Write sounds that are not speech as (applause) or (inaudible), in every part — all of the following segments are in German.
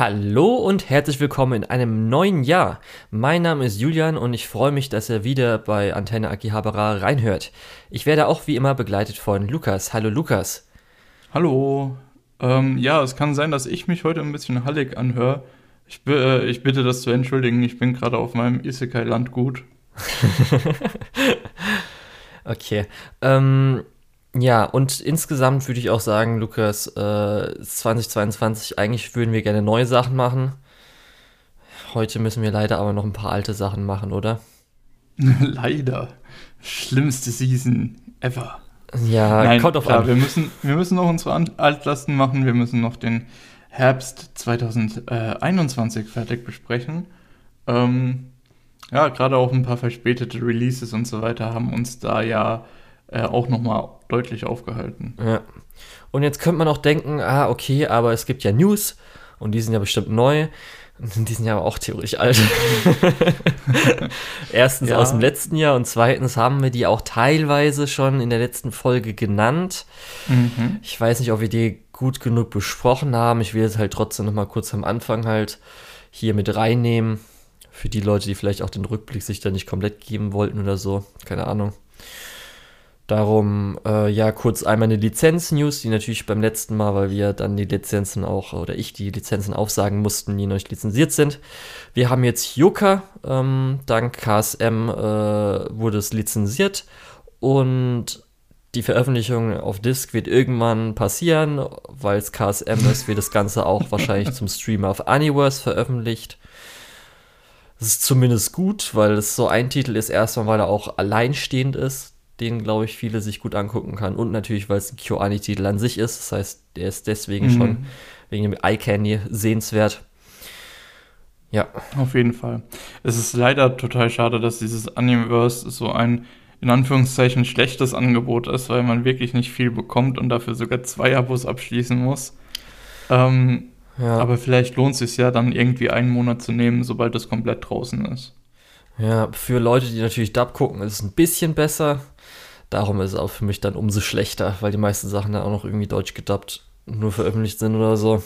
Hallo und herzlich willkommen in einem neuen Jahr. Mein Name ist Julian und ich freue mich, dass ihr wieder bei Antenne Akihabara reinhört. Ich werde auch wie immer begleitet von Lukas. Hallo Lukas. Hallo. Ähm, ja, es kann sein, dass ich mich heute ein bisschen hallig anhöre. Ich, äh, ich bitte das zu entschuldigen. Ich bin gerade auf meinem Isekai-Landgut. (laughs) okay. Ähm, ja, und insgesamt würde ich auch sagen, Lukas, äh, 2022, eigentlich würden wir gerne neue Sachen machen. Heute müssen wir leider aber noch ein paar alte Sachen machen, oder? (laughs) leider. Schlimmste Season ever. Ja, Nein, kommt auf klar, an. Wir müssen, wir müssen noch unsere Altlasten machen. Wir müssen noch den Herbst 2021 fertig besprechen. Ähm, ja, gerade auch ein paar verspätete Releases und so weiter haben uns da ja äh, auch nochmal deutlich aufgehalten. Ja. Und jetzt könnte man auch denken, ah, okay, aber es gibt ja News und die sind ja bestimmt neu. (laughs) Die sind ja aber auch theoretisch alt. (laughs) Erstens ja. aus dem letzten Jahr und zweitens haben wir die auch teilweise schon in der letzten Folge genannt. Mhm. Ich weiß nicht, ob wir die gut genug besprochen haben. Ich will es halt trotzdem noch mal kurz am Anfang halt hier mit reinnehmen. Für die Leute, die vielleicht auch den Rückblick sich da nicht komplett geben wollten oder so. Keine Ahnung. Darum, äh, ja, kurz einmal eine Lizenz-News, die natürlich beim letzten Mal, weil wir dann die Lizenzen auch, oder ich die Lizenzen aufsagen mussten, die noch nicht lizenziert sind. Wir haben jetzt Yuka, ähm, dank KSM äh, wurde es lizenziert und die Veröffentlichung auf Disk wird irgendwann passieren, weil es KSM ist, wird das Ganze auch (laughs) wahrscheinlich zum Streamer auf Aniverse veröffentlicht. Das ist zumindest gut, weil es so ein Titel ist, erstmal, weil er auch alleinstehend ist den, glaube ich, viele sich gut angucken kann. Und natürlich, weil es ein KyoAni-Titel an sich ist. Das heißt, der ist deswegen mhm. schon wegen dem Eye Candy sehenswert. Ja. Auf jeden Fall. Es ist leider total schade, dass dieses Animeverse so ein in Anführungszeichen schlechtes Angebot ist, weil man wirklich nicht viel bekommt und dafür sogar zwei Abos abschließen muss. Ähm, ja. Aber vielleicht lohnt es sich ja dann irgendwie einen Monat zu nehmen, sobald es komplett draußen ist. Ja, für Leute, die natürlich Dub gucken, ist es ein bisschen besser. Darum ist es auch für mich dann umso schlechter, weil die meisten Sachen dann auch noch irgendwie deutsch gedubbt nur veröffentlicht sind oder so.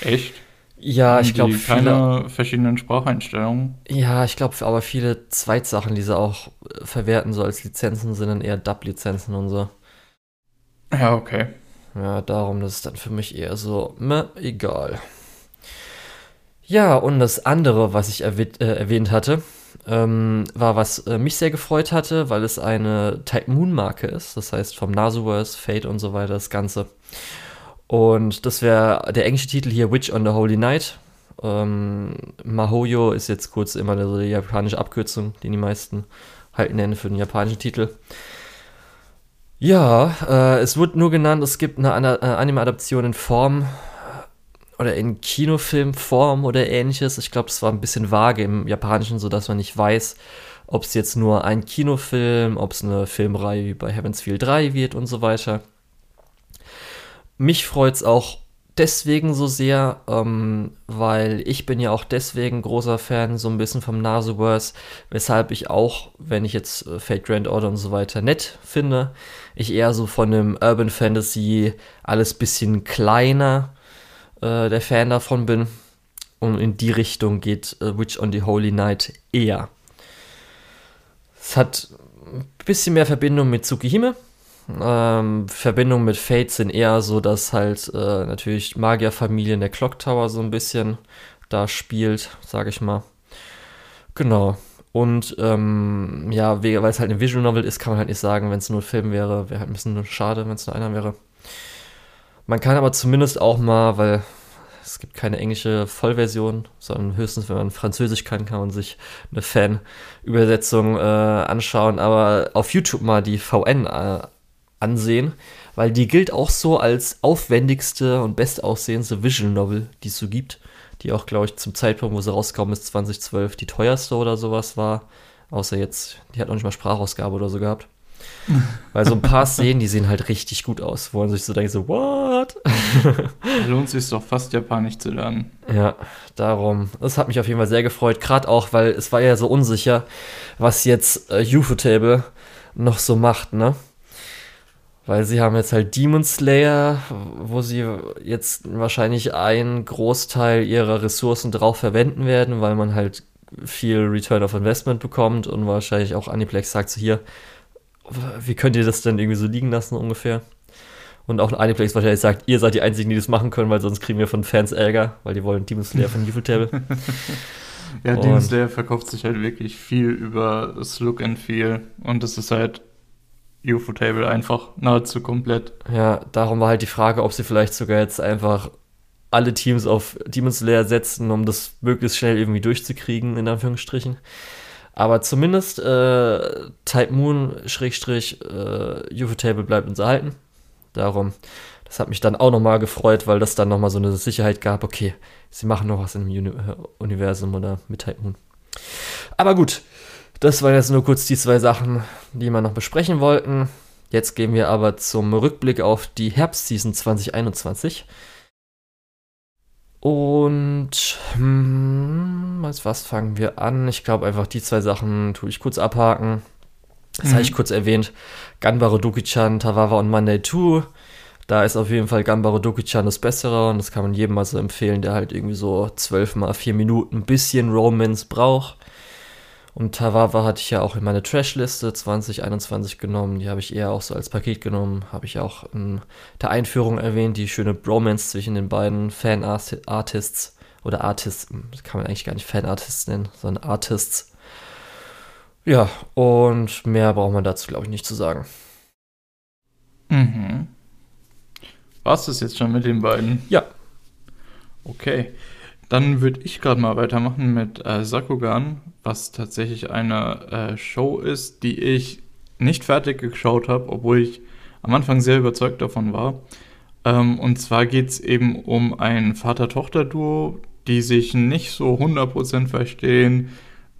Echt? Ja, ich glaube keine viele, verschiedenen Spracheinstellungen. Ja, ich glaube, aber viele Zweitsachen, die sie auch äh, verwerten so als Lizenzen, sind dann eher Dub-Lizenzen und so. Ja, okay. Ja, darum, das ist dann für mich eher so, meh, egal. Ja, und das andere, was ich erwähnt, äh, erwähnt hatte, ähm, war, was äh, mich sehr gefreut hatte, weil es eine Type Moon Marke ist. Das heißt vom Nasuverse, Fate und so weiter, das Ganze. Und das wäre der englische Titel hier, Witch on the Holy Night. Ähm, Mahoyo ist jetzt kurz immer so die japanische Abkürzung, die die meisten halt nennen für den japanischen Titel. Ja, äh, es wird nur genannt, es gibt eine äh, Anime-Adaption in Form oder in Kinofilmform oder ähnliches. Ich glaube, es war ein bisschen vage im Japanischen, sodass man nicht weiß, ob es jetzt nur ein Kinofilm, ob es eine Filmreihe wie bei Heaven's Feel 3 wird und so weiter. Mich freut es auch deswegen so sehr, ähm, weil ich bin ja auch deswegen großer Fan so ein bisschen vom Nasuverse, weshalb ich auch, wenn ich jetzt äh, Fate Grand Order und so weiter nett finde, ich eher so von dem Urban Fantasy alles bisschen kleiner äh, der Fan davon bin. Und in die Richtung geht äh, Witch on the Holy Night eher. Es hat ein bisschen mehr Verbindung mit Tsukihime. Ähm, Verbindung mit Fate sind eher so, dass halt äh, natürlich Magierfamilien der Clock Tower so ein bisschen da spielt, sage ich mal. Genau. Und ähm, ja, weil es halt eine Visual Novel ist, kann man halt nicht sagen, wenn es nur ein Film wäre, wäre halt ein bisschen schade, wenn es nur einer wäre. Man kann aber zumindest auch mal, weil es gibt keine englische Vollversion, sondern höchstens, wenn man Französisch kann, kann man sich eine Fan-Übersetzung äh, anschauen, aber auf YouTube mal die VN äh, ansehen, weil die gilt auch so als aufwendigste und bestaussehendste Visual Novel, die es so gibt, die auch, glaube ich, zum Zeitpunkt, wo sie rausgekommen ist, 2012, die teuerste oder sowas war. Außer jetzt, die hat noch nicht mal Sprachausgabe oder so gehabt. Weil so ein paar Szenen, die sehen halt richtig gut aus, wo man sich so denkt, so, what? Lohnt sich doch fast Japanisch zu lernen. Ja, darum. Das hat mich auf jeden Fall sehr gefreut, gerade auch, weil es war ja so unsicher, was jetzt äh, Ufotable noch so macht, ne? Weil sie haben jetzt halt Demon Slayer, wo sie jetzt wahrscheinlich einen Großteil ihrer Ressourcen drauf verwenden werden, weil man halt viel Return of Investment bekommt und wahrscheinlich auch Aniplex sagt so hier, wie könnt ihr das denn irgendwie so liegen lassen ungefähr? Und auch Aniplex wahrscheinlich sagt, ihr seid die Einzigen, die das machen können, weil sonst kriegen wir von Fans Ärger, weil die wollen Demon Slayer von Ufotable. (laughs) ja, und Demon Slayer verkauft sich halt wirklich viel über das Look and Feel und das ist halt Ufotable einfach nahezu komplett. Ja, darum war halt die Frage, ob sie vielleicht sogar jetzt einfach alle Teams auf Demon Slayer setzen, um das möglichst schnell irgendwie durchzukriegen, in Anführungsstrichen. Aber zumindest äh, Type Moon Schrägstrich äh, Ufotable bleibt uns erhalten. Darum, das hat mich dann auch nochmal gefreut, weil das dann nochmal so eine Sicherheit gab, okay, sie machen noch was im Uni Universum oder mit Type Moon. Aber gut, das waren jetzt nur kurz die zwei Sachen, die wir noch besprechen wollten. Jetzt gehen wir aber zum Rückblick auf die Herbstseason 2021. Und hm, als was fangen wir an? Ich glaube einfach, die zwei Sachen tue ich kurz abhaken. Das mhm. habe ich kurz erwähnt. Ganbaro Doki-chan, Tawawa und Monday 2. Da ist auf jeden Fall Ganbaro Doki-chan das Bessere und das kann man jedem mal so empfehlen, der halt irgendwie so 12 mal 4 Minuten ein bisschen Romance braucht. Und Tawawa hatte ich ja auch in meine Trash-Liste 2021 genommen. Die habe ich eher auch so als Paket genommen. Habe ich auch in der Einführung erwähnt, die schöne Bromance zwischen den beiden Fan-Artists oder Artists, kann man eigentlich gar nicht Fan-Artists nennen, sondern Artists. Ja, und mehr braucht man dazu, glaube ich, nicht zu sagen. Mhm. War es das jetzt schon mit den beiden? Ja. Okay. Dann würde ich gerade mal weitermachen mit äh, Sakugan, was tatsächlich eine äh, Show ist, die ich nicht fertig geschaut habe, obwohl ich am Anfang sehr überzeugt davon war. Ähm, und zwar geht es eben um ein Vater-Tochter-Duo, die sich nicht so 100% verstehen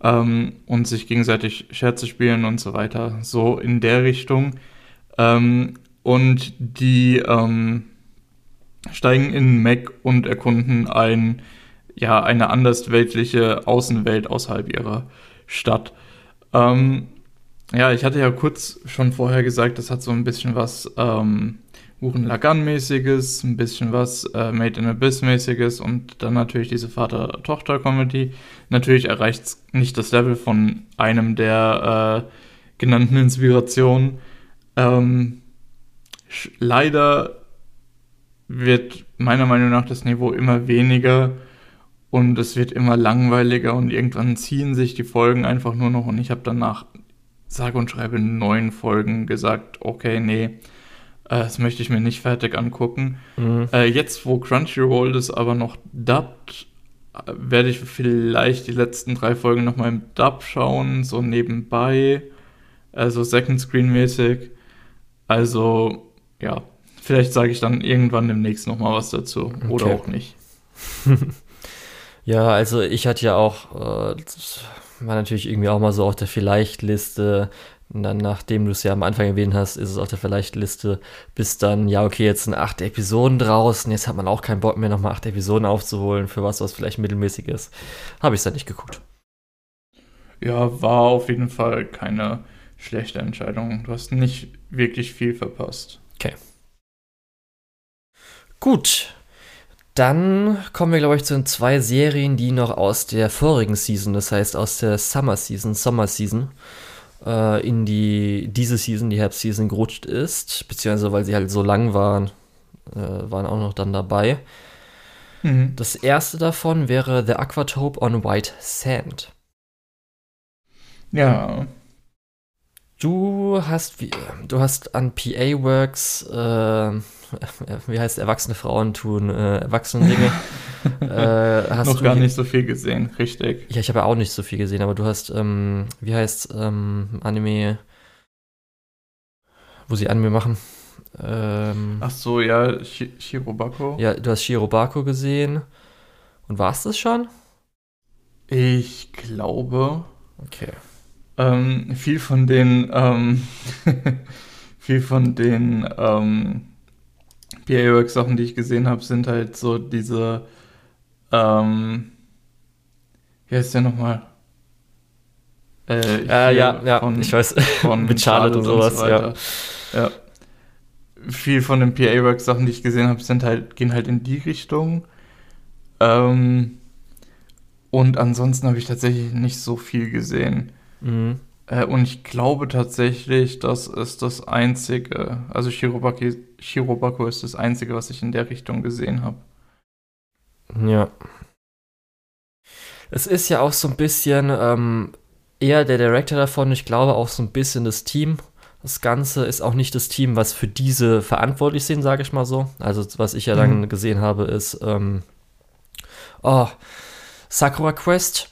ähm, und sich gegenseitig Scherze spielen und so weiter. So in der Richtung. Ähm, und die ähm, steigen in Mac und erkunden ein ja eine andersweltliche Außenwelt außerhalb ihrer Stadt. Ähm, ja, ich hatte ja kurz schon vorher gesagt, das hat so ein bisschen was ähm, Lagan-mäßiges, ein bisschen was äh, Made in Abyss-mäßiges und dann natürlich diese Vater-Tochter-Comedy. Natürlich erreicht es nicht das Level von einem der äh, genannten Inspirationen. Ähm, leider wird meiner Meinung nach das Niveau immer weniger und es wird immer langweiliger und irgendwann ziehen sich die Folgen einfach nur noch und ich habe danach sage und schreibe neun Folgen gesagt, okay, nee, äh, das möchte ich mir nicht fertig angucken. Mhm. Äh, jetzt, wo Crunchyroll das aber noch dubbt, äh, werde ich vielleicht die letzten drei Folgen nochmal im Dub schauen, so nebenbei, also Second Screen mäßig. Also, ja, vielleicht sage ich dann irgendwann demnächst nochmal was dazu okay. oder auch nicht. (laughs) Ja, also ich hatte ja auch, äh, war natürlich irgendwie auch mal so auf der Vielleicht-Liste. dann, nachdem du es ja am Anfang erwähnt hast, ist es auf der Vielleicht-Liste, bis dann, ja, okay, jetzt sind acht Episoden draußen, jetzt hat man auch keinen Bock mehr, nochmal acht Episoden aufzuholen für was, was vielleicht mittelmäßig ist. Habe ich es dann nicht geguckt. Ja, war auf jeden Fall keine schlechte Entscheidung. Du hast nicht wirklich viel verpasst. Okay. Gut, dann kommen wir, glaube ich, zu den zwei Serien, die noch aus der vorigen Season, das heißt aus der Summer Season, Sommer Season, äh, in die diese Season, die Herbst Season, gerutscht ist, beziehungsweise weil sie halt so lang waren, äh, waren auch noch dann dabei. Mhm. Das erste davon wäre The Aquatope on White Sand. Ja. Du hast, wie, du hast an PA Works äh, (laughs) wie heißt erwachsene Frauen tun äh, erwachsene Dinge. (laughs) äh, hast Noch gar nicht so viel gesehen, richtig. Ja, ich habe ja auch nicht so viel gesehen, aber du hast, ähm, wie heißt ähm, Anime, wo sie Anime machen? Ähm, Ach so, ja, Sh Shirobako. Ja, du hast Shirobako gesehen. Und war es das schon? Ich glaube. Okay. Ähm, viel von den, ähm, (laughs) viel von den, ähm, PA-Work-Sachen, die ich gesehen habe, sind halt so diese, ähm, wie heißt der nochmal? Äh, äh, ja, ja, von, ich weiß, von (laughs) mit Charlotte, Charlotte und sowas, und so ja. ja. viel von den PA-Work-Sachen, die ich gesehen habe, sind halt, gehen halt in die Richtung. Ähm, und ansonsten habe ich tatsächlich nicht so viel gesehen. Mhm. Äh, und ich glaube tatsächlich, das ist das einzige, also Shirobaki, Shirobako ist das einzige, was ich in der Richtung gesehen habe. Ja. Es ist ja auch so ein bisschen ähm, eher der Director davon, ich glaube auch so ein bisschen das Team. Das Ganze ist auch nicht das Team, was für diese verantwortlich sind, sage ich mal so. Also was ich ja mhm. dann gesehen habe, ist ähm, oh, Sakura Quest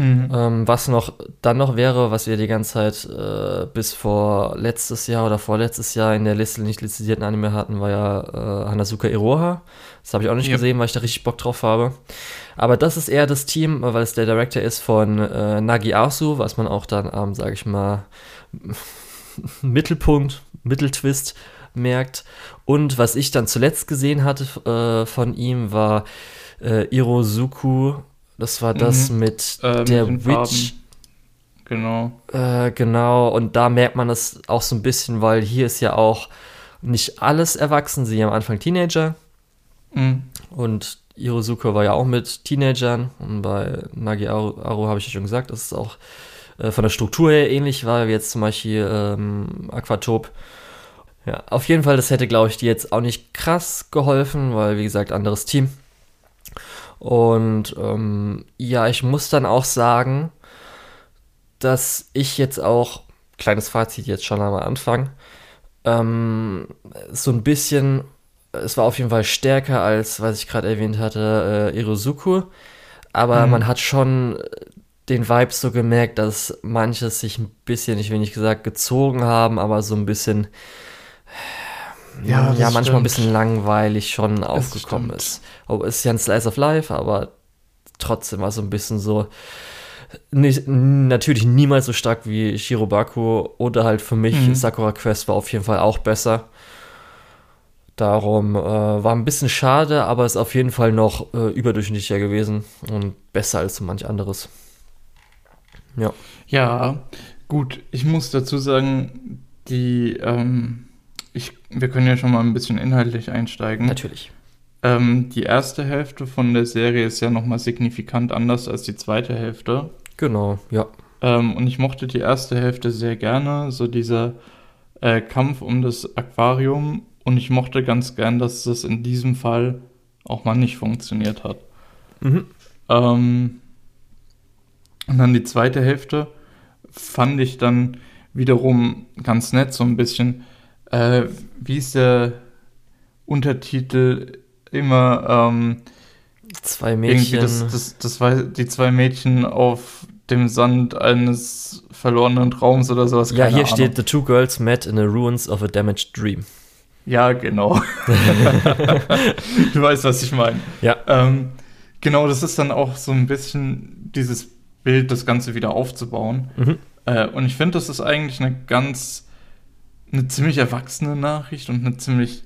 Mhm. Ähm, was noch dann noch wäre, was wir die ganze Zeit äh, bis vor letztes Jahr oder vorletztes Jahr in der Liste nicht lizenzierten Anime hatten, war ja äh, Hanazuka Iroha. Das habe ich auch nicht ja. gesehen, weil ich da richtig Bock drauf habe. Aber das ist eher das Team, weil es der Director ist von äh, Nagi Asu, was man auch dann am, ähm, sage ich mal, (laughs) Mittelpunkt, Mitteltwist merkt. Und was ich dann zuletzt gesehen hatte äh, von ihm war äh, Irozuku das war das mhm. mit äh, der mit Witch. Farben. Genau. Äh, genau, und da merkt man es auch so ein bisschen, weil hier ist ja auch nicht alles erwachsen. Sie am Anfang Teenager. Mhm. Und Irosuke war ja auch mit Teenagern. Und bei Nagi Aru, Aru habe ich ja schon gesagt, dass es auch äh, von der Struktur her ähnlich war, wie jetzt zum Beispiel ähm, Aquatop. Ja, auf jeden Fall, das hätte, glaube ich, dir jetzt auch nicht krass geholfen, weil, wie gesagt, anderes Team. Und ähm, ja, ich muss dann auch sagen, dass ich jetzt auch, kleines Fazit jetzt schon am Anfang, ähm, so ein bisschen, es war auf jeden Fall stärker als, was ich gerade erwähnt hatte, äh, Irosuku. Aber mhm. man hat schon den Vibe so gemerkt, dass manches sich ein bisschen, ich will nicht gesagt, gezogen haben, aber so ein bisschen ja, ja manchmal stimmt. ein bisschen langweilig schon aufgekommen ist. Oh, ist ja ein Slice of Life, aber trotzdem war so ein bisschen so. Nicht, natürlich niemals so stark wie Shirobaku oder halt für mich mhm. Sakura Quest war auf jeden Fall auch besser. Darum äh, war ein bisschen schade, aber ist auf jeden Fall noch äh, überdurchschnittlicher gewesen und besser als so manch anderes. Ja. Ja, gut. Ich muss dazu sagen, die ähm, ich, wir können ja schon mal ein bisschen inhaltlich einsteigen. Natürlich. Ähm, die erste Hälfte von der Serie ist ja nochmal signifikant anders als die zweite Hälfte. Genau, ja. Ähm, und ich mochte die erste Hälfte sehr gerne, so dieser äh, Kampf um das Aquarium. Und ich mochte ganz gern, dass das in diesem Fall auch mal nicht funktioniert hat. Mhm. Ähm, und dann die zweite Hälfte fand ich dann wiederum ganz nett, so ein bisschen äh, wie ist der Untertitel immer? Ähm, zwei Mädchen. Das, das, das war die zwei Mädchen auf dem Sand eines verlorenen Traums oder sowas. Ja, hier Ahnung. steht The two girls met in the ruins of a damaged dream. Ja, genau. (laughs) du weißt, was ich meine. Ja. Ähm, genau, das ist dann auch so ein bisschen dieses Bild, das Ganze wieder aufzubauen. Mhm. Äh, und ich finde, das ist eigentlich eine ganz eine ziemlich erwachsene Nachricht und eine ziemlich,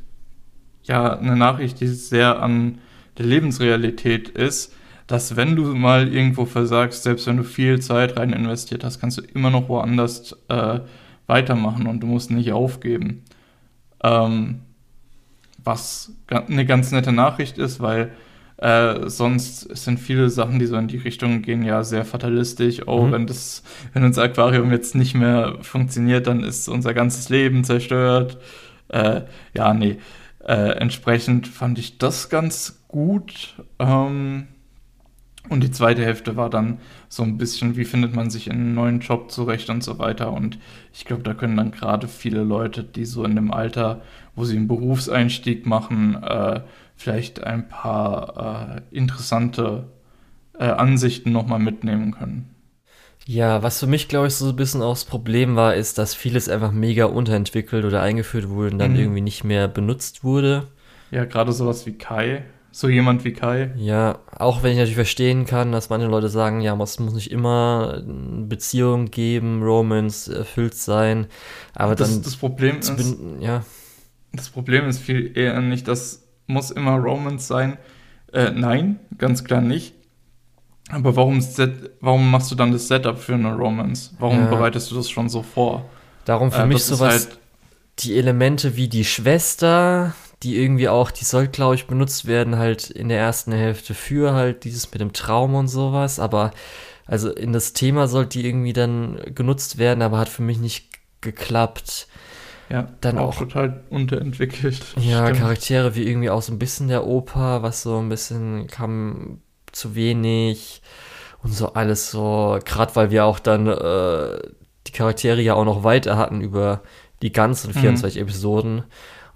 ja, eine Nachricht, die sehr an der Lebensrealität ist, dass wenn du mal irgendwo versagst, selbst wenn du viel Zeit rein investiert hast, kannst du immer noch woanders äh, weitermachen und du musst nicht aufgeben. Ähm, was eine ganz nette Nachricht ist, weil äh, sonst sind viele Sachen, die so in die Richtung gehen, ja sehr fatalistisch. Oh, mhm. wenn das, wenn unser Aquarium jetzt nicht mehr funktioniert, dann ist unser ganzes Leben zerstört. Äh, ja, nee. Äh, entsprechend fand ich das ganz gut. Ähm, und die zweite Hälfte war dann so ein bisschen, wie findet man sich in einem neuen Job zurecht und so weiter. Und ich glaube, da können dann gerade viele Leute, die so in dem Alter, wo sie einen Berufseinstieg machen, äh, vielleicht ein paar äh, interessante äh, Ansichten nochmal mitnehmen können. Ja, was für mich, glaube ich, so ein bisschen auch das Problem war, ist, dass vieles einfach mega unterentwickelt oder eingeführt wurde und dann mhm. irgendwie nicht mehr benutzt wurde. Ja, gerade sowas wie Kai. So jemand wie Kai. Ja, auch wenn ich natürlich verstehen kann, dass manche Leute sagen, ja, es muss nicht immer Beziehung geben, Romance erfüllt sein. Aber das, dann. Das Problem ist. Ja. Das Problem ist viel eher nicht, dass muss immer Romance sein? Äh, nein, ganz klar nicht. Aber warum, set, warum machst du dann das Setup für eine Romance? Warum ja. bereitest du das schon so vor? Darum für äh, mich sowas. Halt, die Elemente wie die Schwester, die irgendwie auch, die soll, glaube ich, benutzt werden, halt in der ersten Hälfte für halt dieses mit dem Traum und sowas. Aber also in das Thema sollte die irgendwie dann genutzt werden, aber hat für mich nicht geklappt. Ja, dann auch, auch total unterentwickelt. Ja, Stimmt. Charaktere wie irgendwie auch so ein bisschen der Opa, was so ein bisschen kam zu wenig und so alles so, gerade weil wir auch dann äh, die Charaktere ja auch noch weiter hatten über die ganzen 24 mhm. Episoden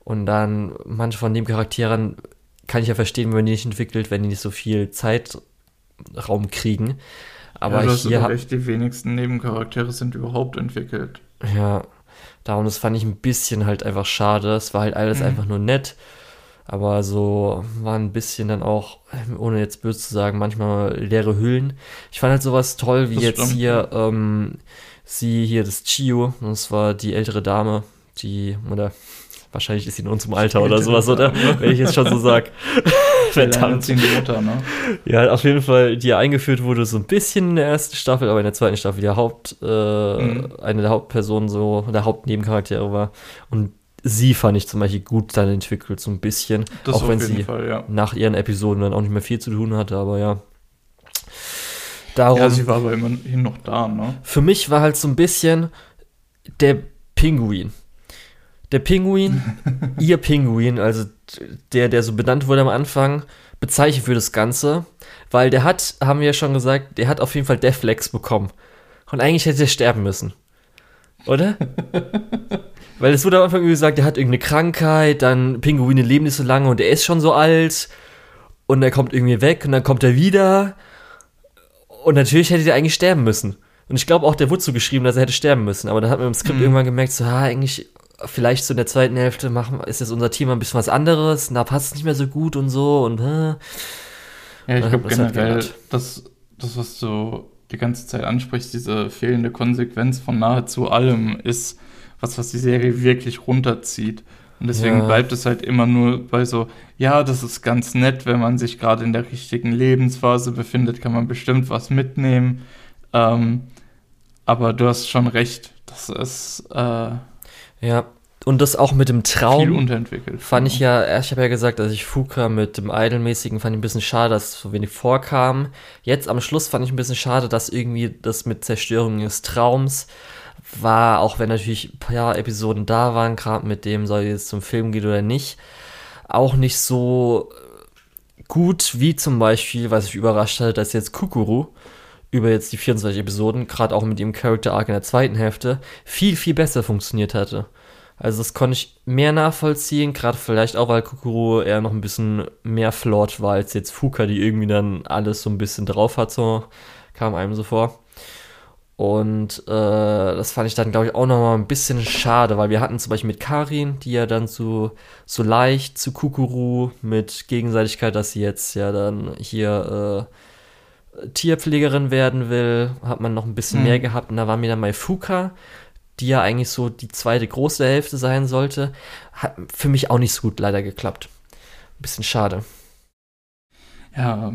und dann manche von den Charakteren kann ich ja verstehen, wenn man die nicht entwickelt, wenn die nicht so viel Zeitraum kriegen. Aber ja, hier aber echt die wenigsten Nebencharaktere sind überhaupt entwickelt. Ja, darum das fand ich ein bisschen halt einfach schade. Es war halt alles mhm. einfach nur nett, aber so war ein bisschen dann auch, ohne jetzt böse zu sagen, manchmal leere Hüllen. Ich fand halt sowas toll, wie das jetzt stimmt. hier ähm, sie hier das Chio, das war die ältere Dame, die oder Wahrscheinlich ist sie in unserem (laughs) Alter oder sowas, oder? (laughs) Wenn ich jetzt schon so sag. (laughs) Verdammt. Mutter, ne? Ja, auf jeden Fall, die eingeführt wurde so ein bisschen in der ersten Staffel, aber in der zweiten Staffel die Haupt, äh, mhm. eine der Hauptpersonen so, der Hauptnebencharaktere war. Und sie fand ich zum Beispiel gut dann entwickelt, so ein bisschen. Das auch wenn sie Fall, ja. nach ihren Episoden dann auch nicht mehr viel zu tun hatte, aber ja. Darum, ja, sie war aber immerhin noch da, ne? Für mich war halt so ein bisschen der Pinguin der Pinguin, (laughs) ihr Pinguin, also der, der so benannt wurde am Anfang, bezeichnet für das Ganze, weil der hat, haben wir ja schon gesagt, der hat auf jeden Fall Deflex bekommen. Und eigentlich hätte er sterben müssen. Oder? (laughs) weil es wurde am Anfang gesagt, der hat irgendeine Krankheit, dann Pinguine leben nicht so lange und er ist schon so alt und er kommt irgendwie weg und dann kommt er wieder und natürlich hätte er eigentlich sterben müssen. Und ich glaube auch, der wurde so geschrieben, dass er hätte sterben müssen. Aber dann hat man im Skript mhm. irgendwann gemerkt, so, ah, eigentlich vielleicht so in der zweiten Hälfte machen, ist jetzt unser Team ein bisschen was anderes, da passt es nicht mehr so gut und so und äh, Ja, ich glaube halt generell, halt das, das, was du die ganze Zeit ansprichst, diese fehlende Konsequenz von nahezu allem, ist was, was die Serie wirklich runterzieht. Und deswegen ja. bleibt es halt immer nur bei so, ja, das ist ganz nett, wenn man sich gerade in der richtigen Lebensphase befindet, kann man bestimmt was mitnehmen. Ähm, aber du hast schon recht, das ist äh, ja, und das auch mit dem Traum. Viel unterentwickelt. Fand ich ja, ich habe ja gesagt, dass ich Fuka mit dem Idol-mäßigen fand ich ein bisschen schade, dass es so wenig vorkam. Jetzt am Schluss fand ich ein bisschen schade, dass irgendwie das mit Zerstörung des Traums war, auch wenn natürlich ein paar Episoden da waren, gerade mit dem, soll jetzt zum Film geht oder nicht, auch nicht so gut wie zum Beispiel, was ich überrascht hat, dass jetzt Kukuru über jetzt die 24 Episoden, gerade auch mit dem Character Arc in der zweiten Hälfte, viel, viel besser funktioniert hatte. Also das konnte ich mehr nachvollziehen, gerade vielleicht auch, weil Kukuro eher noch ein bisschen mehr flawed war als jetzt Fuka, die irgendwie dann alles so ein bisschen drauf hat, so kam einem so vor. Und äh, das fand ich dann, glaube ich, auch nochmal ein bisschen schade, weil wir hatten zum Beispiel mit Karin, die ja dann so, so leicht zu Kukuru mit Gegenseitigkeit, dass sie jetzt ja dann hier äh, Tierpflegerin werden will, hat man noch ein bisschen mhm. mehr gehabt. Und da war mir dann Fuka, die ja eigentlich so die zweite große Hälfte sein sollte, hat für mich auch nicht so gut leider geklappt. Ein bisschen schade. Ja,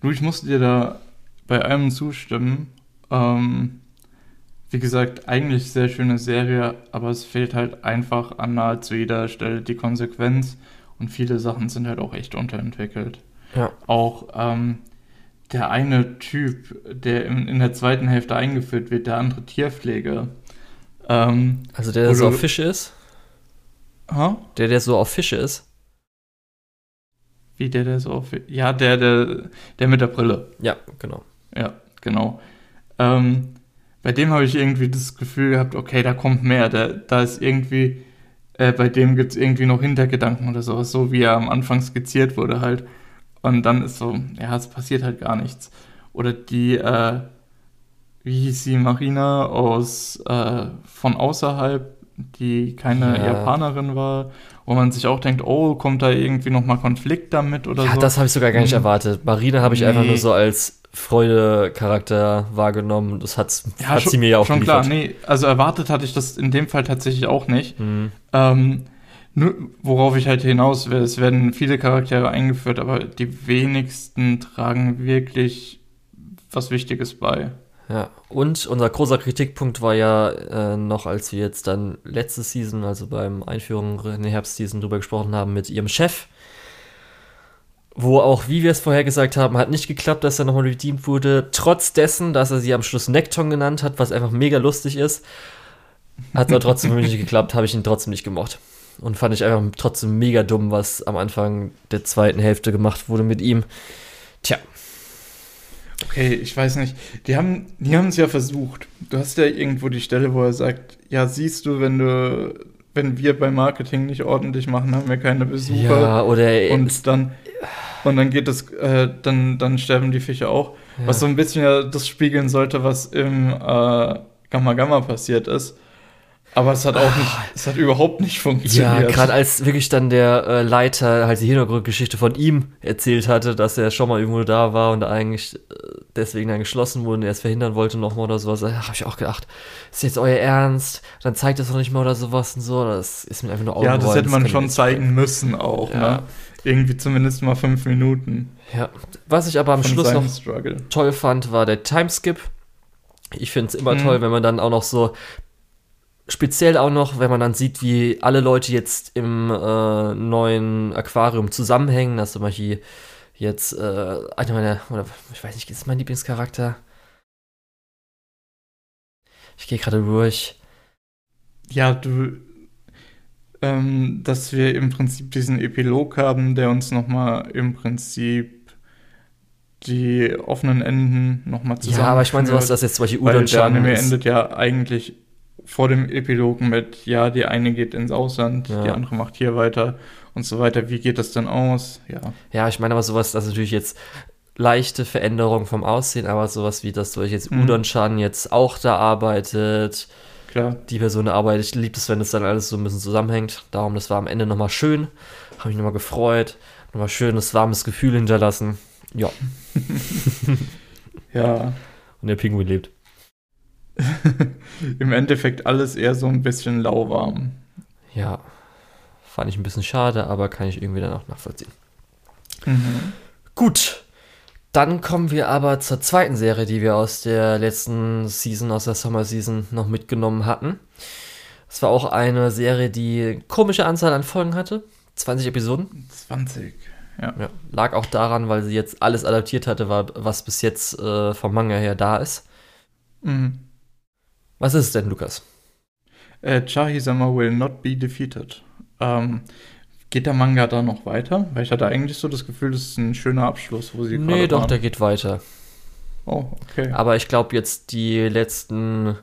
du, ich musste dir da bei allem zustimmen. Ähm, wie gesagt, eigentlich sehr schöne Serie, aber es fehlt halt einfach an nahezu jeder Stelle die Konsequenz und viele Sachen sind halt auch echt unterentwickelt. Ja. Auch ähm, der eine Typ, der in, in der zweiten Hälfte eingeführt wird, der andere Tierpfleger. Ähm, also der, der so auf Fische ist? Ha? Der, der so auf Fische ist? Wie der, der so auf Ja, der, der, der mit der Brille. Ja, genau. Ja, genau. Ähm, bei dem habe ich irgendwie das Gefühl gehabt, okay, da kommt mehr. Da, da ist irgendwie, äh, bei dem gibt es irgendwie noch Hintergedanken oder sowas, so wie er am Anfang skizziert wurde halt. Und dann ist so, ja, es passiert halt gar nichts. Oder die, äh, wie hieß sie, Marina aus, äh, von außerhalb, die keine ja. Japanerin war, wo man sich auch denkt, oh, kommt da irgendwie nochmal Konflikt damit oder ja, so. das habe ich sogar gar nicht mhm. erwartet. Marina habe ich nee. einfach nur so als Freude-Charakter wahrgenommen. Das hat's, ja, hat schon, sie mir ja auch Schon geliefert. klar, nee, also erwartet hatte ich das in dem Fall tatsächlich auch nicht. Mhm. Ähm, worauf ich halt hinaus will, es werden viele Charaktere eingeführt, aber die wenigsten tragen wirklich was Wichtiges bei. Ja, und unser großer Kritikpunkt war ja äh, noch, als wir jetzt dann letzte Season, also beim Einführung in der Herbstseason drüber gesprochen haben mit ihrem Chef, wo auch, wie wir es vorher gesagt haben, hat nicht geklappt, dass er nochmal redeemed wurde, trotz dessen, dass er sie am Schluss Nekton genannt hat, was einfach mega lustig ist. Hat aber trotzdem nicht geklappt, habe ich ihn trotzdem nicht gemocht. Und fand ich einfach trotzdem mega dumm, was am Anfang der zweiten Hälfte gemacht wurde mit ihm. Tja. Okay, ich weiß nicht. Die haben die es ja versucht. Du hast ja irgendwo die Stelle, wo er sagt, ja, siehst du, wenn du wenn wir beim Marketing nicht ordentlich machen, haben wir keine Besucher. Ja, oder und dann und dann geht es äh, dann dann sterben die Fische auch, ja. was so ein bisschen ja das spiegeln sollte, was im äh, Gamma Gamma passiert ist. Aber es hat auch nicht, ah. es hat überhaupt nicht funktioniert. Ja, gerade als wirklich dann der äh, Leiter halt die Hintergrundgeschichte von ihm erzählt hatte, dass er schon mal irgendwo da war und eigentlich äh, deswegen dann geschlossen wurde und er es verhindern wollte nochmal oder sowas, habe ich auch gedacht, ist jetzt euer Ernst? Dann zeigt es doch nicht mal oder sowas und so. Das ist mir einfach nur Ja, das hätte man das schon zeigen müssen auch, ja. ne? Irgendwie zumindest mal fünf Minuten. Ja, was ich aber am Schluss noch Struggle. toll fand, war der Timeskip. Ich finde es immer mhm. toll, wenn man dann auch noch so speziell auch noch, wenn man dann sieht, wie alle Leute jetzt im äh, neuen Aquarium zusammenhängen. Das ist immer hier jetzt äh, einer meiner, oder ich weiß nicht, ist mein Lieblingscharakter. Ich gehe gerade durch. Ja, du, ähm, dass wir im Prinzip diesen Epilog haben, der uns nochmal im Prinzip die offenen Enden nochmal zusammen. Ja, aber ich meine sowas, dass jetzt zum Beispiel Udon Der Anime endet ja eigentlich vor dem Epilogen mit, ja, die eine geht ins Ausland, ja. die andere macht hier weiter und so weiter. Wie geht das denn aus? Ja. Ja, ich meine aber sowas, das ist natürlich jetzt leichte Veränderung vom Aussehen, aber sowas wie, dass durch jetzt mhm. Udon-Chan jetzt auch da arbeitet. Klar. Die Person arbeitet. Ich liebe es, wenn es dann alles so ein bisschen zusammenhängt. Darum, das war am Ende nochmal schön. Habe mich nochmal gefreut. Nochmal schönes, warmes Gefühl hinterlassen. Ja. (laughs) ja. Und der Pinguin lebt. (laughs) Im Endeffekt alles eher so ein bisschen lauwarm. Ja, fand ich ein bisschen schade, aber kann ich irgendwie dann auch nachvollziehen. Mhm. Gut, dann kommen wir aber zur zweiten Serie, die wir aus der letzten Season, aus der Summer Season noch mitgenommen hatten. Es war auch eine Serie, die komische Anzahl an Folgen hatte. 20 Episoden. 20, ja. ja. Lag auch daran, weil sie jetzt alles adaptiert hatte, was bis jetzt äh, vom Manga her da ist. Mhm. Was ist es denn, Lukas? Äh, Chahi-sama will not be defeated. Ähm, geht der Manga da noch weiter? Weil ich hatte eigentlich so das Gefühl, das ist ein schöner Abschluss, wo sie Nee, doch, waren. der geht weiter. Oh, okay. Aber ich glaube, jetzt die letzten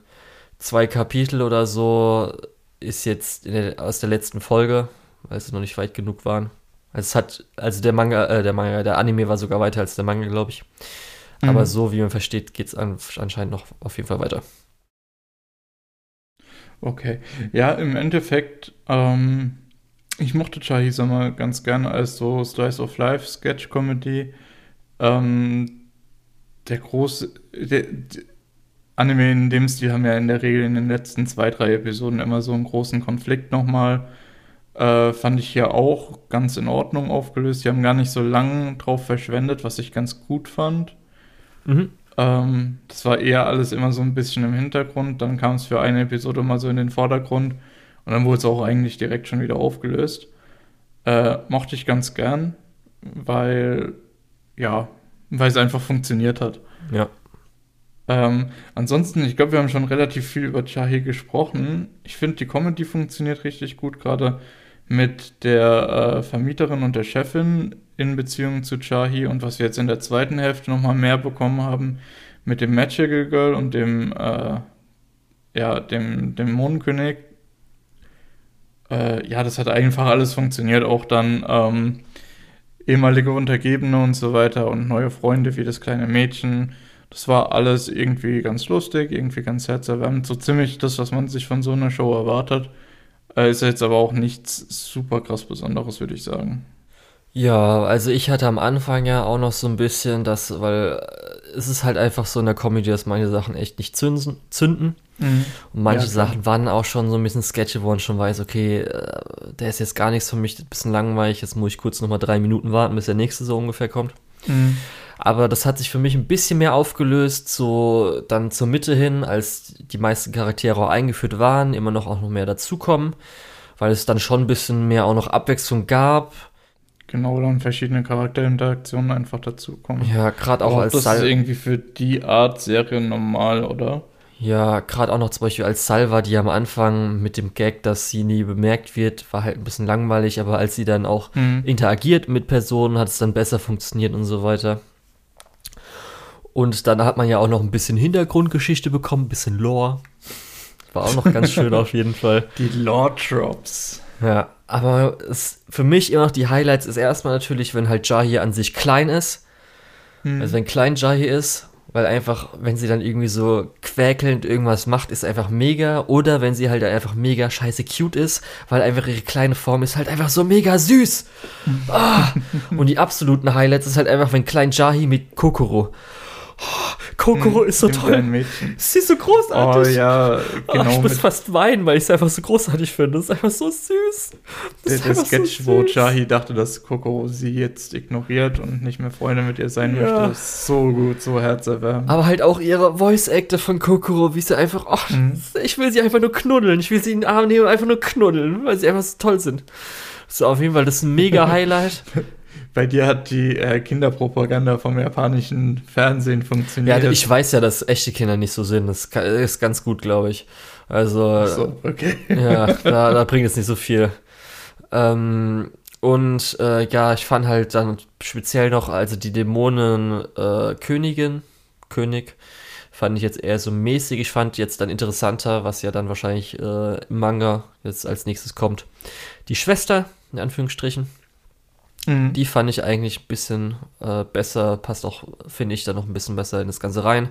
zwei Kapitel oder so ist jetzt der, aus der letzten Folge, weil sie noch nicht weit genug waren. Also es hat, also der Manga, äh, der Manga, der Anime war sogar weiter als der Manga, glaube ich. Aber mhm. so wie man versteht, geht es an, anscheinend noch auf jeden Fall weiter. Okay. Ja, im Endeffekt, ähm, ich mochte Chahi Sommer ganz gerne als so Slice of Life Sketch Comedy. Ähm, der große, der, der Anime in dem Stil haben ja in der Regel in den letzten zwei, drei Episoden immer so einen großen Konflikt nochmal. Äh, fand ich ja auch ganz in Ordnung aufgelöst. Die haben gar nicht so lange drauf verschwendet, was ich ganz gut fand. Mhm. Ähm, das war eher alles immer so ein bisschen im Hintergrund. Dann kam es für eine Episode mal so in den Vordergrund und dann wurde es auch eigentlich direkt schon wieder aufgelöst. Äh, mochte ich ganz gern, weil, ja, weil es einfach funktioniert hat. Ja. Ähm, ansonsten, ich glaube, wir haben schon relativ viel über Chahi gesprochen. Ich finde, die Comedy funktioniert richtig gut, gerade mit der äh, Vermieterin und der Chefin in Beziehung zu Chahi und was wir jetzt in der zweiten Hälfte nochmal mehr bekommen haben mit dem Magical Girl und dem, äh, ja, dem, dem Mondkönig. Äh, ja, das hat einfach alles funktioniert. Auch dann ähm, ehemalige Untergebene und so weiter und neue Freunde wie das kleine Mädchen. Das war alles irgendwie ganz lustig, irgendwie ganz herzerwärmend. So ziemlich das, was man sich von so einer Show erwartet. Äh, ist jetzt aber auch nichts super krass Besonderes, würde ich sagen. Ja, also ich hatte am Anfang ja auch noch so ein bisschen das, weil äh, es ist halt einfach so in der Comedy, dass manche Sachen echt nicht zünden. zünden. Mhm. Und manche ja, Sachen waren auch schon so ein bisschen Sketche, wo man schon weiß, okay, äh, der ist jetzt gar nichts für mich, ein bisschen langweilig, jetzt muss ich kurz nochmal drei Minuten warten, bis der nächste so ungefähr kommt. Mhm. Aber das hat sich für mich ein bisschen mehr aufgelöst, so dann zur Mitte hin, als die meisten Charaktere auch eingeführt waren, immer noch auch noch mehr dazukommen, weil es dann schon ein bisschen mehr auch noch Abwechslung gab. Genau, dann verschiedene Charakterinteraktionen einfach dazukommen. Ja, gerade auch, auch als Das Sal ist irgendwie für die Art Serie normal, oder? Ja, gerade auch noch zum Beispiel als Salva, die am Anfang mit dem Gag, dass sie nie bemerkt wird, war halt ein bisschen langweilig, aber als sie dann auch mhm. interagiert mit Personen, hat es dann besser funktioniert und so weiter. Und dann hat man ja auch noch ein bisschen Hintergrundgeschichte bekommen, ein bisschen Lore. War auch noch ganz schön (laughs) auf jeden Fall. Die Lore-Drops. Ja, aber es, für mich immer noch die Highlights ist erstmal natürlich, wenn halt Jahi an sich klein ist. Hm. Also wenn klein Jahi ist, weil einfach, wenn sie dann irgendwie so quäkelnd irgendwas macht, ist einfach mega. Oder wenn sie halt einfach mega scheiße cute ist, weil einfach ihre kleine Form ist halt einfach so mega süß. ah. Und die absoluten Highlights ist halt einfach, wenn klein Jahi mit Kokoro Kokoro hm, ist so toll. Sie ist so großartig. Oh ja, genau. Oh, ich muss fast weinen, weil ich es einfach so großartig finde. Das ist einfach so süß. Das der, der Sketch, so wo Jahi dachte, dass Kokoro sie jetzt ignoriert und nicht mehr Freunde mit ihr sein ja. möchte, ist so gut, so herzerwärmend. Aber halt auch ihre Voice-Acte von Kokoro, wie sie einfach, oh, mhm. ich will sie einfach nur knuddeln. Ich will sie in den Arm nehmen und einfach nur knuddeln, weil sie einfach so toll sind. So, auf jeden Fall, das ist ein mega (laughs) Highlight. Bei dir hat die äh, Kinderpropaganda vom japanischen Fernsehen funktioniert. Ja, ich weiß ja, dass echte Kinder nicht so sind. Das ist ganz gut, glaube ich. Also, so, okay. ja, da, da bringt es nicht so viel. Ähm, und äh, ja, ich fand halt dann speziell noch, also die Dämonen äh, Königin, König, fand ich jetzt eher so mäßig. Ich fand jetzt dann interessanter, was ja dann wahrscheinlich äh, im Manga jetzt als nächstes kommt. Die Schwester, in Anführungsstrichen. Mhm. Die fand ich eigentlich ein bisschen äh, besser, passt auch, finde ich, dann noch ein bisschen besser in das Ganze rein.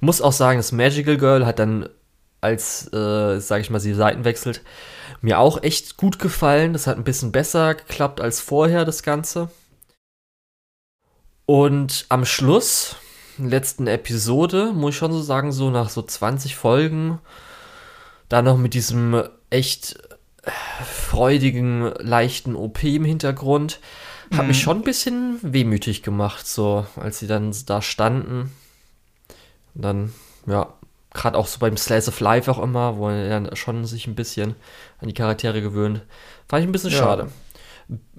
Muss auch sagen, das Magical Girl hat dann, als, äh, sage ich mal, sie Seiten wechselt, mir auch echt gut gefallen. Das hat ein bisschen besser geklappt als vorher, das Ganze. Und am Schluss, letzten Episode, muss ich schon so sagen, so nach so 20 Folgen, da noch mit diesem echt äh, freudigen, leichten OP im Hintergrund, hat mhm. mich schon ein bisschen wehmütig gemacht, so als sie dann da standen. Und dann, ja, gerade auch so beim Slice of Life auch immer, wo er dann schon sich ein bisschen an die Charaktere gewöhnt. Fand ich ein bisschen ja. schade.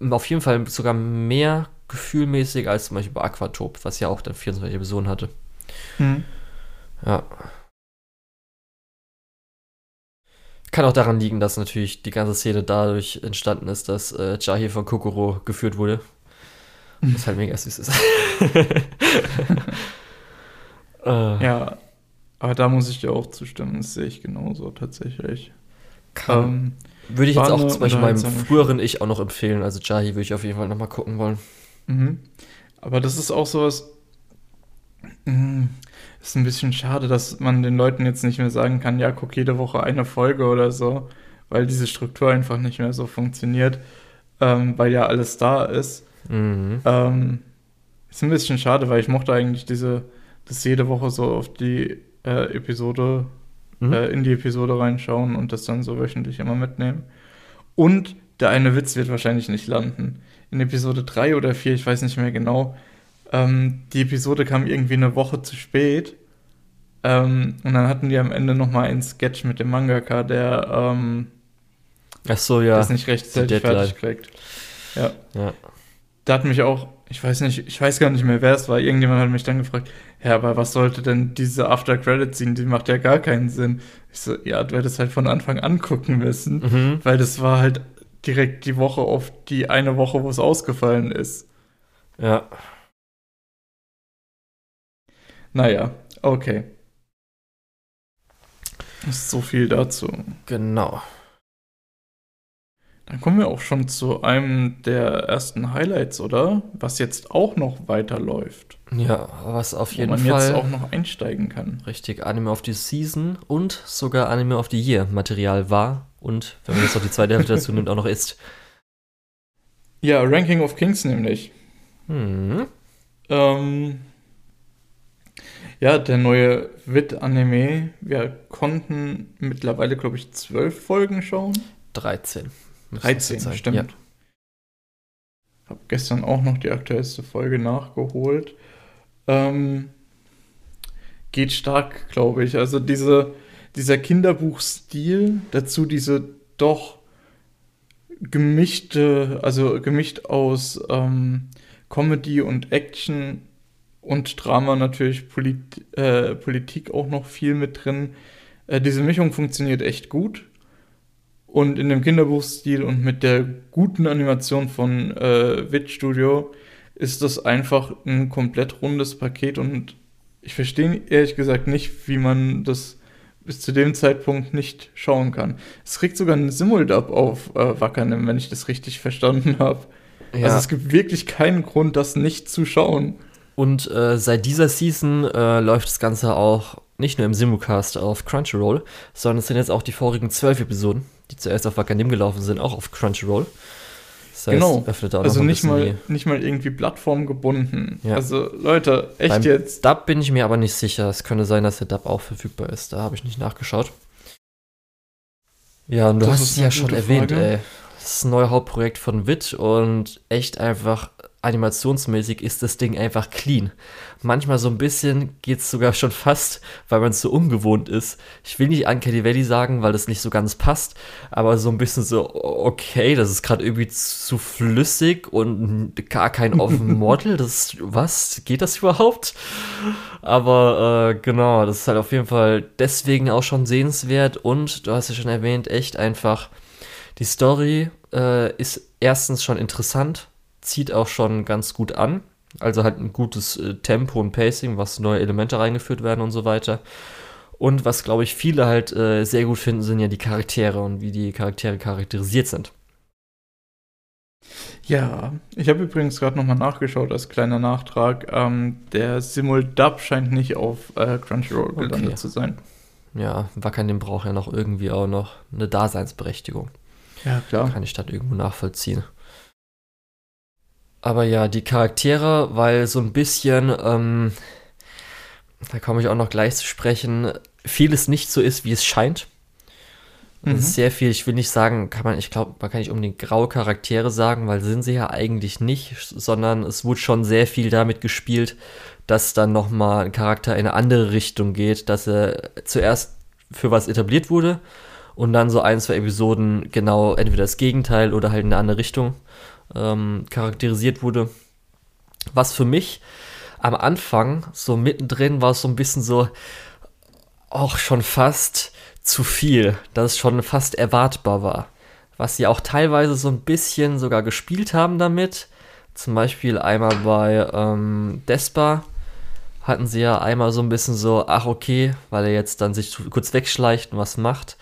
Auf jeden Fall sogar mehr gefühlmäßig als zum Beispiel bei Aquatop, was ja auch dann 24 Episoden hatte. Mhm. Ja. Kann auch daran liegen, dass natürlich die ganze Szene dadurch entstanden ist, dass äh, Jahi von Kokoro geführt wurde. Was halt mega süß ist. (laughs) (laughs) äh. Ja, aber da muss ich dir auch zustimmen. Das sehe ich genauso tatsächlich. Ähm, würde ich jetzt auch zum Beispiel meinem früheren Ich auch noch empfehlen. Also Jahi würde ich auf jeden Fall nochmal gucken wollen. Mhm. Aber das ist auch sowas. Mh, mm, ist ein bisschen schade, dass man den Leuten jetzt nicht mehr sagen kann, ja, guck jede Woche eine Folge oder so, weil diese Struktur einfach nicht mehr so funktioniert, ähm, weil ja alles da ist. Mhm. Ähm, ist ein bisschen schade, weil ich mochte eigentlich diese, das jede Woche so auf die äh, Episode, mhm. äh, in die Episode reinschauen und das dann so wöchentlich immer mitnehmen. Und der eine Witz wird wahrscheinlich nicht landen. In Episode 3 oder 4, ich weiß nicht mehr genau, ähm, die Episode kam irgendwie eine Woche zu spät. Ähm, und dann hatten die am Ende noch mal einen Sketch mit dem Mangaka, der ähm, Ach so, ja. das nicht rechtzeitig fertig kriegt. Ja. ja. Da hat mich auch, ich weiß nicht, ich weiß gar nicht mehr, wer es war. Irgendjemand hat mich dann gefragt, ja, aber was sollte denn diese After Credit Scene? Die macht ja gar keinen Sinn. Ich so, ja, du hättest halt von Anfang an gucken müssen, mhm. weil das war halt direkt die Woche auf die eine Woche, wo es ausgefallen ist. Ja. Naja, okay. Ist so viel dazu. Genau. Dann kommen wir auch schon zu einem der ersten Highlights, oder? Was jetzt auch noch weiterläuft. Ja, was auf jeden Fall. Wo man jetzt auch noch einsteigen kann. Richtig, Anime of the Season und sogar Anime of the Year Material war und, wenn man jetzt noch die zweite Hälfte dazu nimmt, auch noch ist. Ja, Ranking of Kings nämlich. Hm. Ähm, ja, der neue Wit-Anime. Wir konnten mittlerweile, glaube ich, zwölf Folgen schauen. 13. 13, stimmt. Ja. habe gestern auch noch die aktuellste Folge nachgeholt. Ähm, geht stark, glaube ich. Also diese, dieser Kinderbuchstil, dazu diese doch gemischte, also gemischt aus ähm, Comedy und Action und Drama natürlich Polit äh, Politik auch noch viel mit drin. Äh, diese Mischung funktioniert echt gut. Und in dem Kinderbuchstil und mit der guten Animation von äh, Wit Studio ist das einfach ein komplett rundes Paket und ich verstehe ehrlich gesagt nicht, wie man das bis zu dem Zeitpunkt nicht schauen kann. Es kriegt sogar einen Simuldub auf äh, Wackernem, wenn ich das richtig verstanden habe. Ja. Also es gibt wirklich keinen Grund, das nicht zu schauen. Und äh, seit dieser Season äh, läuft das Ganze auch nicht nur im Simulcast auf Crunchyroll, sondern es sind jetzt auch die vorigen zwölf Episoden, die zuerst auf Wakanim gelaufen sind, auch auf Crunchyroll. Das heißt, genau. also nicht mal, nicht mal irgendwie plattformgebunden. Ja. Also Leute, echt Beim jetzt. Dub bin ich mir aber nicht sicher. Es könnte sein, dass der Dub auch verfügbar ist. Da habe ich nicht nachgeschaut. Ja, und du das hast es ja schon erwähnt, ey. Das ist ein neues Hauptprojekt von WIT und echt einfach animationsmäßig ist das Ding einfach clean. Manchmal so ein bisschen geht es sogar schon fast, weil man es so ungewohnt ist. Ich will nicht Uncanny Valley sagen, weil das nicht so ganz passt, aber so ein bisschen so, okay, das ist gerade irgendwie zu flüssig und gar kein (laughs) Offen Model. Das, was? Geht das überhaupt? Aber äh, genau, das ist halt auf jeden Fall deswegen auch schon sehenswert und du hast ja schon erwähnt, echt einfach, die Story äh, ist erstens schon interessant zieht auch schon ganz gut an. Also halt ein gutes äh, Tempo und Pacing, was neue Elemente reingeführt werden und so weiter. Und was, glaube ich, viele halt äh, sehr gut finden, sind ja die Charaktere und wie die Charaktere charakterisiert sind. Ja, ich habe übrigens gerade nochmal nachgeschaut als kleiner Nachtrag. Ähm, der Simul-Dub scheint nicht auf äh, Crunchyroll gelandet okay. zu sein. Ja, Wakanim braucht ja noch irgendwie auch noch eine Daseinsberechtigung. Ja, klar. Kann ich das irgendwo nachvollziehen. Aber ja, die Charaktere, weil so ein bisschen, ähm, da komme ich auch noch gleich zu sprechen, vieles nicht so ist, wie es scheint. Mhm. Sehr viel, ich will nicht sagen, kann man, ich glaube, man kann nicht unbedingt graue Charaktere sagen, weil sind sie ja eigentlich nicht, sondern es wurde schon sehr viel damit gespielt, dass dann nochmal ein Charakter in eine andere Richtung geht, dass er zuerst für was etabliert wurde und dann so ein, zwei Episoden genau entweder das Gegenteil oder halt in eine andere Richtung ähm, charakterisiert wurde. Was für mich am Anfang, so mittendrin, war so ein bisschen so, auch schon fast zu viel, dass es schon fast erwartbar war. Was sie auch teilweise so ein bisschen sogar gespielt haben damit. Zum Beispiel einmal bei ähm, Despa hatten sie ja einmal so ein bisschen so, ach okay, weil er jetzt dann sich kurz wegschleicht und was macht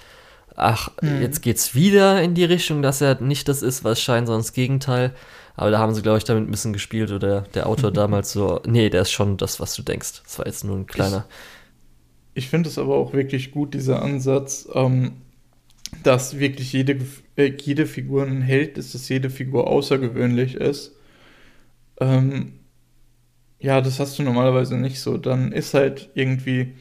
ach, mhm. jetzt geht's wieder in die Richtung, dass er nicht das ist, was scheint, sondern das Gegenteil. Aber da haben sie, glaube ich, damit ein bisschen gespielt oder der Autor damals so, nee, der ist schon das, was du denkst. Das war jetzt nur ein kleiner. Ich, ich finde es aber auch wirklich gut, dieser Ansatz, ähm, dass wirklich jede, äh, jede Figur ein Held ist, dass jede Figur außergewöhnlich ist. Ähm, ja, das hast du normalerweise nicht so. Dann ist halt irgendwie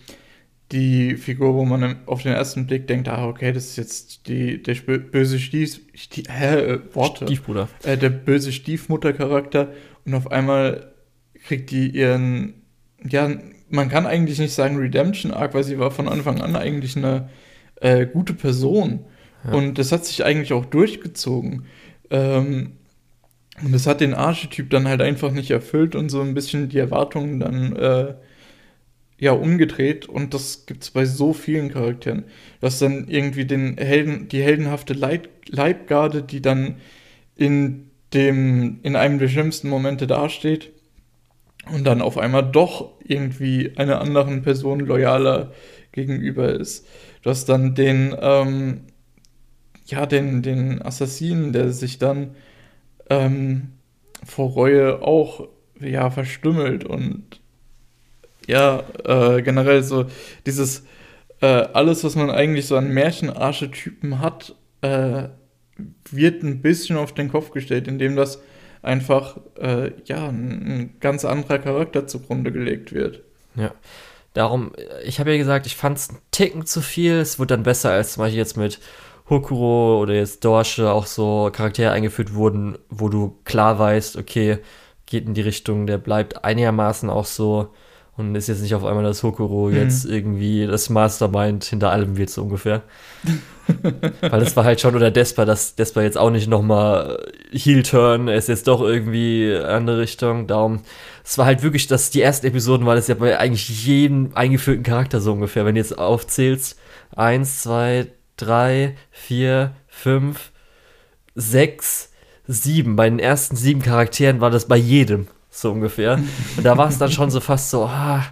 die Figur, wo man auf den ersten Blick denkt, ah, okay, das ist jetzt die, der böse Stief, Stief äh, Worte. Stiefbruder. Äh, der böse Stiefmuttercharakter und auf einmal kriegt die ihren, ja, man kann eigentlich nicht sagen Redemption Arc, weil sie war von Anfang an eigentlich eine äh, gute Person. Ja. Und das hat sich eigentlich auch durchgezogen. Ähm, und das hat den Archetyp dann halt einfach nicht erfüllt und so ein bisschen die Erwartungen dann äh, ja umgedreht und das gibt es bei so vielen Charakteren. Du hast dann irgendwie den Helden, die heldenhafte Leib Leibgarde, die dann in dem, in einem der schlimmsten Momente dasteht und dann auf einmal doch irgendwie einer anderen Person loyaler gegenüber ist. Du hast dann den, ähm, ja, den, den Assassinen, der sich dann ähm, vor Reue auch ja, verstümmelt und ja, äh, generell so dieses, äh, alles, was man eigentlich so an Märchenarchetypen hat, äh, wird ein bisschen auf den Kopf gestellt, indem das einfach, äh, ja, ein, ein, ganz anderer Charakter zugrunde gelegt wird. Ja. Darum, ich habe ja gesagt, ich fand es einen Ticken zu viel. Es wird dann besser als zum Beispiel jetzt mit Hokuro oder jetzt Dorsche auch so Charaktere eingeführt wurden, wo du klar weißt, okay, geht in die Richtung, der bleibt einigermaßen auch so und ist jetzt nicht auf einmal das Hokuro mhm. jetzt irgendwie das Mastermind hinter allem wird so ungefähr. (laughs) Weil das war halt schon, oder Despa, dass Despa jetzt auch nicht nochmal Heel-Turn, er ist jetzt doch irgendwie andere Richtung, darum, es war halt wirklich, dass die ersten Episoden war das ja bei eigentlich jedem eingeführten Charakter so ungefähr, wenn du jetzt aufzählst, eins, zwei, drei, vier, fünf, sechs, sieben. Bei den ersten sieben Charakteren war das bei jedem so ungefähr. Und da war es dann schon so fast so, ah,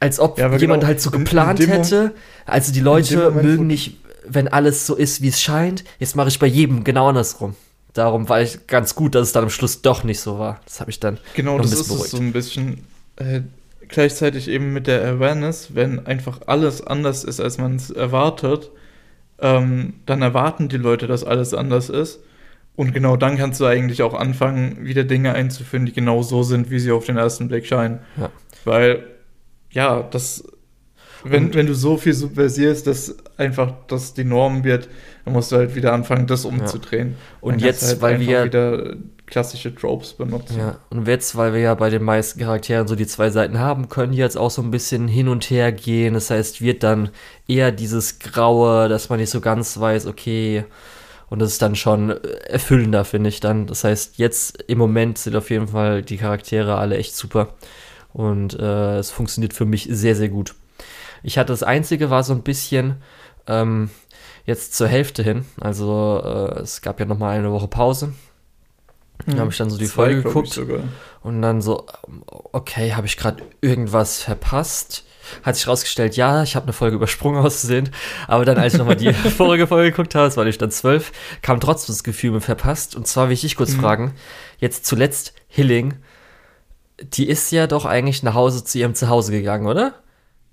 als ob ja, jemand genau, halt so geplant in, in hätte. Also die Leute mögen nicht, wenn alles so ist, wie es scheint. Jetzt mache ich bei jedem genau andersrum. Darum war ich ganz gut, dass es dann am Schluss doch nicht so war. Das habe ich dann. Genau, das ist es so ein bisschen. Äh, gleichzeitig eben mit der Awareness, wenn einfach alles anders ist, als man es erwartet, ähm, dann erwarten die Leute, dass alles anders ist. Und genau dann kannst du eigentlich auch anfangen, wieder Dinge einzuführen, die genau so sind, wie sie auf den ersten Blick scheinen. Ja. Weil, ja, das, wenn, wenn du so viel subversierst, dass einfach das die Norm wird, dann musst du halt wieder anfangen, das umzudrehen. Ja. Und jetzt, halt weil wir wieder klassische Tropes benutzen. Ja, und jetzt, weil wir ja bei den meisten Charakteren so die zwei Seiten haben, können die jetzt auch so ein bisschen hin und her gehen. Das heißt, wird dann eher dieses Graue, dass man nicht so ganz weiß, okay, und das ist dann schon erfüllender, finde ich dann. Das heißt, jetzt im Moment sind auf jeden Fall die Charaktere alle echt super. Und äh, es funktioniert für mich sehr, sehr gut. Ich hatte das Einzige, war so ein bisschen ähm, jetzt zur Hälfte hin. Also äh, es gab ja noch mal eine Woche Pause da habe ich dann so die Folge geguckt und dann so, okay, habe ich gerade irgendwas verpasst? Hat sich rausgestellt, ja, ich habe eine Folge übersprungen auszusehen. Aber dann, als ich nochmal die (laughs) vorige Folge geguckt habe, es war nicht dann zwölf, kam trotzdem das Gefühl mit verpasst. Und zwar will ich dich kurz mhm. fragen, jetzt zuletzt Hilling, die ist ja doch eigentlich nach Hause zu ihrem Zuhause gegangen, oder?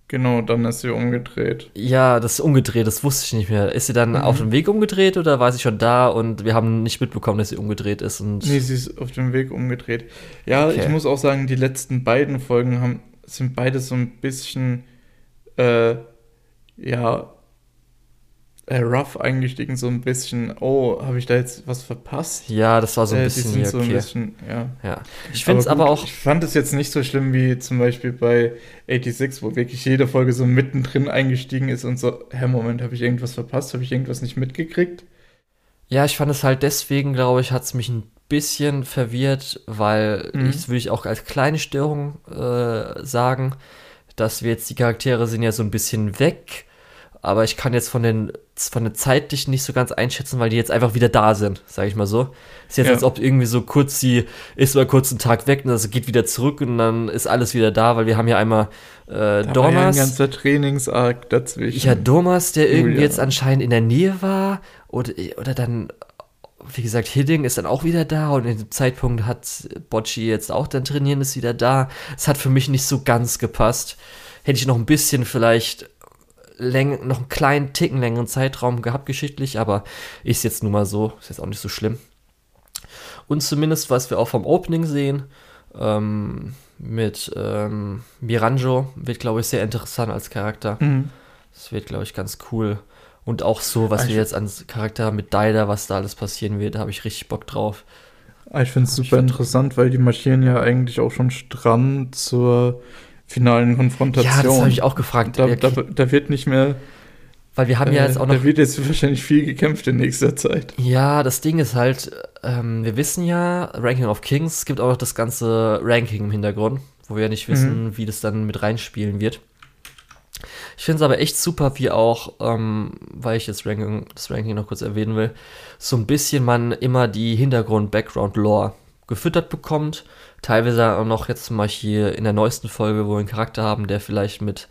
Genau, dann ist sie umgedreht. Ja, das ist umgedreht, das wusste ich nicht mehr. Ist sie dann mhm. auf dem Weg umgedreht oder war sie schon da und wir haben nicht mitbekommen, dass sie umgedreht ist? Und nee, sie ist auf dem Weg umgedreht. Ja, okay. ich muss auch sagen, die letzten beiden Folgen haben, sind beide so ein bisschen, äh, ja, äh, rough eingestiegen, so ein bisschen, oh, habe ich da jetzt was verpasst? Ja, das war so ein äh, bisschen, die sind so okay. ein bisschen, ja. ja. Ich finde es aber, aber, auch. Ich fand es jetzt nicht so schlimm wie zum Beispiel bei 86, wo wirklich jede Folge so mittendrin eingestiegen ist und so, Herr, Moment, habe ich irgendwas verpasst? Habe ich irgendwas nicht mitgekriegt? Ja, ich fand es halt deswegen, glaube ich, hat es mich ein bisschen verwirrt, weil mhm. ich würde ich auch als kleine Störung äh, sagen, dass wir jetzt die Charaktere sind ja so ein bisschen weg aber ich kann jetzt von den von der zeitlichen nicht so ganz einschätzen, weil die jetzt einfach wieder da sind, sage ich mal so. Ist jetzt, ja. als ob irgendwie so kurz sie ist mal kurz einen Tag weg und also geht wieder zurück und dann ist alles wieder da, weil wir haben ja einmal äh, da Dormas. War ja ein ganzer Trainingsarg dazwischen. Ja, Dormas, der irgendwie ja. jetzt anscheinend in der Nähe war oder, oder dann wie gesagt, Hidding ist dann auch wieder da und in dem Zeitpunkt hat Bocci jetzt auch dann trainieren, ist wieder da. Es hat für mich nicht so ganz gepasst. Hätte ich noch ein bisschen vielleicht läng noch einen kleinen Ticken längeren Zeitraum gehabt geschichtlich, aber ist jetzt nun mal so, ist jetzt auch nicht so schlimm. Und zumindest, was wir auch vom Opening sehen, ähm, mit ähm, Miranjo wird, glaube ich, sehr interessant als Charakter. Mhm. Das wird, glaube ich, ganz cool. Und auch so, was ich wir jetzt als Charakter mit Daida, was da alles passieren wird, da habe ich richtig Bock drauf. Ich finde es super interessant, weil die marschieren ja eigentlich auch schon stramm zur finalen Konfrontation. Ja, das habe ich auch gefragt. Da, da, da, wird nicht mehr. Weil wir haben ja jetzt auch noch. Da wird jetzt wahrscheinlich viel gekämpft in nächster Zeit. Ja, das Ding ist halt, ähm, wir wissen ja, Ranking of Kings gibt auch noch das ganze Ranking im Hintergrund, wo wir ja nicht wissen, mhm. wie das dann mit reinspielen wird. Ich finde es aber echt super, wie auch, ähm, weil ich jetzt Ranking, das Ranking noch kurz erwähnen will, so ein bisschen man immer die Hintergrund-Background-Lore gefüttert bekommt. Teilweise auch noch jetzt mal hier in der neuesten Folge, wo wir einen Charakter haben, der vielleicht mit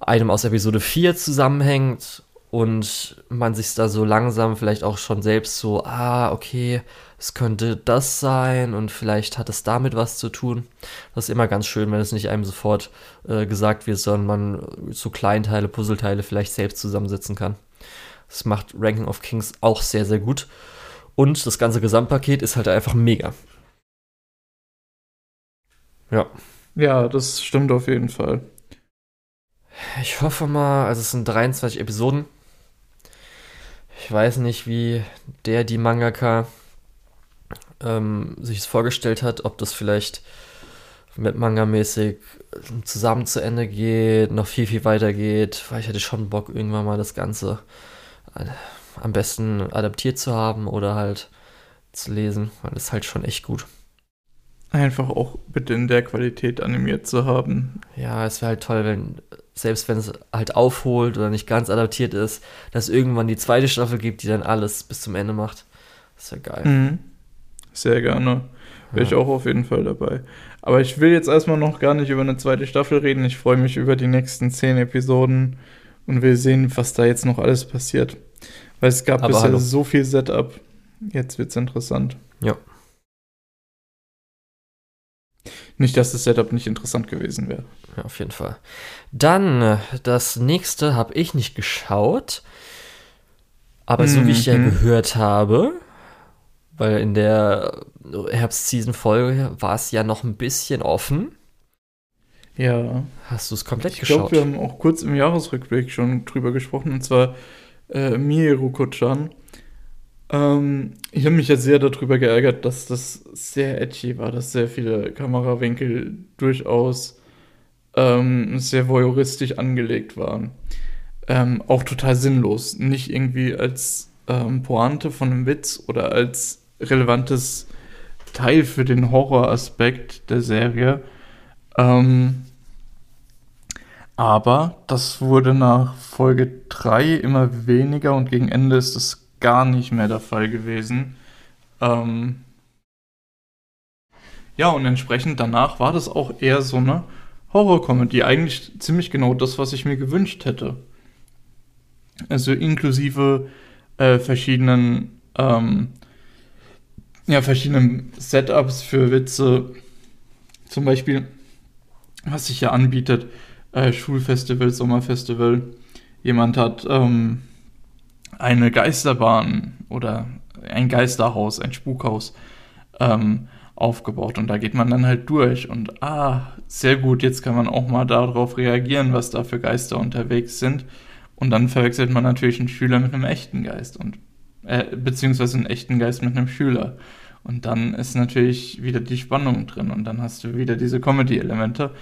einem aus Episode 4 zusammenhängt und man sich da so langsam vielleicht auch schon selbst so, ah, okay, es könnte das sein und vielleicht hat es damit was zu tun. Das ist immer ganz schön, wenn es nicht einem sofort äh, gesagt wird, sondern man so Kleinteile, Puzzleteile vielleicht selbst zusammensetzen kann. Das macht Ranking of Kings auch sehr, sehr gut. Und das ganze Gesamtpaket ist halt einfach mega. Ja. Ja, das stimmt auf jeden Fall. Ich hoffe mal, also es sind 23 Episoden. Ich weiß nicht, wie der, die Mangaka, ähm, sich es vorgestellt hat, ob das vielleicht mit Manga-mäßig zusammen zu Ende geht, noch viel, viel weiter geht, weil ich hätte schon Bock, irgendwann mal das Ganze äh, am besten adaptiert zu haben oder halt zu lesen, weil das ist halt schon echt gut. Einfach auch bitte in der Qualität animiert zu haben. Ja, es wäre halt toll, wenn, selbst wenn es halt aufholt oder nicht ganz adaptiert ist, dass es irgendwann die zweite Staffel gibt, die dann alles bis zum Ende macht. Das wäre geil. Mhm. Sehr gerne. Wäre ja. ich auch auf jeden Fall dabei. Aber ich will jetzt erstmal noch gar nicht über eine zweite Staffel reden. Ich freue mich über die nächsten zehn Episoden und will sehen, was da jetzt noch alles passiert. Weil es gab Aber bisher hallo. so viel Setup. Jetzt wird es interessant. Ja. Nicht, dass das Setup nicht interessant gewesen wäre. Ja, auf jeden Fall. Dann, das nächste habe ich nicht geschaut. Aber so wie ich ja mhm. gehört habe, weil in der Herbst-Season-Folge war es ja noch ein bisschen offen. Ja. Hast du es komplett ich geschaut? Ich glaube, wir haben auch kurz im Jahresrückblick schon drüber gesprochen, und zwar äh, Mihiru-Chan. Ähm, ich habe mich ja sehr darüber geärgert, dass das sehr edgy war, dass sehr viele Kamerawinkel durchaus ähm, sehr voyeuristisch angelegt waren. Ähm, auch total sinnlos. Nicht irgendwie als ähm, Pointe von einem Witz oder als relevantes Teil für den Horroraspekt der Serie. Ähm, aber das wurde nach Folge 3 immer weniger und gegen Ende ist das gar nicht mehr der Fall gewesen. Ähm ja, und entsprechend danach war das auch eher so eine Horror-Comedy. Eigentlich ziemlich genau das, was ich mir gewünscht hätte. Also inklusive äh, verschiedenen, ähm, ja, verschiedenen Setups für Witze. Zum Beispiel, was sich ja anbietet, äh, Schulfestival, Sommerfestival. Jemand hat ähm, eine Geisterbahn oder ein Geisterhaus, ein Spukhaus ähm, aufgebaut und da geht man dann halt durch und ah, sehr gut, jetzt kann man auch mal darauf reagieren, was da für Geister unterwegs sind und dann verwechselt man natürlich einen Schüler mit einem echten Geist und äh, beziehungsweise einen echten Geist mit einem Schüler und dann ist natürlich wieder die Spannung drin und dann hast du wieder diese Comedy-Elemente.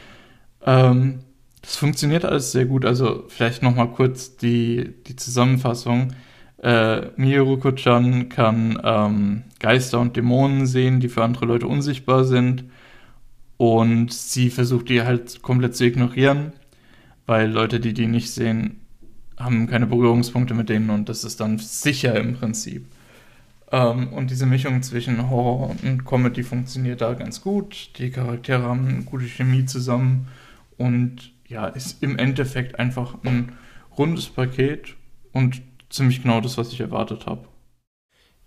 Ähm, das funktioniert alles sehr gut. Also vielleicht noch mal kurz die, die Zusammenfassung. Äh, Miruko-chan kann ähm, Geister und Dämonen sehen, die für andere Leute unsichtbar sind. Und sie versucht die halt komplett zu ignorieren, weil Leute, die die nicht sehen, haben keine Berührungspunkte mit denen und das ist dann sicher im Prinzip. Ähm, und diese Mischung zwischen Horror und Comedy funktioniert da ganz gut. Die Charaktere haben eine gute Chemie zusammen und ja, ist im Endeffekt einfach ein rundes Paket und ziemlich genau das, was ich erwartet habe.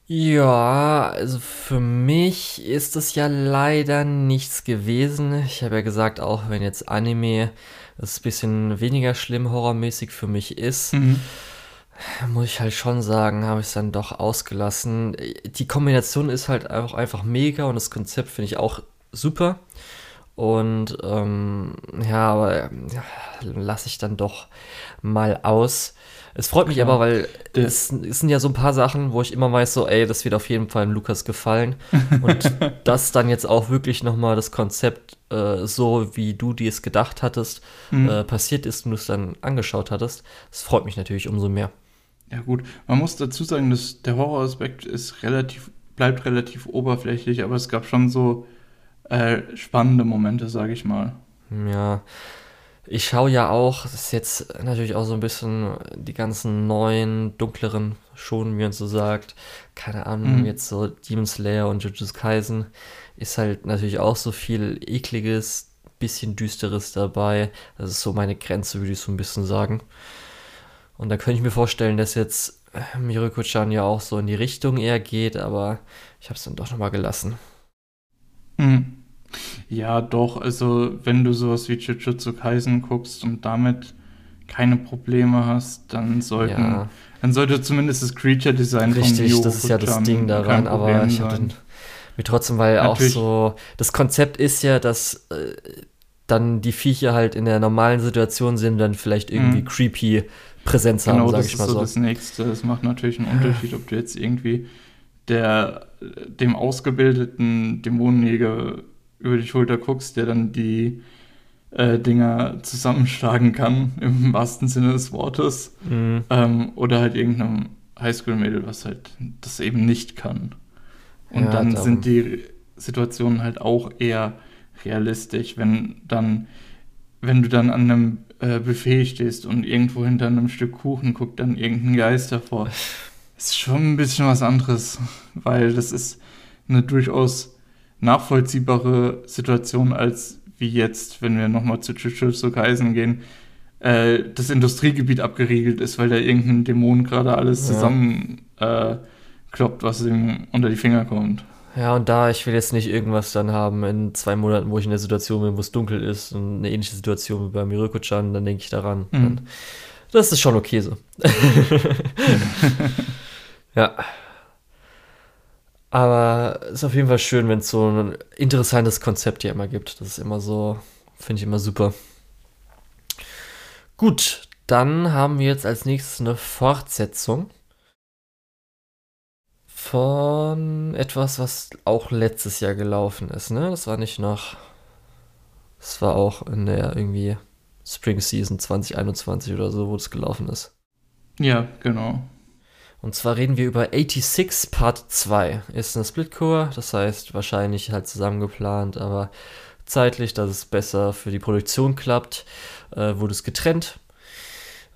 Ja, also für mich ist das ja leider nichts gewesen. Ich habe ja gesagt, auch wenn jetzt Anime das ein bisschen weniger schlimm horrormäßig für mich ist, mhm. muss ich halt schon sagen, habe ich es dann doch ausgelassen. Die Kombination ist halt einfach, einfach mega und das Konzept finde ich auch super. Und ähm, ja, aber ja, lasse ich dann doch mal aus. Es freut mich Klar. aber, weil es, es, sind ja so ein paar Sachen, wo ich immer weiß, so, ey, das wird auf jeden Fall Lukas gefallen. Und (laughs) das dann jetzt auch wirklich nochmal das Konzept, äh, so wie du dir es gedacht hattest, mhm. äh, passiert ist und du es dann angeschaut hattest, das freut mich natürlich umso mehr. Ja, gut. Man muss dazu sagen, dass der Horroraspekt ist relativ, bleibt relativ oberflächlich, aber es gab schon so äh, spannende Momente, sage ich mal. Ja, ich schaue ja auch, das ist jetzt natürlich auch so ein bisschen die ganzen neuen, dunkleren Schonen, wie man so sagt. Keine Ahnung, mhm. jetzt so Demon Slayer und Jujutsu Kaisen ist halt natürlich auch so viel ekliges, bisschen düsteres dabei. Das ist so meine Grenze, würde ich so ein bisschen sagen. Und da könnte ich mir vorstellen, dass jetzt Miruko-chan ja auch so in die Richtung eher geht, aber ich habe es dann doch nochmal gelassen. Mhm. Ja, doch. Also, wenn du sowas wie Jujutsu Kaisen guckst und damit keine Probleme hast, dann sollten, ja. dann sollte zumindest das Creature Design Richtig, von das ist ja das Ding daran, aber ich habe mir trotzdem, weil Natürlich. auch so, das Konzept ist ja, dass äh, dann die Viecher halt in der normalen Situation sind, dann vielleicht irgendwie mhm. creepy Präsenz genau, haben, sag ich mal so. Genau, das ist so das Nächste. Es macht natürlich einen Unterschied, ob du jetzt irgendwie der, dem ausgebildeten Dämonenjäger über die Schulter guckst, der dann die äh, Dinger zusammenschlagen kann, (laughs) im wahrsten Sinne des Wortes. Mhm. Ähm, oder halt irgendeinem Highschool-Mädel, was halt das eben nicht kann. Und ja, dann darum. sind die Situationen halt auch eher realistisch, wenn dann, wenn du dann an einem äh, Buffet stehst und irgendwo hinter einem Stück Kuchen guckt dann irgendein Geist davor. (laughs) ist schon ein bisschen was anderes, weil das ist eine durchaus nachvollziehbare Situation als wie jetzt, wenn wir nochmal zu Jujutsu Kaisen gehen, äh, das Industriegebiet abgeriegelt ist, weil da irgendein Dämon gerade alles ja. zusammenkloppt, äh, was ihm unter die Finger kommt. Ja, und da, ich will jetzt nicht irgendwas dann haben in zwei Monaten, wo ich in der Situation bin, wo es dunkel ist und eine ähnliche Situation wie bei Miruko-chan, dann denke ich daran. Mhm. das ist schon okay so. (laughs) (laughs) ja. Aber es ist auf jeden Fall schön, wenn es so ein interessantes Konzept hier immer gibt. Das ist immer so, finde ich immer super. Gut, dann haben wir jetzt als nächstes eine Fortsetzung von etwas, was auch letztes Jahr gelaufen ist, ne? Das war nicht noch. Das war auch in der irgendwie Spring Season 2021 oder so, wo das gelaufen ist. Ja, genau. Und zwar reden wir über 86 Part 2. Ist eine Splitcore, das heißt wahrscheinlich halt zusammengeplant, aber zeitlich, dass es besser für die Produktion klappt, äh, wurde es getrennt.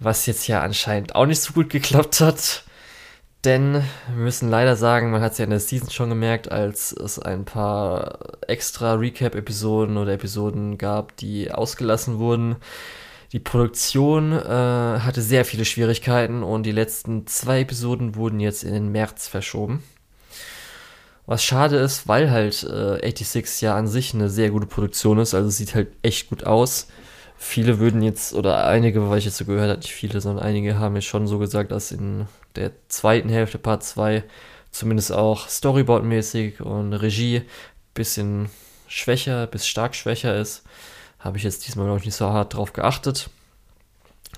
Was jetzt ja anscheinend auch nicht so gut geklappt hat. Denn wir müssen leider sagen, man hat es ja in der Season schon gemerkt, als es ein paar extra Recap-Episoden oder Episoden gab, die ausgelassen wurden. Die Produktion äh, hatte sehr viele Schwierigkeiten und die letzten zwei Episoden wurden jetzt in den März verschoben. Was schade ist, weil halt äh, 86 ja an sich eine sehr gute Produktion ist, also sieht halt echt gut aus. Viele würden jetzt, oder einige, weil ich jetzt so gehört habe, nicht viele, sondern einige haben mir schon so gesagt, dass in der zweiten Hälfte Part 2 zumindest auch Storyboard-mäßig und Regie bisschen schwächer bis stark schwächer ist. Habe ich jetzt diesmal, ich, nicht so hart drauf geachtet.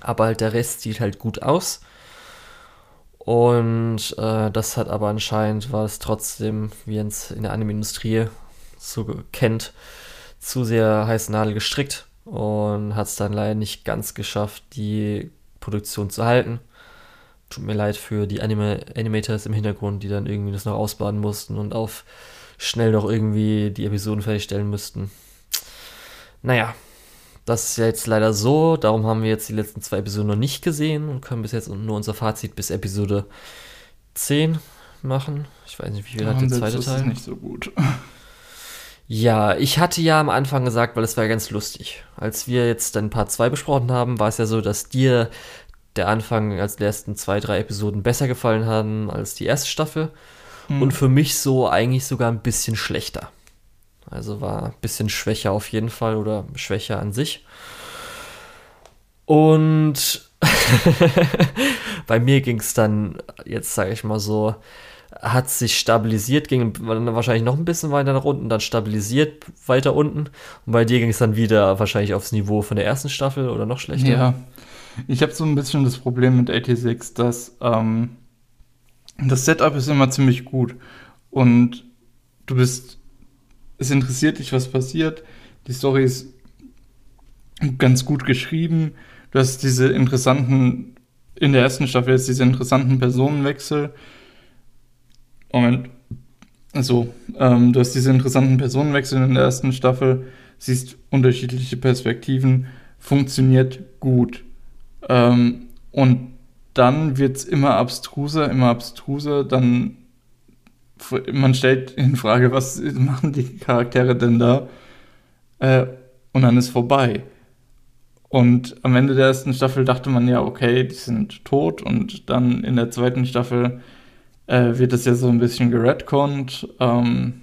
Aber halt der Rest sieht halt gut aus. Und äh, das hat aber anscheinend, war es trotzdem, wie man es in der Anime-Industrie so kennt, zu sehr heiß Nadel gestrickt und hat es dann leider nicht ganz geschafft, die Produktion zu halten. Tut mir leid für die Anime Animators im Hintergrund, die dann irgendwie das noch ausbaden mussten und auf schnell noch irgendwie die Episoden fertigstellen müssten. Naja, das ist ja jetzt leider so. Darum haben wir jetzt die letzten zwei Episoden noch nicht gesehen und können bis jetzt nur unser Fazit bis Episode 10 machen. Ich weiß nicht, wie viel hat der zweite Teil? Das ist nicht so gut. Ja, ich hatte ja am Anfang gesagt, weil es war ganz lustig. Als wir jetzt dann Part 2 besprochen haben, war es ja so, dass dir der Anfang als die ersten zwei, drei Episoden besser gefallen haben als die erste Staffel. Mhm. Und für mich so eigentlich sogar ein bisschen schlechter. Also war ein bisschen schwächer auf jeden Fall oder schwächer an sich. Und (laughs) bei mir ging es dann, jetzt sage ich mal so, hat sich stabilisiert, ging dann wahrscheinlich noch ein bisschen weiter nach unten, dann stabilisiert weiter unten. Und bei dir ging es dann wieder wahrscheinlich aufs Niveau von der ersten Staffel oder noch schlechter. Ja, ich habe so ein bisschen das Problem mit 86, dass ähm, das Setup ist immer ziemlich gut und du bist es interessiert dich, was passiert. Die Story ist ganz gut geschrieben. Du hast diese interessanten, in der ersten Staffel jetzt diese interessanten Personenwechsel. Moment. So, ähm, du hast diese interessanten Personenwechsel in der ersten Staffel, siehst unterschiedliche Perspektiven, funktioniert gut. Ähm, und dann wird es immer abstruser, immer abstruser, dann man stellt in Frage, was machen die Charaktere denn da? Äh, und dann ist vorbei. Und am Ende der ersten Staffel dachte man ja, okay, die sind tot. Und dann in der zweiten Staffel äh, wird das ja so ein bisschen geredconnt. Ähm,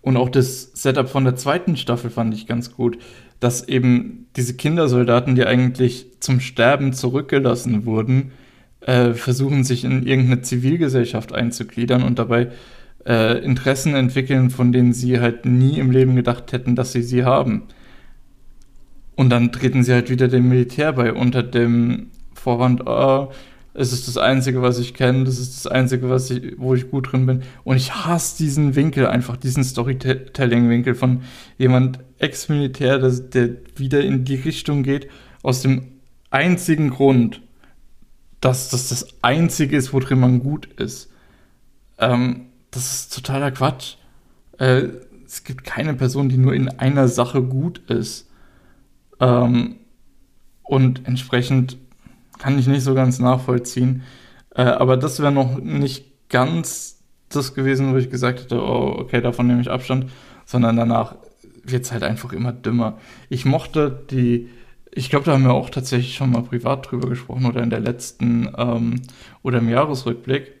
und auch das Setup von der zweiten Staffel fand ich ganz gut, dass eben diese Kindersoldaten, die eigentlich zum Sterben zurückgelassen wurden, äh, versuchen, sich in irgendeine Zivilgesellschaft einzugliedern und dabei äh, Interessen entwickeln, von denen sie halt nie im Leben gedacht hätten, dass sie sie haben. Und dann treten sie halt wieder dem Militär bei unter dem Vorwand, oh, es ist das Einzige, was ich kenne, das ist das Einzige, was ich, wo ich gut drin bin. Und ich hasse diesen Winkel, einfach diesen Storytelling-Winkel von jemand Ex-Militär, der, der wieder in die Richtung geht, aus dem einzigen Grund, dass das das Einzige ist, worin man gut ist. Ähm, das ist totaler Quatsch. Äh, es gibt keine Person, die nur in einer Sache gut ist. Ähm, und entsprechend kann ich nicht so ganz nachvollziehen. Äh, aber das wäre noch nicht ganz das gewesen, wo ich gesagt hätte, oh, okay, davon nehme ich Abstand, sondern danach wird es halt einfach immer dümmer. Ich mochte die, ich glaube, da haben wir auch tatsächlich schon mal privat drüber gesprochen oder in der letzten ähm, oder im Jahresrückblick.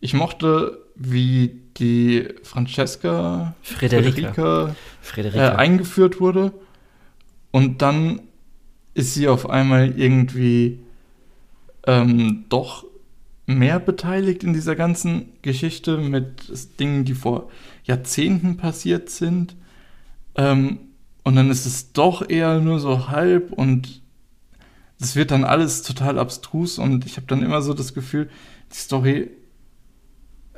Ich mochte, wie die Francesca Frederica, Frederica. Äh, eingeführt wurde und dann ist sie auf einmal irgendwie ähm, doch mehr beteiligt in dieser ganzen Geschichte mit Dingen, die vor Jahrzehnten passiert sind. Ähm, und dann ist es doch eher nur so halb und es wird dann alles total abstrus und ich habe dann immer so das Gefühl, die Story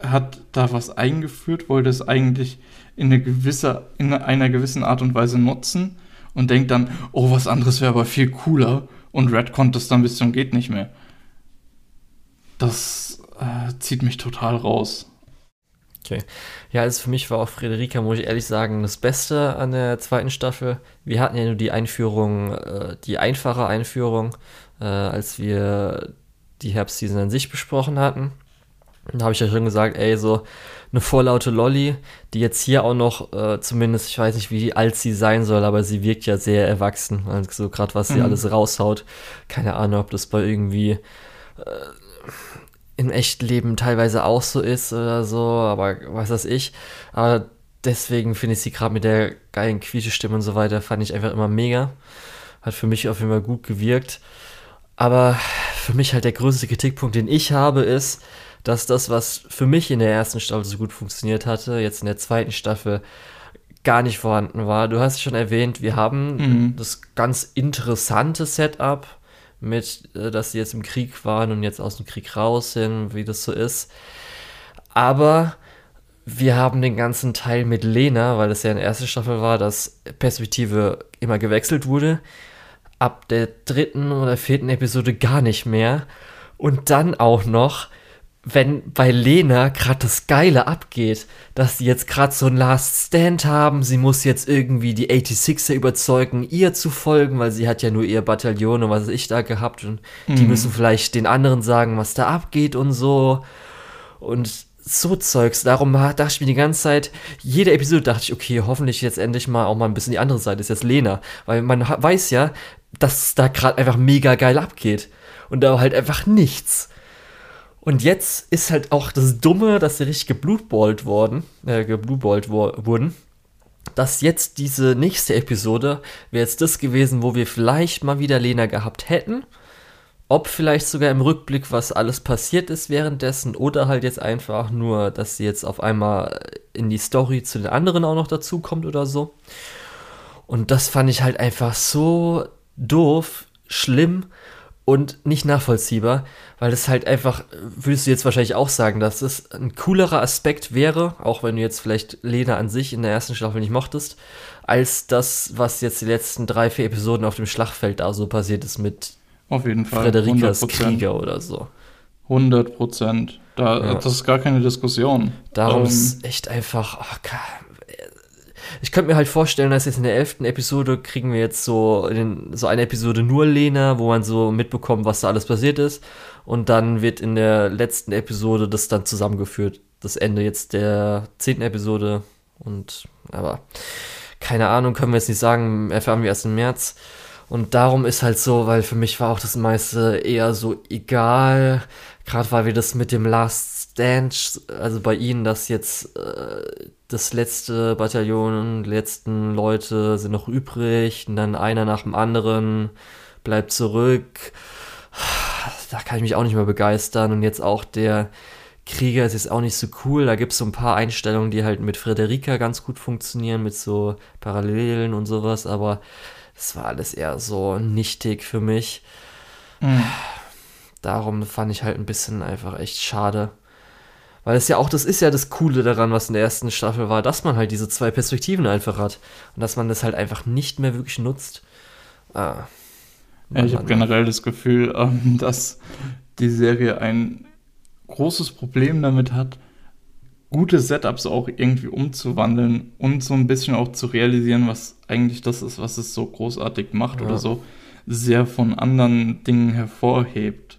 hat da was eingeführt, wollte es eigentlich in, eine gewisse, in einer gewissen Art und Weise nutzen und denkt dann, oh, was anderes wäre aber viel cooler und Red konnte es dann bis zum geht nicht mehr das äh, zieht mich total raus. Okay. Ja, also für mich war auch Frederika, muss ich ehrlich sagen, das Beste an der zweiten Staffel. Wir hatten ja nur die Einführung, äh, die einfache Einführung, äh, als wir die Herbstseason an sich besprochen hatten. Da habe ich ja schon gesagt, ey, so eine vorlaute Lolly, die jetzt hier auch noch, äh, zumindest, ich weiß nicht, wie alt sie sein soll, aber sie wirkt ja sehr erwachsen. Also gerade was sie mhm. alles raushaut. Keine Ahnung, ob das bei irgendwie äh, im echten Leben teilweise auch so ist oder so, aber was weiß ich. Aber deswegen finde ich sie gerade mit der geilen Quietschestimme und so weiter, fand ich einfach immer mega. Hat für mich auf jeden Fall gut gewirkt. Aber für mich halt der größte Kritikpunkt, den ich habe, ist, dass das, was für mich in der ersten Staffel so gut funktioniert hatte, jetzt in der zweiten Staffel gar nicht vorhanden war. Du hast schon erwähnt, wir haben mhm. das ganz interessante Setup mit, äh, dass sie jetzt im Krieg waren und jetzt aus dem Krieg raus sind, wie das so ist. Aber wir haben den ganzen Teil mit Lena, weil das ja in der ersten Staffel war, dass Perspektive immer gewechselt wurde. Ab der dritten oder vierten Episode gar nicht mehr. Und dann auch noch wenn bei Lena gerade das Geile abgeht, dass sie jetzt gerade so ein Last Stand haben, sie muss jetzt irgendwie die 86er überzeugen, ihr zu folgen, weil sie hat ja nur ihr Bataillon und was ich da gehabt und mhm. die müssen vielleicht den anderen sagen, was da abgeht und so. Und so Zeugs. Darum dachte ich mir die ganze Zeit, jede Episode dachte ich, okay, hoffentlich jetzt endlich mal auch mal ein bisschen die andere Seite, ist jetzt Lena. Weil man weiß ja, dass da gerade einfach mega geil abgeht. Und da halt einfach nichts. Und jetzt ist halt auch das Dumme, dass sie richtig geblutballt worden, äh, geblutballt wo wurden. Dass jetzt diese nächste Episode wäre jetzt das gewesen, wo wir vielleicht mal wieder Lena gehabt hätten. Ob vielleicht sogar im Rückblick, was alles passiert ist währenddessen, oder halt jetzt einfach nur, dass sie jetzt auf einmal in die Story zu den anderen auch noch dazukommt oder so. Und das fand ich halt einfach so doof, schlimm und nicht nachvollziehbar, weil es halt einfach, würdest du jetzt wahrscheinlich auch sagen, dass es ein coolerer Aspekt wäre, auch wenn du jetzt vielleicht Lena an sich in der ersten Staffel nicht mochtest, als das, was jetzt die letzten drei, vier Episoden auf dem Schlachtfeld da so passiert ist mit auf jeden Fall. Frederikas 100%. Krieger oder so. 100 Prozent. Da, ja. Das ist gar keine Diskussion. Darum ähm, ist echt einfach, oh, ich könnte mir halt vorstellen, dass jetzt in der elften Episode kriegen wir jetzt so, in, so eine Episode nur Lena, wo man so mitbekommt, was da alles passiert ist. Und dann wird in der letzten Episode das dann zusammengeführt. Das Ende jetzt der zehnten Episode. Und, aber, keine Ahnung, können wir jetzt nicht sagen, erfahren wir erst im März. Und darum ist halt so, weil für mich war auch das meiste eher so egal. Gerade weil wir das mit dem Last Stand, also bei ihnen, dass jetzt äh, das letzte Bataillon, die letzten Leute sind noch übrig und dann einer nach dem anderen bleibt zurück. Da kann ich mich auch nicht mehr begeistern und jetzt auch der Krieger ist jetzt auch nicht so cool. Da gibt es so ein paar Einstellungen, die halt mit Frederica ganz gut funktionieren, mit so Parallelen und sowas, aber es war alles eher so nichtig für mich. Mhm. Darum fand ich halt ein bisschen einfach echt schade. Weil es ja auch, das ist ja das Coole daran, was in der ersten Staffel war, dass man halt diese zwei Perspektiven einfach hat. Und dass man das halt einfach nicht mehr wirklich nutzt. Ah. Ja, ich habe generell das Gefühl, (laughs) ähm, dass die Serie ein großes Problem damit hat, gute Setups auch irgendwie umzuwandeln und so ein bisschen auch zu realisieren, was eigentlich das ist, was es so großartig macht ja. oder so sehr von anderen Dingen hervorhebt.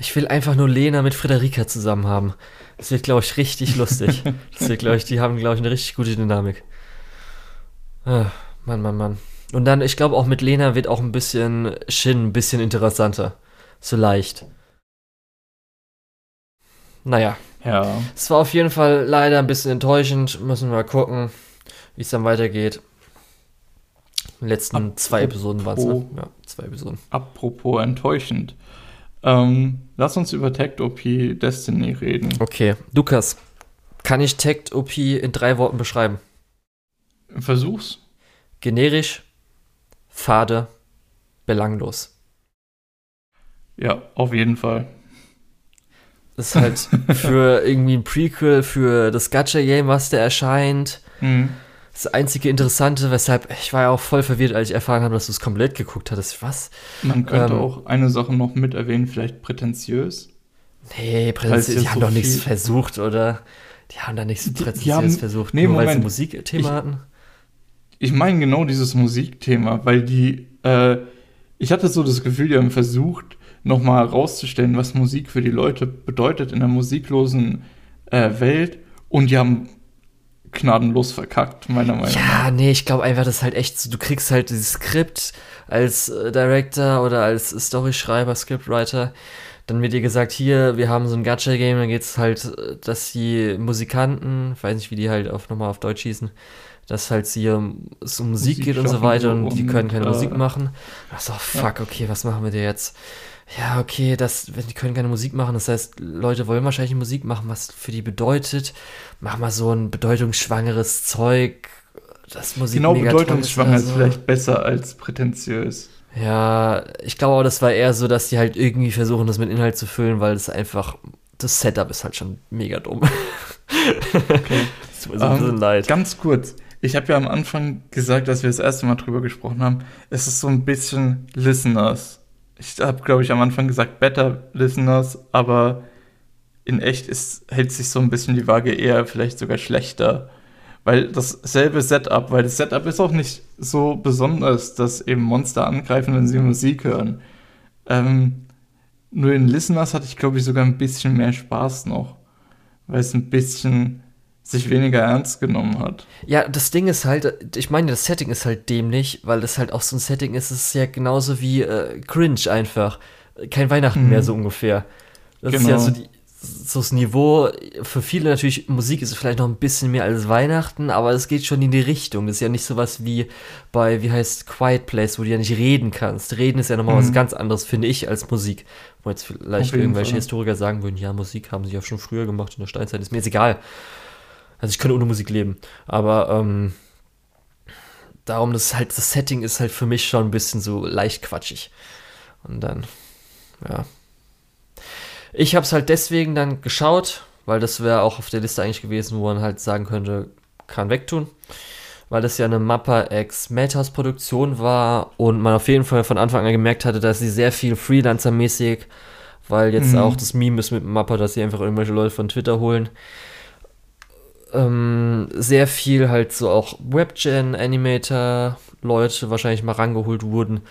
Ich will einfach nur Lena mit Frederika zusammen haben. Das wird, glaube ich, richtig lustig. (laughs) Das wird, glaube ich, die haben, glaube ich, eine richtig gute Dynamik. Ah, Mann, Mann, Mann. Und dann, ich glaube, auch mit Lena wird auch ein bisschen Shin ein bisschen interessanter. So leicht. Naja. Ja. Es war auf jeden Fall leider ein bisschen enttäuschend. Müssen wir mal gucken, wie es dann weitergeht. Die letzten apropos, zwei Episoden waren es, ne? Ja, zwei Episoden. Apropos enttäuschend. Ähm, lass uns über Tech OP Destiny reden. Okay, Lukas, kann ich Tech OP in drei Worten beschreiben? Versuch's. Generisch, fade, belanglos. Ja, auf jeden Fall. Das ist halt (laughs) für irgendwie ein Prequel für das Gacha-Game, was da erscheint. Mhm. Das einzige Interessante, weshalb ich war ja auch voll verwirrt, als ich erfahren habe, dass du es komplett geguckt hattest. Was? Man könnte ähm, auch eine Sache noch mit erwähnen, vielleicht prätentiös. Nee, prätentiös, die haben so doch nichts versucht, oder? Die haben da nichts prätentiös versucht, nee, nur Moment. weil sie Musikthema ich, hatten. Ich meine genau dieses Musikthema, weil die, äh, ich hatte so das Gefühl, die haben versucht, nochmal herauszustellen, was Musik für die Leute bedeutet in der musiklosen äh, Welt. Und die haben gnadenlos verkackt, meiner Meinung nach. Ja, nee, ich glaube einfach, das ist halt echt so, du kriegst halt dieses Skript als äh, Director oder als Storyschreiber, Scriptwriter. Dann wird dir gesagt, hier, wir haben so ein Gacha-Game, dann geht es halt, äh, dass die Musikanten, ich weiß nicht, wie die halt auf, nochmal auf Deutsch hießen, dass halt sie um, es um Musik, Musik geht und so weiter und, und die können keine äh, Musik machen. Ach so, fuck, ja. okay, was machen wir dir jetzt? Ja, okay, das, die können keine Musik machen, das heißt, Leute wollen wahrscheinlich Musik machen, was für die bedeutet. Mach mal so ein bedeutungsschwangeres Zeug, das Musik Genau, bedeutungsschwanger ist, so. ist vielleicht besser als prätentiös. Ja, ich glaube auch, das war eher so, dass die halt irgendwie versuchen, das mit Inhalt zu füllen, weil das einfach, das Setup ist halt schon mega dumm. (laughs) Okay. das tut mir so ein bisschen um, leid. Ganz kurz, ich habe ja am Anfang gesagt, dass wir das erste Mal drüber gesprochen haben, es ist so ein bisschen Listeners ich habe, glaube ich, am Anfang gesagt, better listeners, aber in echt ist, hält sich so ein bisschen die Waage eher vielleicht sogar schlechter. Weil dasselbe Setup, weil das Setup ist auch nicht so besonders, dass eben Monster angreifen, wenn sie Musik hören. Ähm, nur in Listeners hatte ich, glaube ich, sogar ein bisschen mehr Spaß noch. Weil es ein bisschen sich weniger ernst genommen hat. Ja, das Ding ist halt, ich meine, das Setting ist halt dämlich, weil das halt auch so ein Setting ist, es ist ja genauso wie äh, Cringe einfach. Kein Weihnachten mhm. mehr so ungefähr. Das genau. ist ja genau. so, die, so das Niveau. Für viele natürlich, Musik ist vielleicht noch ein bisschen mehr als Weihnachten, aber es geht schon in die Richtung. Das ist ja nicht sowas wie bei, wie heißt Quiet Place, wo du ja nicht reden kannst. Reden ist ja nochmal mhm. was ganz anderes, finde ich, als Musik. Wo jetzt vielleicht irgendwelche Fall. Historiker sagen würden, ja, Musik haben sie ja schon früher gemacht in der Steinzeit, ist mir jetzt egal. Also ich könnte ohne Musik leben. Aber ähm, darum, das halt, das Setting ist halt für mich schon ein bisschen so leicht quatschig. Und dann, ja. Ich habe es halt deswegen dann geschaut, weil das wäre auch auf der Liste eigentlich gewesen, wo man halt sagen könnte, kann wegtun. Weil das ja eine Mappa X Melthouse Produktion war und man auf jeden Fall von Anfang an gemerkt hatte, dass sie sehr viel Freelancer-mäßig, weil jetzt mhm. auch das Meme ist mit Mappa, dass sie einfach irgendwelche Leute von Twitter holen, ähm, sehr viel halt so auch Webgen-Animator-Leute wahrscheinlich mal rangeholt wurden.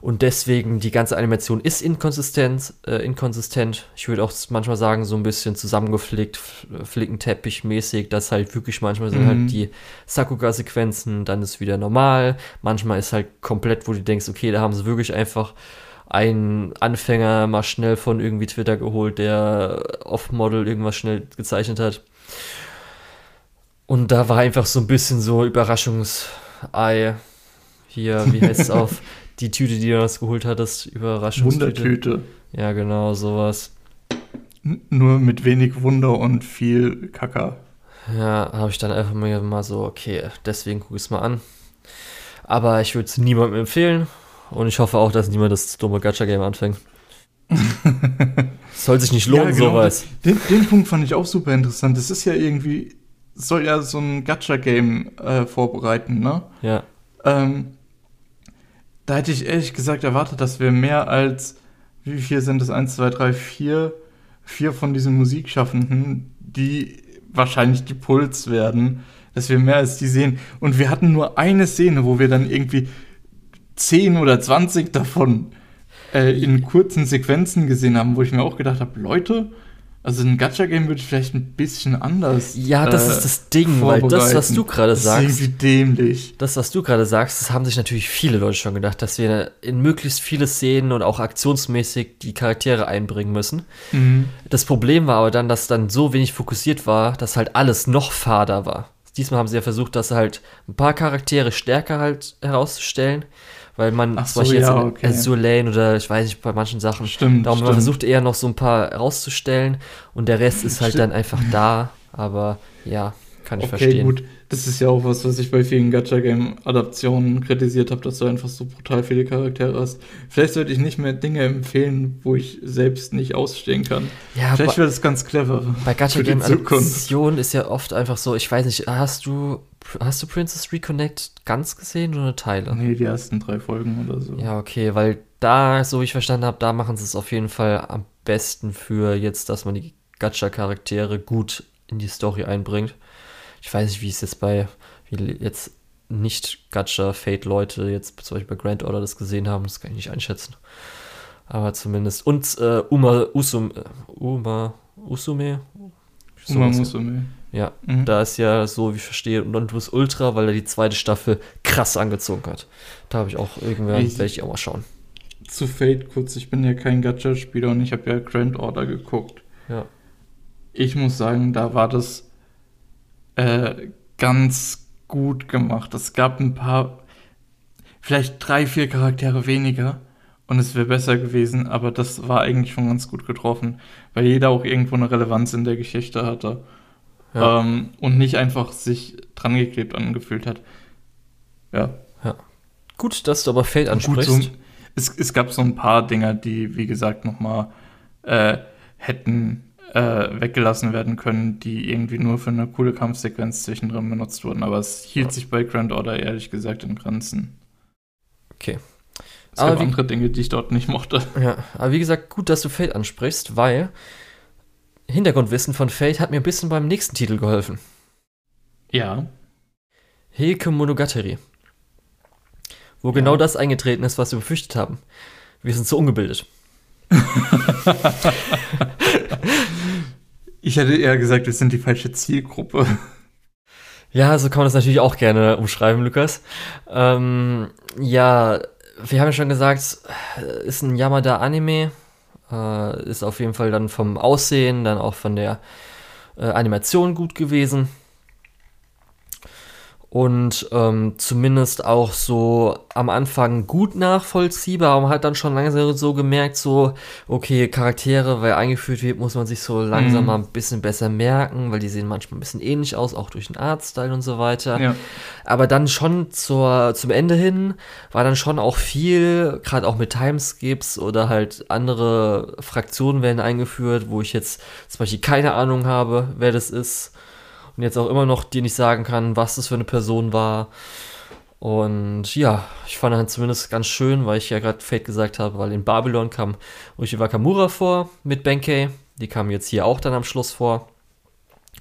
Und deswegen die ganze Animation ist inkonsistent. Äh, inkonsistent. Ich würde auch manchmal sagen, so ein bisschen zusammengeflickt, flickenteppich-mäßig, dass halt wirklich manchmal sind halt mhm. halt die Sakuga-Sequenzen, dann ist wieder normal. Manchmal ist halt komplett, wo du denkst, okay, da haben sie wirklich einfach einen Anfänger mal schnell von irgendwie Twitter geholt, der off-Model irgendwas schnell gezeichnet hat. Und da war einfach so ein bisschen so Überraschungsei. Hier, wie heißt es (laughs) auf? Die Tüte, die du uns geholt hattest, Überraschungstüte. Wundertüte. Ja, genau, sowas. nur mit wenig Wunder und viel Kacker. Ja, habe ich dann einfach mal so, okay, deswegen gucke ich es mal an. Aber ich würde es niemandem empfehlen und ich hoffe auch, dass niemand das dumme Gacha-Game anfängt. (laughs) Soll sich nicht lohnen, ja, genau, sowas. Den, den, Punkt fand ich auch super interessant. Das ist ja irgendwie, soll ja so ein Gacha-Game äh, vorbereiten, ne? Ja. Ähm, da hätte ich ehrlich gesagt erwartet, dass wir mehr als, wie viel sind es? Eins, zwei, drei, vier, vier von diesen Musikschaffenden, die wahrscheinlich die Puls werden, dass wir mehr als die sehen. Und wir hatten nur eine Szene, wo wir dann irgendwie 10 oder 20 davon äh, in kurzen Sequenzen gesehen haben, wo ich mir auch gedacht habe, Leute, also ein Gacha-Game würde vielleicht ein bisschen anders. Ja, das äh, ist das Ding, weil das, was du gerade sagst. Das ist dämlich. Das, was du gerade sagst, das haben sich natürlich viele Leute schon gedacht, dass wir in möglichst viele Szenen und auch aktionsmäßig die Charaktere einbringen müssen. Mhm. Das Problem war aber dann, dass dann so wenig fokussiert war, dass halt alles noch fader war. Diesmal haben sie ja versucht, dass halt ein paar Charaktere stärker halt herauszustellen weil man Ach zum Beispiel ja, jetzt okay. Azure Lane oder ich weiß nicht, bei manchen Sachen. Stimmt. Darum stimmt. man versucht eher noch so ein paar rauszustellen und der Rest ist halt stimmt. dann einfach da. Aber ja, kann ich okay, verstehen. gut. Das ist ja auch was, was ich bei vielen Gacha-Game-Adaptionen kritisiert habe, dass du einfach so brutal viele Charaktere hast. Vielleicht sollte ich nicht mehr Dinge empfehlen, wo ich selbst nicht ausstehen kann. Ja, Vielleicht wäre das ganz clever. Bei Gacha-Game-Adaptionen ist ja oft einfach so, ich weiß nicht, hast du Hast du Princess Reconnect ganz gesehen oder Teile? Nee, die ersten drei Folgen oder so. Ja, okay, weil da, so wie ich verstanden habe, da machen sie es auf jeden Fall am besten für jetzt, dass man die Gacha-Charaktere gut in die Story einbringt. Ich weiß nicht, wie es jetzt bei, wie jetzt nicht Gacha-Fate-Leute jetzt zum Beispiel bei Grand Order das gesehen haben, das kann ich nicht einschätzen. Aber zumindest. Und äh, Uma, Usum, äh, Uma, Usume? Uma Musume. Ja, mhm. da ist ja so, wie ich verstehe, und plus Ultra, weil er die zweite Staffel krass angezogen hat. Da habe ich auch irgendwann, werde ich auch mal schauen. Zu Fate kurz, ich bin ja kein Gacha-Spieler und ich habe ja Grand Order geguckt. Ja. Ich muss sagen, da war das äh, ganz gut gemacht. Es gab ein paar, vielleicht drei, vier Charaktere weniger und es wäre besser gewesen, aber das war eigentlich schon ganz gut getroffen, weil jeder auch irgendwo eine Relevanz in der Geschichte hatte ja. ähm, und nicht einfach sich dran geklebt angefühlt hat. Ja. ja. Gut, dass du aber Fate ansprichst. Gut, so, es, es gab so ein paar Dinger, die, wie gesagt, nochmal äh, hätten äh, weggelassen werden können, die irgendwie nur für eine coole Kampfsequenz zwischendrin benutzt wurden. Aber es hielt ja. sich bei Grand Order ehrlich gesagt in Grenzen. Okay. Es aber gab wie, andere Dinge, die ich dort nicht mochte. Ja, aber wie gesagt, gut, dass du Fate ansprichst, weil Hintergrundwissen von Fate hat mir ein bisschen beim nächsten Titel geholfen. Ja. Heike Monogatari. Wo ja. genau das eingetreten ist, was wir befürchtet haben. Wir sind so ungebildet. (laughs) ich hätte eher gesagt, wir sind die falsche Zielgruppe. Ja, so kann man das natürlich auch gerne umschreiben, Lukas. Ähm, ja, wir haben ja schon gesagt, ist ein Yamada-Anime, äh, ist auf jeden Fall dann vom Aussehen, dann auch von der äh, Animation gut gewesen und ähm, zumindest auch so am Anfang gut nachvollziehbar, aber man hat dann schon langsam so gemerkt, so, okay, Charaktere, weil eingeführt wird, muss man sich so langsam mhm. mal ein bisschen besser merken, weil die sehen manchmal ein bisschen ähnlich aus, auch durch den Artstyle und so weiter. Ja. Aber dann schon zur, zum Ende hin war dann schon auch viel, gerade auch mit Timeskips oder halt andere Fraktionen werden eingeführt, wo ich jetzt zum Beispiel keine Ahnung habe, wer das ist und jetzt auch immer noch dir nicht sagen kann, was das für eine Person war. Und ja, ich fand dann zumindest ganz schön, weil ich ja gerade Fate gesagt habe, weil in Babylon kam Uchi Wakamura vor mit Benkei. Die kam jetzt hier auch dann am Schluss vor.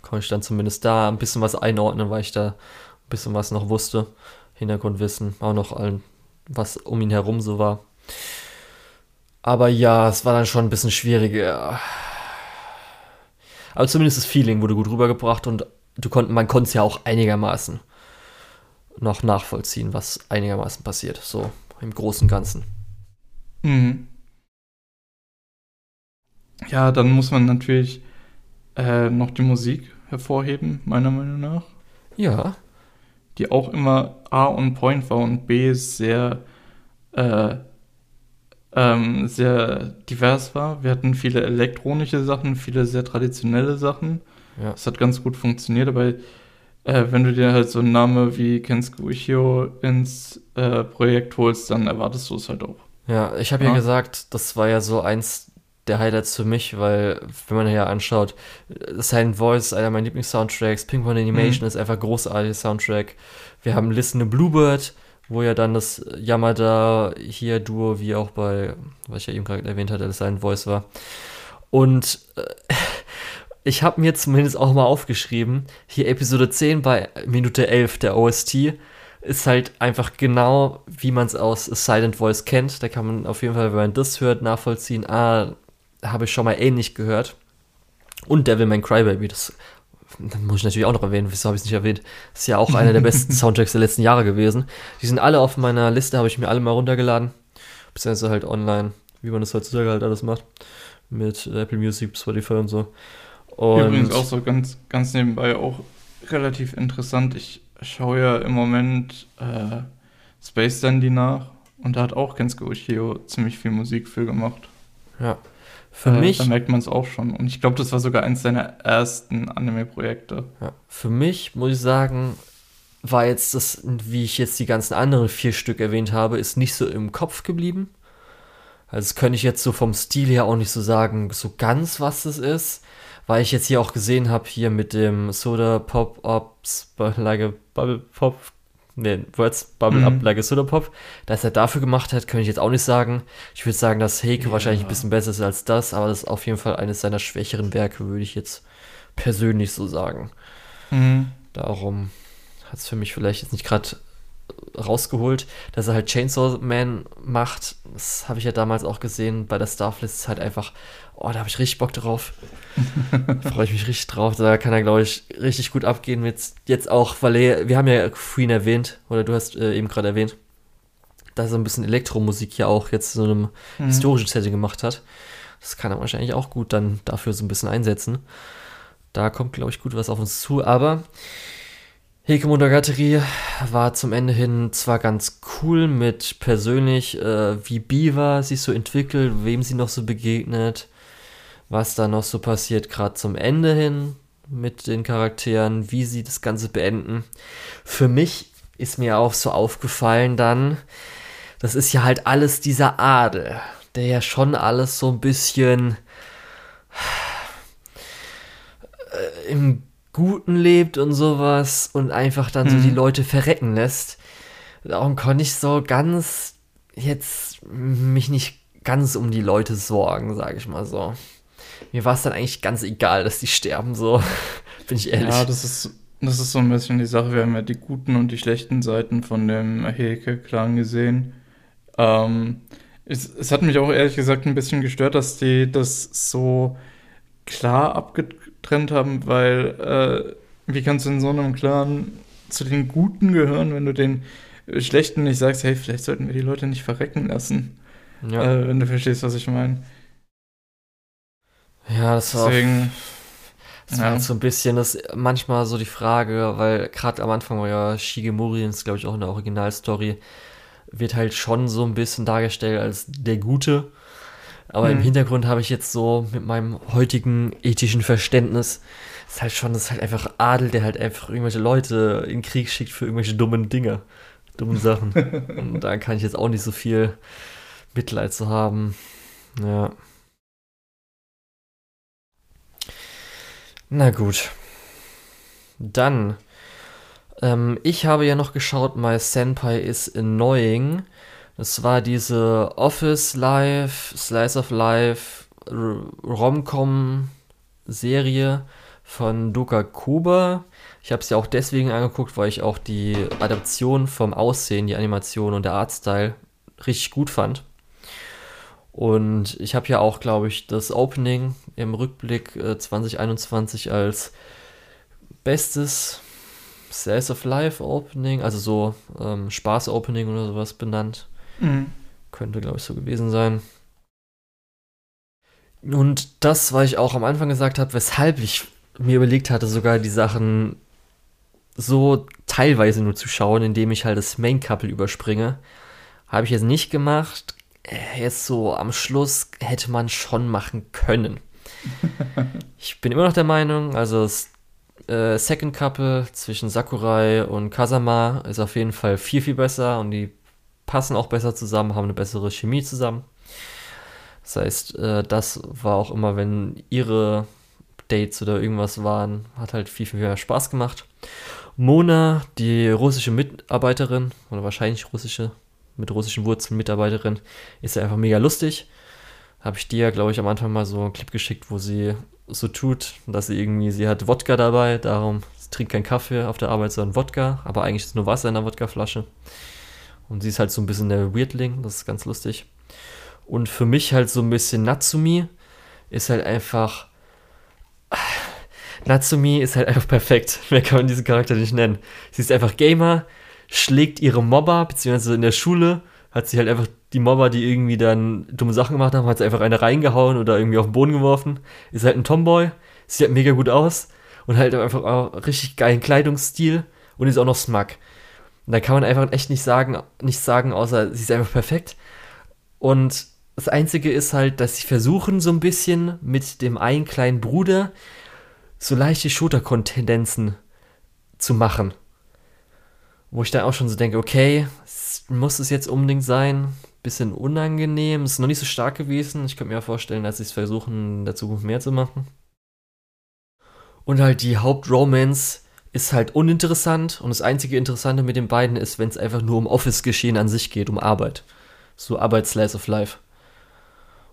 Konnte ich dann zumindest da ein bisschen was einordnen, weil ich da ein bisschen was noch wusste. Hintergrundwissen, auch noch allen, was um ihn herum so war. Aber ja, es war dann schon ein bisschen schwieriger. Aber zumindest das Feeling wurde gut rübergebracht und du konnt, man konnte es ja auch einigermaßen noch nachvollziehen, was einigermaßen passiert, so im Großen und Ganzen. Mhm. Ja, dann muss man natürlich äh, noch die Musik hervorheben, meiner Meinung nach. Ja. Die auch immer A on point war und B sehr, äh, ähm, sehr divers war. Wir hatten viele elektronische Sachen, viele sehr traditionelle Sachen. Ja. Das hat ganz gut funktioniert, aber äh, wenn du dir halt so einen Namen wie Kensuke Uchiho ins äh, Projekt holst, dann erwartest du es halt auch. Ja, ich habe ja. ja gesagt, das war ja so eins der Highlights für mich, weil, wenn man ja anschaut, Silent Voice ist einer meiner Lieblings-Soundtracks, Pink One Animation mhm. ist einfach großartiger Soundtrack. Wir haben Listen to Bluebird, wo ja dann das Yamada hier Duo, wie auch bei, was ich ja eben gerade erwähnt hatte, das Silent Voice war. Und äh, ich habe mir zumindest auch mal aufgeschrieben, hier Episode 10 bei Minute 11 der OST ist halt einfach genau, wie man es aus Silent Voice kennt. Da kann man auf jeden Fall, wenn man das hört, nachvollziehen, ah, habe ich schon mal ähnlich gehört. Und Devilman Crybaby, das, das muss ich natürlich auch noch erwähnen, wieso habe ich es nicht erwähnt? Das ist ja auch einer der (laughs) besten Soundtracks der letzten Jahre gewesen. Die sind alle auf meiner Liste, habe ich mir alle mal runtergeladen. Beziehungsweise halt online, wie man das heutzutage halt alles macht. Mit Apple Music, Spotify und so. Und Übrigens auch so ganz, ganz nebenbei auch relativ interessant. Ich schaue ja im Moment äh, Space Dandy nach und da hat auch Kensuke Uchiho ziemlich viel Musik für gemacht. Ja, für äh, mich. Da merkt man es auch schon. Und ich glaube, das war sogar eins seiner ersten Anime-Projekte. Ja. Für mich, muss ich sagen, war jetzt das, wie ich jetzt die ganzen anderen vier Stück erwähnt habe, ist nicht so im Kopf geblieben. Also das könnte ich jetzt so vom Stil her auch nicht so sagen, so ganz, was das ist. Weil ich jetzt hier auch gesehen habe, hier mit dem Soda Pop Ops, like Bubble Pop nee, Words Bubble mhm. Up Like a Soda Pop, dass er dafür gemacht hat, könnte ich jetzt auch nicht sagen. Ich würde sagen, dass Heike ja. wahrscheinlich ein bisschen besser ist als das, aber das ist auf jeden Fall eines seiner schwächeren Werke, würde ich jetzt persönlich so sagen. Mhm. Darum hat es für mich vielleicht jetzt nicht gerade rausgeholt, dass er halt Chainsaw Man macht. Das habe ich ja damals auch gesehen bei der Starflist. Ist halt einfach, oh, da habe ich richtig Bock drauf. (laughs) Freue ich mich richtig drauf. Da kann er, glaube ich, richtig gut abgehen mit jetzt auch, weil er, wir haben ja Queen erwähnt, oder du hast äh, eben gerade erwähnt, dass er ein bisschen Elektromusik ja auch jetzt in so einem mhm. historischen Setting gemacht hat. Das kann er wahrscheinlich auch gut dann dafür so ein bisschen einsetzen. Da kommt, glaube ich, gut was auf uns zu, aber Heike Monogatari war zum Ende hin zwar ganz cool mit persönlich, äh, wie Biva sich so entwickelt, wem sie noch so begegnet, was da noch so passiert, gerade zum Ende hin mit den Charakteren, wie sie das Ganze beenden. Für mich ist mir auch so aufgefallen dann, das ist ja halt alles dieser Adel, der ja schon alles so ein bisschen äh, im Guten lebt und sowas und einfach dann mhm. so die mhm. Leute verrecken lässt. Darum konnte ich so ganz jetzt mich nicht ganz um die Leute sorgen, sage ich mal so. Mir war es dann eigentlich ganz egal, dass die sterben, so. (laughs) Bin ich ehrlich. Ja, das ist, das ist so ein bisschen die Sache. Wir haben ja die guten und die schlechten Seiten von dem Heke-Clan gesehen. Ähm, es, es, hat mich auch ehrlich gesagt ein bisschen gestört, dass die das so klar abgetrennt getrennt haben, weil äh, wie kannst du in so einem Clan zu den Guten gehören, wenn du den Schlechten nicht sagst, hey, vielleicht sollten wir die Leute nicht verrecken lassen. Ja. Äh, wenn du verstehst, was ich meine. Ja, das war. Deswegen. Das war ja. so ein bisschen das manchmal so die Frage, weil gerade am Anfang war ja Shigemori, das glaube ich auch in der Originalstory, wird halt schon so ein bisschen dargestellt als der Gute. Aber mhm. im Hintergrund habe ich jetzt so mit meinem heutigen ethischen Verständnis, ist halt schon, das ist halt einfach Adel, der halt einfach irgendwelche Leute in den Krieg schickt für irgendwelche dummen Dinge, dummen Sachen. (laughs) Und da kann ich jetzt auch nicht so viel Mitleid zu haben. Ja. Na gut. Dann. Ähm, ich habe ja noch geschaut, My Senpai is Annoying. Das war diese Office Life, Slice of Life, Romcom-Serie von Doka Kuba. Ich habe es ja auch deswegen angeguckt, weil ich auch die Adaption vom Aussehen, die Animation und der Artstyle richtig gut fand. Und ich habe ja auch, glaube ich, das Opening im Rückblick äh, 2021 als bestes Slice of Life Opening, also so ähm, Spaß Opening oder sowas benannt. Mhm. Könnte, glaube ich, so gewesen sein. Und das, weil ich auch am Anfang gesagt habe, weshalb ich mir überlegt hatte, sogar die Sachen so teilweise nur zu schauen, indem ich halt das Main Couple überspringe, habe ich jetzt nicht gemacht. Äh, jetzt so am Schluss hätte man schon machen können. (laughs) ich bin immer noch der Meinung, also das äh, Second Couple zwischen Sakurai und Kasama ist auf jeden Fall viel, viel besser und die passen auch besser zusammen, haben eine bessere Chemie zusammen. Das heißt, äh, das war auch immer, wenn ihre Dates oder irgendwas waren, hat halt viel, viel mehr Spaß gemacht. Mona, die russische Mitarbeiterin, oder wahrscheinlich russische, mit russischen Wurzeln Mitarbeiterin, ist ja einfach mega lustig. Habe ich dir glaube ich, am Anfang mal so einen Clip geschickt, wo sie so tut, dass sie irgendwie, sie hat Wodka dabei, darum sie trinkt kein Kaffee auf der Arbeit, sondern Wodka, aber eigentlich ist nur Wasser in der Wodkaflasche. Und sie ist halt so ein bisschen der Weirdling, das ist ganz lustig. Und für mich halt so ein bisschen Natsumi ist halt einfach. Natsumi ist halt einfach perfekt. (laughs) Mehr kann man diesen Charakter nicht nennen. Sie ist einfach Gamer, schlägt ihre Mobber, beziehungsweise in der Schule hat sie halt einfach die Mobber, die irgendwie dann dumme Sachen gemacht haben, hat sie einfach eine reingehauen oder irgendwie auf den Boden geworfen. Ist halt ein Tomboy, sieht halt mega gut aus und halt einfach auch richtig geilen Kleidungsstil und ist auch noch smug. Und da kann man einfach echt nicht sagen, nicht sagen, außer sie ist einfach perfekt. Und das Einzige ist halt, dass sie versuchen so ein bisschen mit dem einen kleinen Bruder so leichte Shooter-Tendenzen zu machen. Wo ich dann auch schon so denke, okay, muss es jetzt unbedingt sein? Bisschen unangenehm, ist noch nicht so stark gewesen. Ich könnte mir ja vorstellen, dass sie es versuchen, in der Zukunft mehr zu machen. Und halt die Hauptromance ist halt uninteressant und das einzige Interessante mit den beiden ist, wenn es einfach nur um Office-Geschehen an sich geht, um Arbeit. So Arbeit-Slice of Life.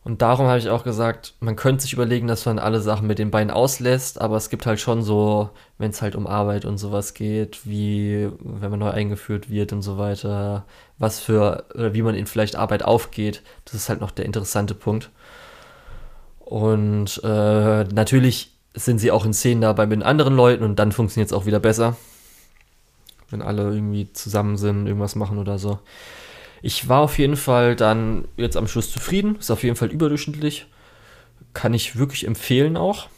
Und darum habe ich auch gesagt, man könnte sich überlegen, dass man alle Sachen mit den Beinen auslässt, aber es gibt halt schon so, wenn es halt um Arbeit und sowas geht, wie wenn man neu eingeführt wird und so weiter, was für, oder wie man in vielleicht Arbeit aufgeht, das ist halt noch der interessante Punkt. Und äh, natürlich sind sie auch in Szenen dabei mit anderen Leuten und dann funktioniert es auch wieder besser. Wenn alle irgendwie zusammen sind, irgendwas machen oder so. Ich war auf jeden Fall dann jetzt am Schluss zufrieden. Ist auf jeden Fall überdurchschnittlich. Kann ich wirklich empfehlen auch.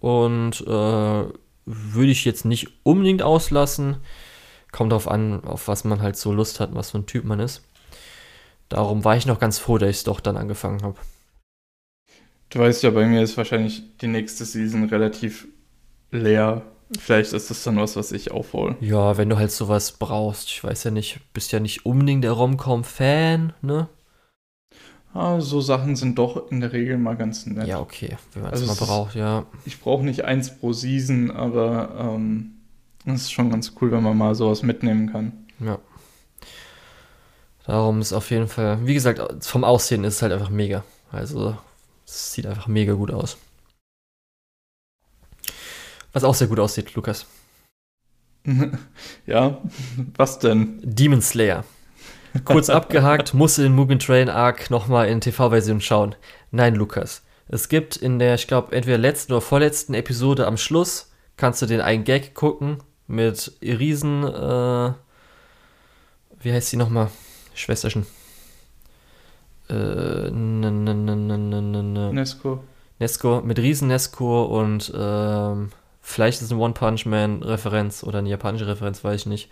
Und äh, würde ich jetzt nicht unbedingt auslassen. Kommt darauf an, auf was man halt so Lust hat, was für ein Typ man ist. Darum war ich noch ganz froh, dass ich es doch dann angefangen habe. Du weißt ja, bei mir ist wahrscheinlich die nächste Season relativ leer Vielleicht ist das dann was, was ich aufhole. Ja, wenn du halt sowas brauchst. Ich weiß ja nicht, bist ja nicht unbedingt der Romcom-Fan, ne? Ah, so Sachen sind doch in der Regel mal ganz nett. Ja, okay, wenn man es also mal braucht, ja. Ich brauche nicht eins pro Season, aber ähm, es ist schon ganz cool, wenn man mal sowas mitnehmen kann. Ja. Darum ist auf jeden Fall, wie gesagt, vom Aussehen ist es halt einfach mega. Also, es sieht einfach mega gut aus. Was auch sehr gut aussieht, Lukas. (laughs) ja, was denn? Demon Slayer. Kurz abgehakt, (laughs) musste den Mugen Train Arc nochmal in TV-Version schauen. Nein, Lukas. Es gibt in der, ich glaube, entweder letzten oder vorletzten Episode am Schluss, kannst du den einen Gag gucken mit Riesen, äh, wie heißt sie nochmal? Schwesterchen. Äh, ne. Nesco. Nesco, mit Riesen Nesco und, ähm, Vielleicht ist es eine One Punch Man Referenz oder eine japanische Referenz, weiß ich nicht.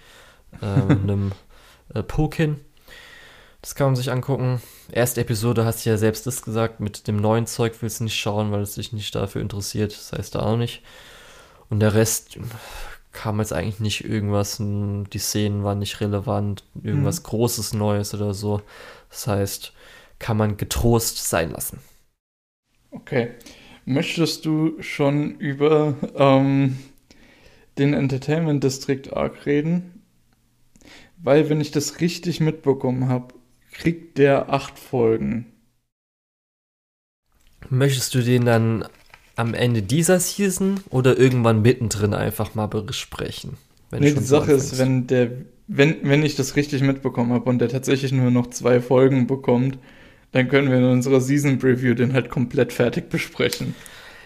Ähm, (laughs) einem äh, Pokin. Das kann man sich angucken. Erste Episode hast du ja selbst das gesagt, mit dem neuen Zeug willst du nicht schauen, weil es dich nicht dafür interessiert. Das heißt da auch nicht. Und der Rest kam jetzt eigentlich nicht irgendwas, die Szenen waren nicht relevant, irgendwas mhm. Großes Neues oder so. Das heißt, kann man getrost sein lassen. Okay. Möchtest du schon über ähm, den Entertainment District Arc reden? Weil, wenn ich das richtig mitbekommen habe, kriegt der acht Folgen. Möchtest du den dann am Ende dieser Season oder irgendwann mittendrin einfach mal besprechen? nee, die Sache ist, wenn der, wenn, wenn ich das richtig mitbekommen habe und der tatsächlich nur noch zwei Folgen bekommt, dann können wir in unserer Season Preview den halt komplett fertig besprechen.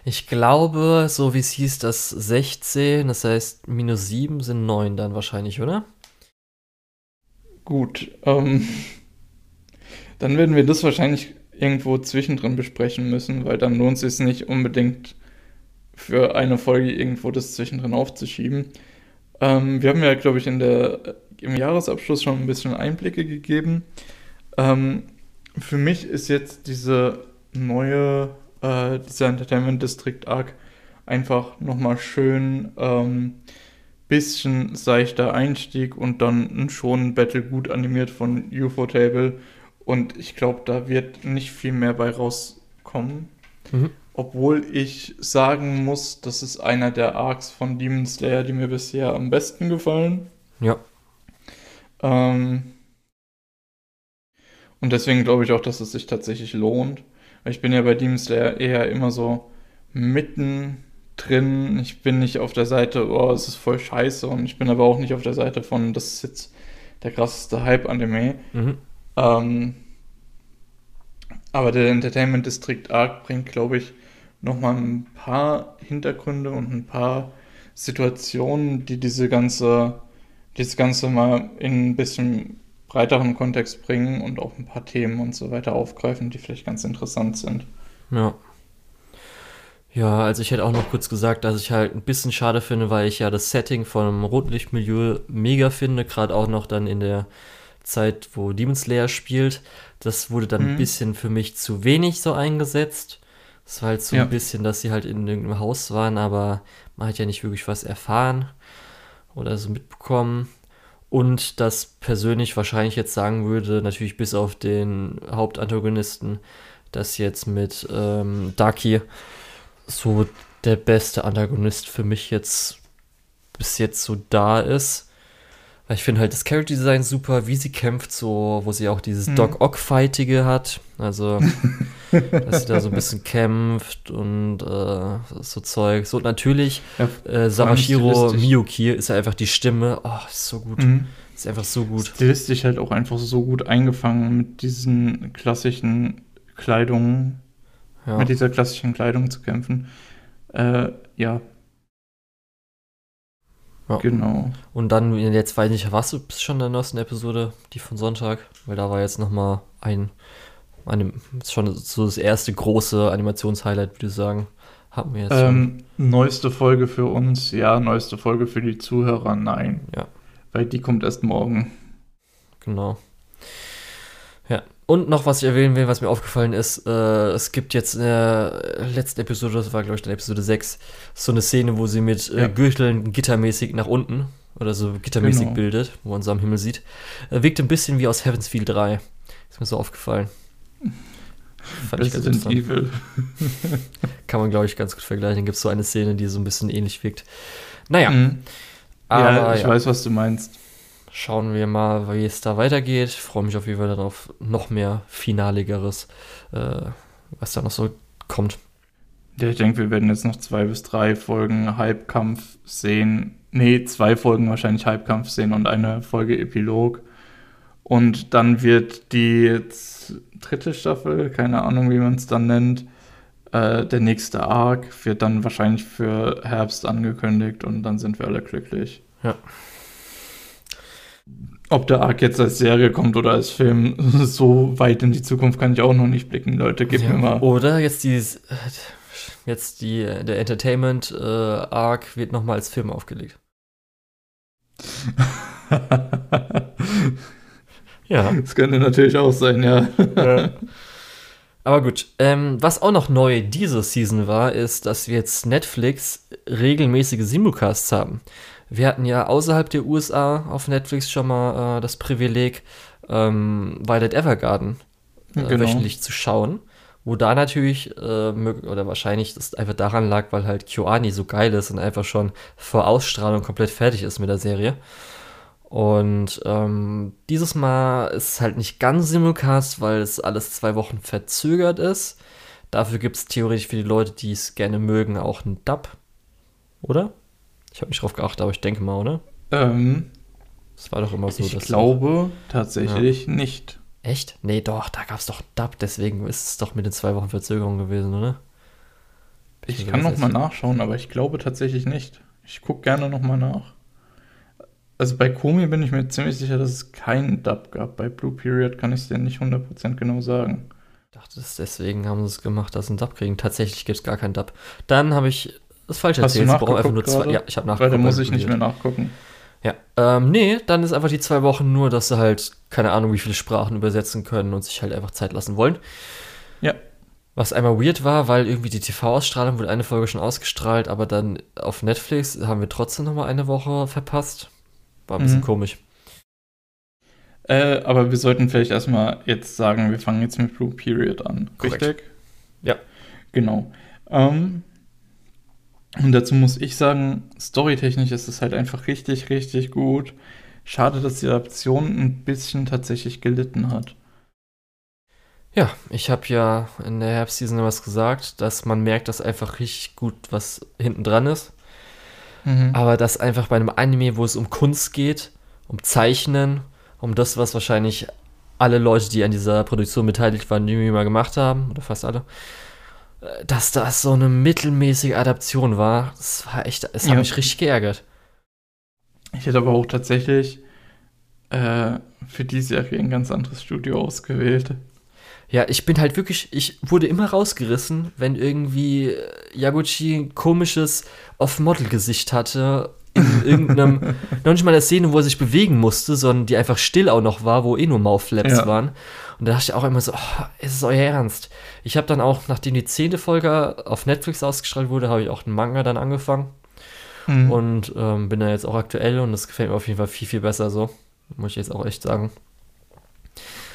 Ich glaube, so wie es hieß, dass 16, das heißt minus 7 sind 9 dann wahrscheinlich, oder? Gut, ähm, dann werden wir das wahrscheinlich irgendwo zwischendrin besprechen müssen, weil dann lohnt es sich nicht unbedingt für eine Folge irgendwo das zwischendrin aufzuschieben. Ähm, wir haben ja, glaube ich, in der, im Jahresabschluss schon ein bisschen Einblicke gegeben. Ähm, für mich ist jetzt diese neue, äh, dieser Entertainment District Arc einfach nochmal schön ähm, bisschen seichter Einstieg und dann ein schon Battle gut animiert von UFO Table. Und ich glaube, da wird nicht viel mehr bei rauskommen. Mhm. Obwohl ich sagen muss, das ist einer der Arcs von Demon Slayer, die mir bisher am besten gefallen. Ja. Ähm, und deswegen glaube ich auch, dass es sich tatsächlich lohnt. Ich bin ja bei Demon Slayer eher immer so mitten drin. Ich bin nicht auf der Seite, oh, es ist voll scheiße. Und ich bin aber auch nicht auf der Seite von, das ist jetzt der krasseste Hype-Anime. Mhm. Ähm, aber der Entertainment District Arc bringt, glaube ich, nochmal ein paar Hintergründe und ein paar Situationen, die diese ganze, dieses Ganze mal in ein bisschen breiteren Kontext bringen und auch ein paar Themen und so weiter aufgreifen, die vielleicht ganz interessant sind. Ja. Ja, also ich hätte auch noch kurz gesagt, dass ich halt ein bisschen schade finde, weil ich ja das Setting von Rotlichtmilieu mega finde, gerade auch noch dann in der Zeit, wo Demon Slayer spielt. Das wurde dann mhm. ein bisschen für mich zu wenig so eingesetzt. Es war halt so ja. ein bisschen, dass sie halt in irgendeinem Haus waren, aber man hat ja nicht wirklich was erfahren oder so mitbekommen. Und das persönlich wahrscheinlich jetzt sagen würde, natürlich bis auf den Hauptantagonisten, dass jetzt mit ähm, Daki so der beste Antagonist für mich jetzt bis jetzt so da ist. Ich finde halt das Character Design super, wie sie kämpft, so, wo sie auch dieses mhm. Doc Ock-Fightige hat. Also, (laughs) dass sie da so ein bisschen kämpft und äh, so Zeug. So, natürlich, ja, äh, Samashiro Miyuki ist ja einfach die Stimme. Oh, ist so gut. Mhm. Ist einfach so gut. Stilistisch halt auch einfach so gut eingefangen mit diesen klassischen Kleidungen ja. mit dieser klassischen Kleidung zu kämpfen. Äh, ja. Ja. Genau. Und dann, jetzt weiß ich nicht, warst du schon in der neuesten Episode, die von Sonntag? Weil da war jetzt nochmal ein, eine, schon so das erste große Animationshighlight, würde ich sagen. Hatten wir jetzt ähm, neueste Folge für uns, ja, neueste Folge für die Zuhörer, nein. Ja. Weil die kommt erst morgen. Genau. Und noch was ich erwähnen will, was mir aufgefallen ist, äh, es gibt jetzt in der letzten Episode, das war glaube ich in Episode 6, so eine Szene, wo sie mit äh, ja. Gürteln gittermäßig nach unten oder so gittermäßig genau. bildet, wo man so am Himmel sieht. Äh, wirkt ein bisschen wie aus Heaven's Feel 3. Ist mir so aufgefallen. (laughs) Fand Resident ich ganz Evil. (laughs) Kann man, glaube ich, ganz gut vergleichen. Dann gibt es so eine Szene, die so ein bisschen ähnlich wirkt. Naja. Mhm. Aber, ja, ich ja. weiß, was du meinst schauen wir mal, wie es da weitergeht. Ich freue mich auf jeden Fall darauf, noch mehr Finaligeres, äh, was da noch so kommt. Ja, ich denke, wir werden jetzt noch zwei bis drei Folgen Halbkampf sehen. Nee, zwei Folgen wahrscheinlich Halbkampf sehen und eine Folge Epilog. Und dann wird die dritte Staffel, keine Ahnung, wie man es dann nennt, äh, der nächste Arc wird dann wahrscheinlich für Herbst angekündigt und dann sind wir alle glücklich. Ja. Ob der Arc jetzt als Serie kommt oder als Film, (laughs) so weit in die Zukunft kann ich auch noch nicht blicken, Leute. Gib ja, mir mal. Oder jetzt die, jetzt die, der Entertainment äh, Arc wird nochmal als Film aufgelegt. (laughs) ja. Das könnte natürlich auch sein, ja. ja. (laughs) Aber gut, ähm, was auch noch neu diese Season war, ist, dass wir jetzt Netflix regelmäßige Simulcasts haben. Wir hatten ja außerhalb der USA auf Netflix schon mal äh, das Privileg, ähm, Violet Evergarden äh, genau. wöchentlich zu schauen. Wo da natürlich, äh, oder wahrscheinlich das einfach daran lag, weil halt KyoAni so geil ist und einfach schon vor Ausstrahlung komplett fertig ist mit der Serie. Und ähm, dieses Mal ist es halt nicht ganz Simulcast, weil es alles zwei Wochen verzögert ist. Dafür gibt es theoretisch für die Leute, die es gerne mögen, auch einen Dub. Oder? Ich habe nicht drauf geachtet, aber ich denke mal, oder? Ähm, das war doch immer so. Ich glaube auch, tatsächlich ja. nicht. Echt? Nee, doch, da gab es doch Dub, deswegen ist es doch mit den zwei Wochen Verzögerung gewesen, oder? Ich, ich kann nochmal nachschauen, aber ich glaube tatsächlich nicht. Ich gucke gerne nochmal nach. Also bei Komi bin ich mir ziemlich sicher, dass es keinen Dub gab. Bei Blue Period kann ich es dir nicht 100% genau sagen. Ich dachte, deswegen haben sie es gemacht, dass sie einen Dub kriegen. Tatsächlich gibt es gar keinen Dub. Dann habe ich das falsch erzählt. Hast du nachgeguckt einfach nur zwei. Ja, ich habe nachgeguckt. Weil da muss ich nicht mehr nachgucken. Ja, ähm, nee, dann ist einfach die zwei Wochen nur, dass sie halt keine Ahnung, wie viele Sprachen übersetzen können und sich halt einfach Zeit lassen wollen. Ja. Was einmal weird war, weil irgendwie die TV-Ausstrahlung wurde eine Folge schon ausgestrahlt, aber dann auf Netflix haben wir trotzdem nochmal eine Woche verpasst. War ein bisschen mhm. komisch. Äh, aber wir sollten vielleicht erstmal jetzt sagen, wir fangen jetzt mit Blue Period an. Korrekt. Richtig? Ja. Genau. Ähm, und dazu muss ich sagen, storytechnisch ist es halt einfach richtig, richtig gut. Schade, dass die Adaption ein bisschen tatsächlich gelitten hat. Ja, ich habe ja in der Herbstseason was gesagt, dass man merkt, dass einfach richtig gut was hinten dran ist. Mhm. Aber dass einfach bei einem Anime, wo es um Kunst geht, um Zeichnen, um das, was wahrscheinlich alle Leute, die an dieser Produktion beteiligt waren, irgendwie mal gemacht haben, oder fast alle, dass das so eine mittelmäßige Adaption war, das war echt, es ja. hat mich richtig geärgert. Ich hätte aber auch tatsächlich äh, für die Serie ein ganz anderes Studio ausgewählt. Ja, ich bin halt wirklich, ich wurde immer rausgerissen, wenn irgendwie äh, Yaguchi ein komisches Off-Model-Gesicht hatte. In (laughs) irgendeinem, noch nicht mal der Szene, wo er sich bewegen musste, sondern die einfach still auch noch war, wo eh nur Mouthflaps ja. waren. Und da dachte ich auch immer so, oh, ist es euer Ernst? Ich habe dann auch, nachdem die zehnte Folge auf Netflix ausgestrahlt wurde, habe ich auch den Manga dann angefangen. Mhm. Und ähm, bin da jetzt auch aktuell und das gefällt mir auf jeden Fall viel, viel besser so. Muss ich jetzt auch echt sagen.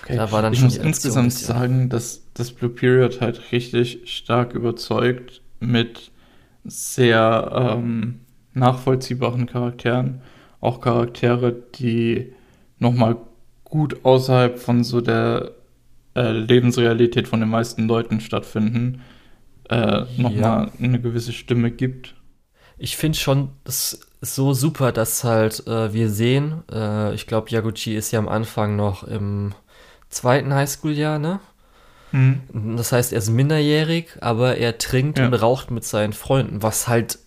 Okay. Da war dann ich muss insgesamt sagen, dass das Blue Period halt richtig stark überzeugt mit sehr ähm, nachvollziehbaren Charakteren. Auch Charaktere, die nochmal gut außerhalb von so der äh, Lebensrealität von den meisten Leuten stattfinden, äh, nochmal ja. eine gewisse Stimme gibt. Ich finde schon das so super, dass halt wir sehen, äh, ich glaube, Yaguchi ist ja am Anfang noch im zweiten Highschool-Jahr, ne? Mhm. Das heißt, er ist minderjährig, aber er trinkt ja. und raucht mit seinen Freunden, was halt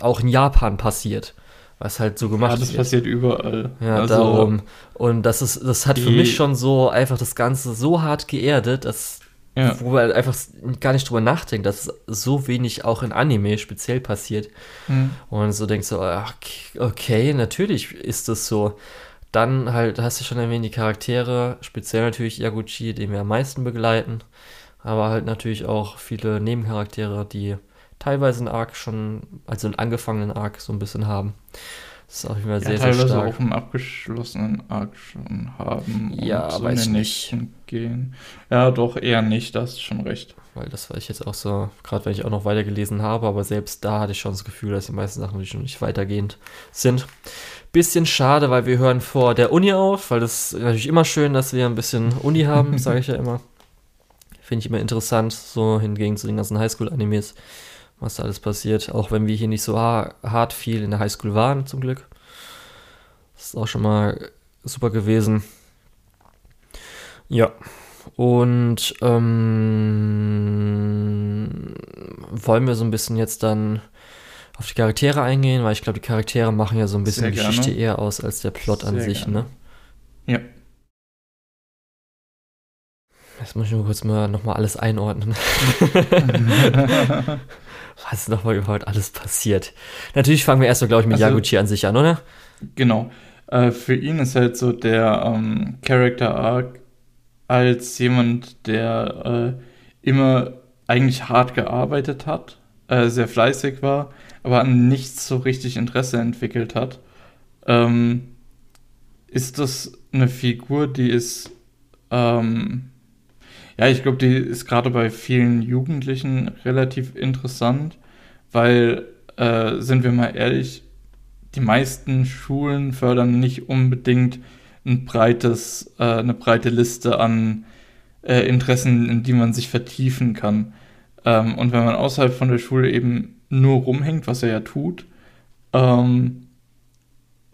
auch in Japan passiert. Was halt so gemacht wird. Ja, das wird. passiert überall. Ja, also, darum. Und das ist, das hat für mich schon so einfach das Ganze so hart geerdet, dass ja. Wo man einfach gar nicht drüber nachdenkt, dass so wenig auch in Anime speziell passiert. Mhm. Und so denkst du, ach, okay, natürlich ist das so. Dann halt, hast du schon erwähnt, die Charaktere, speziell natürlich Yaguchi, den wir am meisten begleiten, aber halt natürlich auch viele Nebencharaktere, die teilweise einen Arc schon, also einen angefangenen Arc so ein bisschen haben. Das ist auch immer sehr, ja, sehr teilweise stark. auch einen abgeschlossenen Arc schon haben. Ja, so weiß nicht. Gehen. Ja, doch, eher nicht, da hast du schon recht. Weil das war ich jetzt auch so, gerade wenn ich auch noch weitergelesen habe, aber selbst da hatte ich schon das Gefühl, dass die meisten Sachen schon nicht weitergehend sind. Bisschen schade, weil wir hören vor der Uni auf, weil das ist natürlich immer schön, dass wir ein bisschen Uni haben, (laughs) sage ich ja immer. Finde ich immer interessant, so hingegen zu den ganzen Highschool-Animes was da alles passiert. Auch wenn wir hier nicht so hart viel in der Highschool waren, zum Glück. Das ist auch schon mal super gewesen. Ja. Und ähm, wollen wir so ein bisschen jetzt dann auf die Charaktere eingehen, weil ich glaube, die Charaktere machen ja so ein bisschen die Geschichte eher aus als der Plot Sehr an sich, gerne. ne? Ja. Jetzt muss ich nur kurz mal nochmal alles einordnen. (laughs) (laughs) was ist nochmal überhaupt alles passiert? Natürlich fangen wir erstmal, glaube ich, mit also, Yaguchi an sich an, oder? Genau. Äh, für ihn ist halt so der ähm, Character Arc als jemand, der äh, immer eigentlich hart gearbeitet hat, äh, sehr fleißig war, aber an nichts so richtig Interesse entwickelt hat. Ähm, ist das eine Figur, die ist ähm, ja, ich glaube, die ist gerade bei vielen Jugendlichen relativ interessant, weil, äh, sind wir mal ehrlich, die meisten Schulen fördern nicht unbedingt ein breites, äh, eine breite Liste an äh, Interessen, in die man sich vertiefen kann. Ähm, und wenn man außerhalb von der Schule eben nur rumhängt, was er ja tut, ähm,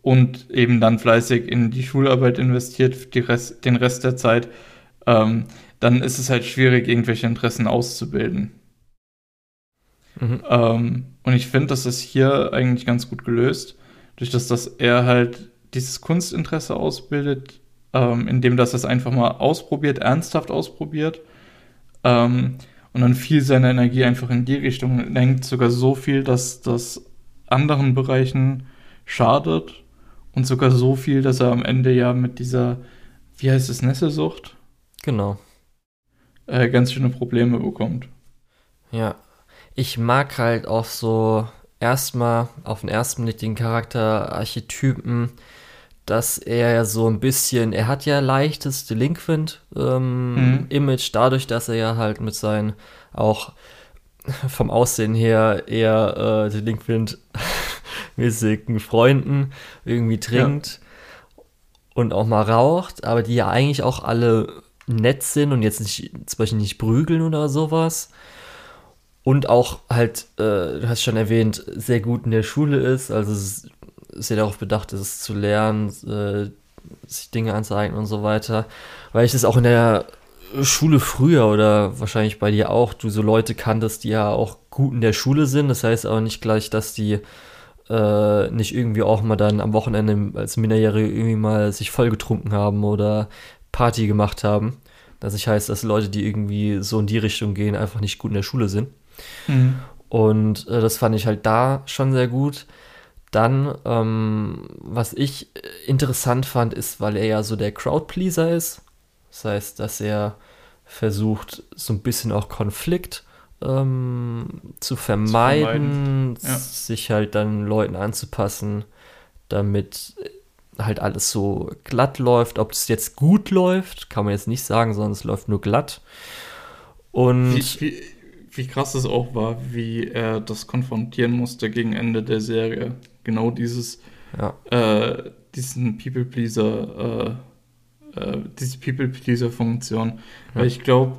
und eben dann fleißig in die Schularbeit investiert, Rest, den Rest der Zeit, ähm, dann ist es halt schwierig, irgendwelche Interessen auszubilden. Mhm. Ähm, und ich finde, das ist hier eigentlich ganz gut gelöst, durch das, dass er halt dieses Kunstinteresse ausbildet, ähm, indem dass er es einfach mal ausprobiert, ernsthaft ausprobiert ähm, und dann viel seiner Energie einfach in die Richtung lenkt, sogar so viel, dass das anderen Bereichen schadet Und sogar so viel, dass er am Ende ja mit dieser, wie heißt es, Nesselsucht? Genau. Äh, ganz schöne Probleme bekommt. Ja. Ich mag halt auch so erstmal auf den ersten Blick den Charakterarchetypen, dass er ja so ein bisschen, er hat ja leichtes Delinquent-Image, ähm, mhm. dadurch, dass er ja halt mit seinen auch vom Aussehen her eher äh, Delinquent-mäßigen (laughs) Freunden irgendwie trinkt ja. und auch mal raucht, aber die ja eigentlich auch alle nett sind und jetzt nicht, zum Beispiel nicht prügeln oder sowas. Und auch halt, äh, du hast schon erwähnt, sehr gut in der Schule ist, also sehr darauf bedacht ist, zu lernen, äh, sich Dinge anzueignen und so weiter. Weil ich das auch in der Schule früher oder wahrscheinlich bei dir auch, du so Leute kanntest, die ja auch gut in der Schule sind. Das heißt aber nicht gleich, dass die äh, nicht irgendwie auch mal dann am Wochenende als Minderjährige irgendwie mal sich vollgetrunken haben oder Party gemacht haben. Das nicht heißt, dass Leute, die irgendwie so in die Richtung gehen, einfach nicht gut in der Schule sind. Mhm. Und äh, das fand ich halt da schon sehr gut. Dann, ähm, was ich interessant fand, ist, weil er ja so der Crowdpleaser ist. Das heißt, dass er versucht, so ein bisschen auch Konflikt ähm, zu vermeiden, zu vermeiden. Ja. sich halt dann Leuten anzupassen, damit halt alles so glatt läuft. Ob es jetzt gut läuft, kann man jetzt nicht sagen, sondern es läuft nur glatt. Und wie, wie, wie krass es auch war, wie er das konfrontieren musste gegen Ende der Serie. Genau dieses, ja. äh, diesen People-Pleaser, äh, äh, diese People-Pleaser-Funktion. Ja. Weil ich glaube,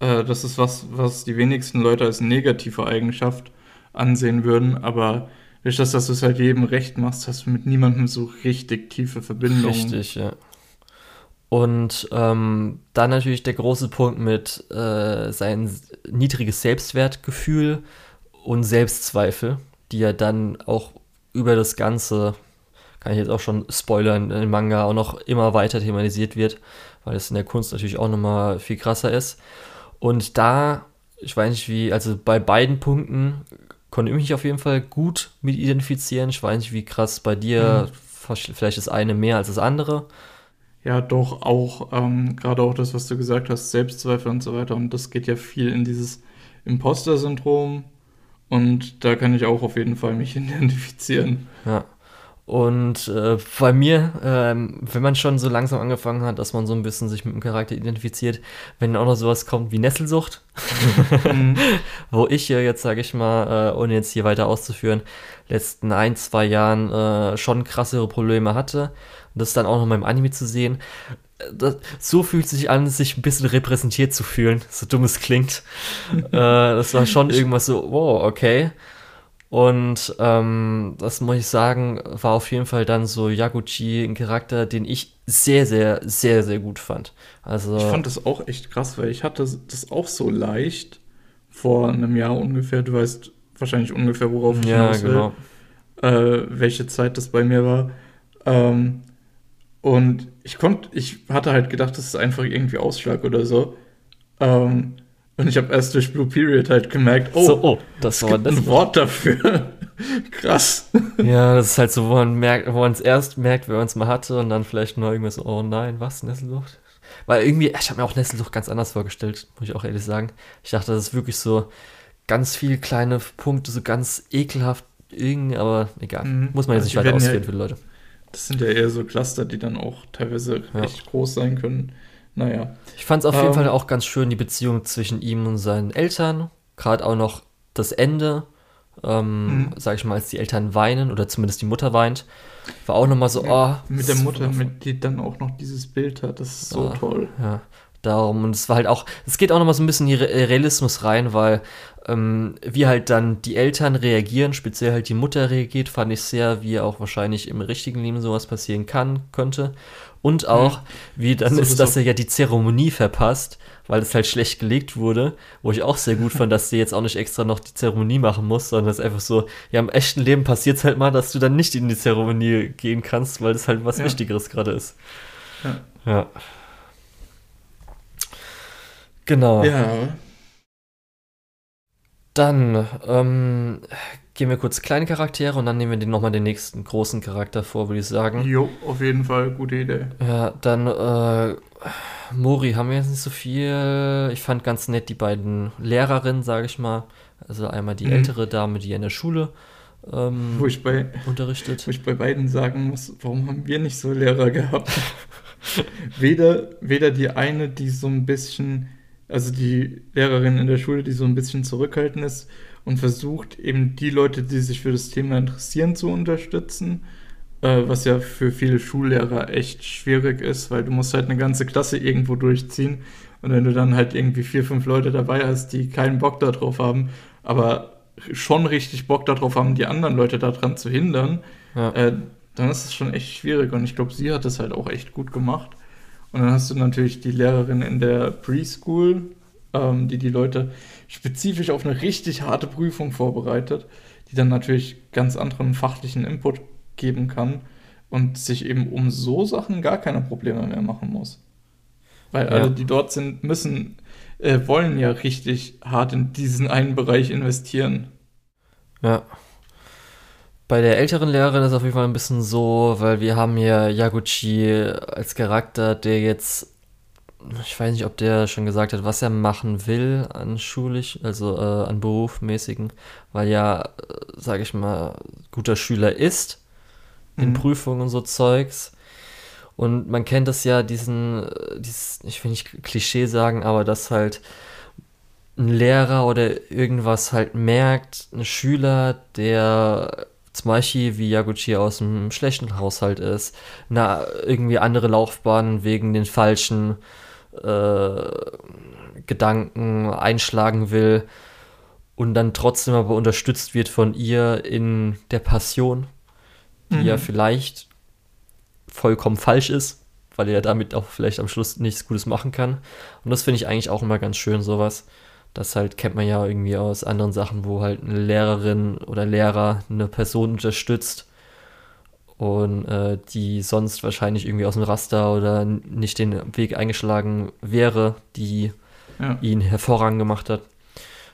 äh, das ist was, was die wenigsten Leute als negative Eigenschaft ansehen würden, aber durch das, dass du es halt jedem recht machst, hast du mit niemandem so richtig tiefe Verbindungen. Richtig, ja. Und ähm, dann natürlich der große Punkt mit äh, sein niedriges Selbstwertgefühl und Selbstzweifel, die ja dann auch über das Ganze, kann ich jetzt auch schon spoilern, im Manga auch noch immer weiter thematisiert wird, weil es in der Kunst natürlich auch nochmal viel krasser ist. Und da, ich weiß nicht wie, also bei beiden Punkten konnte ich mich auf jeden Fall gut mit identifizieren. Ich weiß nicht, wie krass bei dir, mhm. vielleicht das eine mehr als das andere ja doch auch, ähm, gerade auch das, was du gesagt hast, Selbstzweifel und so weiter. Und das geht ja viel in dieses Imposter-Syndrom. Und da kann ich auch auf jeden Fall mich (laughs) identifizieren. Ja. Und äh, bei mir, ähm, wenn man schon so langsam angefangen hat, dass man so ein bisschen sich mit dem Charakter identifiziert, wenn auch noch sowas kommt wie Nesselsucht, mhm. (laughs) wo ich ja jetzt, sage ich mal, äh, ohne jetzt hier weiter auszuführen, letzten ein, zwei Jahren äh, schon krassere Probleme hatte und das dann auch noch mal im Anime zu sehen, das, so fühlt sich an, sich ein bisschen repräsentiert zu fühlen, so dumm es klingt. (laughs) äh, das war schon irgendwas so, wow, okay. Und ähm, das muss ich sagen, war auf jeden Fall dann so Yaguchi ein Charakter, den ich sehr, sehr, sehr, sehr gut fand. Also, ich fand das auch echt krass, weil ich hatte das auch so leicht vor einem Jahr ungefähr. Du weißt wahrscheinlich ungefähr, worauf ich ja, hinaus will, genau. äh, welche Zeit das bei mir war. Ähm, und ich konnte, ich hatte halt gedacht, das ist einfach irgendwie Ausschlag oder so. Ähm, und ich habe erst durch Blue Period halt gemerkt, oh, so, oh das war das ein Wort dafür. (laughs) Krass. Ja, das ist halt so, wo man merkt, wo man es erst merkt, wer man es mal hatte und dann vielleicht nur irgendwas so, oh nein, was, Nesselsucht? Weil irgendwie, ich habe mir auch Nesselsucht ganz anders vorgestellt, muss ich auch ehrlich sagen. Ich dachte, das ist wirklich so ganz viele kleine Punkte, so ganz ekelhaft irgendwie, aber egal. Mhm. Muss man jetzt nicht weiter ausführen ja, für die Leute. Das sind ja eher so Cluster, die dann auch teilweise ja. echt groß sein können. Naja. Ich fand es auf ähm, jeden Fall auch ganz schön, die Beziehung zwischen ihm und seinen Eltern. Gerade auch noch das Ende, ähm, mhm. sag ich mal, als die Eltern weinen oder zumindest die Mutter weint. War auch nochmal so, ja, oh. Mit der Mutter, mit die dann auch noch dieses Bild hat, das ist so oh, toll. Ja. Darum, und es war halt auch, es geht auch nochmal so ein bisschen in Realismus rein, weil ähm, wie halt dann die Eltern reagieren, speziell halt die Mutter reagiert, fand ich sehr, wie auch wahrscheinlich im richtigen Leben sowas passieren kann, könnte. Und auch, wie dann so, ist, dass er ja die Zeremonie verpasst, weil es halt schlecht gelegt wurde, wo ich auch sehr gut fand, dass du jetzt auch nicht extra noch die Zeremonie machen musst, sondern es einfach so, ja, im echten Leben passiert es halt mal, dass du dann nicht in die Zeremonie gehen kannst, weil das halt was ja. Wichtigeres gerade ist. Ja. ja. Genau. Ja. Dann ähm, gehen wir kurz kleine Charaktere und dann nehmen wir den nochmal den nächsten großen Charakter vor, würde ich sagen. Jo, auf jeden Fall, gute Idee. Ja, dann äh, Mori haben wir jetzt nicht so viel. Ich fand ganz nett die beiden Lehrerinnen, sage ich mal. Also einmal die mhm. ältere Dame, die in der Schule ähm, wo ich bei, unterrichtet. Wo ich bei beiden sagen muss, warum haben wir nicht so Lehrer gehabt? (laughs) weder, weder die eine, die so ein bisschen, also die Lehrerin in der Schule, die so ein bisschen zurückhaltend ist und versucht eben die Leute, die sich für das Thema interessieren, zu unterstützen, äh, was ja für viele Schullehrer echt schwierig ist, weil du musst halt eine ganze Klasse irgendwo durchziehen und wenn du dann halt irgendwie vier, fünf Leute dabei hast, die keinen Bock darauf haben, aber schon richtig Bock darauf haben, die anderen Leute daran zu hindern, ja. äh, dann ist es schon echt schwierig. Und ich glaube, sie hat das halt auch echt gut gemacht. Und dann hast du natürlich die Lehrerin in der Preschool, ähm, die die Leute spezifisch auf eine richtig harte Prüfung vorbereitet, die dann natürlich ganz anderen fachlichen Input geben kann und sich eben um so Sachen gar keine Probleme mehr machen muss. Weil ja. alle, die dort sind, müssen äh, wollen ja richtig hart in diesen einen Bereich investieren. Ja. Bei der älteren Lehrerin ist es auf jeden Fall ein bisschen so, weil wir haben hier Yaguchi als Charakter, der jetzt, ich weiß nicht, ob der schon gesagt hat, was er machen will an schulisch, also äh, an berufmäßigen, weil ja, äh, sage ich mal, guter Schüler ist in mhm. Prüfungen und so Zeugs. Und man kennt das ja, diesen, äh, dieses, ich will nicht Klischee sagen, aber dass halt ein Lehrer oder irgendwas halt merkt, ein Schüler, der zum Beispiel wie Yaguchi aus einem schlechten Haushalt ist, eine irgendwie andere Laufbahn wegen den falschen äh, Gedanken einschlagen will und dann trotzdem aber unterstützt wird von ihr in der Passion, die mhm. ja vielleicht vollkommen falsch ist, weil er damit auch vielleicht am Schluss nichts Gutes machen kann. Und das finde ich eigentlich auch immer ganz schön, sowas. Das halt kennt man ja irgendwie aus anderen Sachen, wo halt eine Lehrerin oder Lehrer eine Person unterstützt und äh, die sonst wahrscheinlich irgendwie aus dem Raster oder nicht den Weg eingeschlagen wäre, die ja. ihn hervorragend gemacht hat.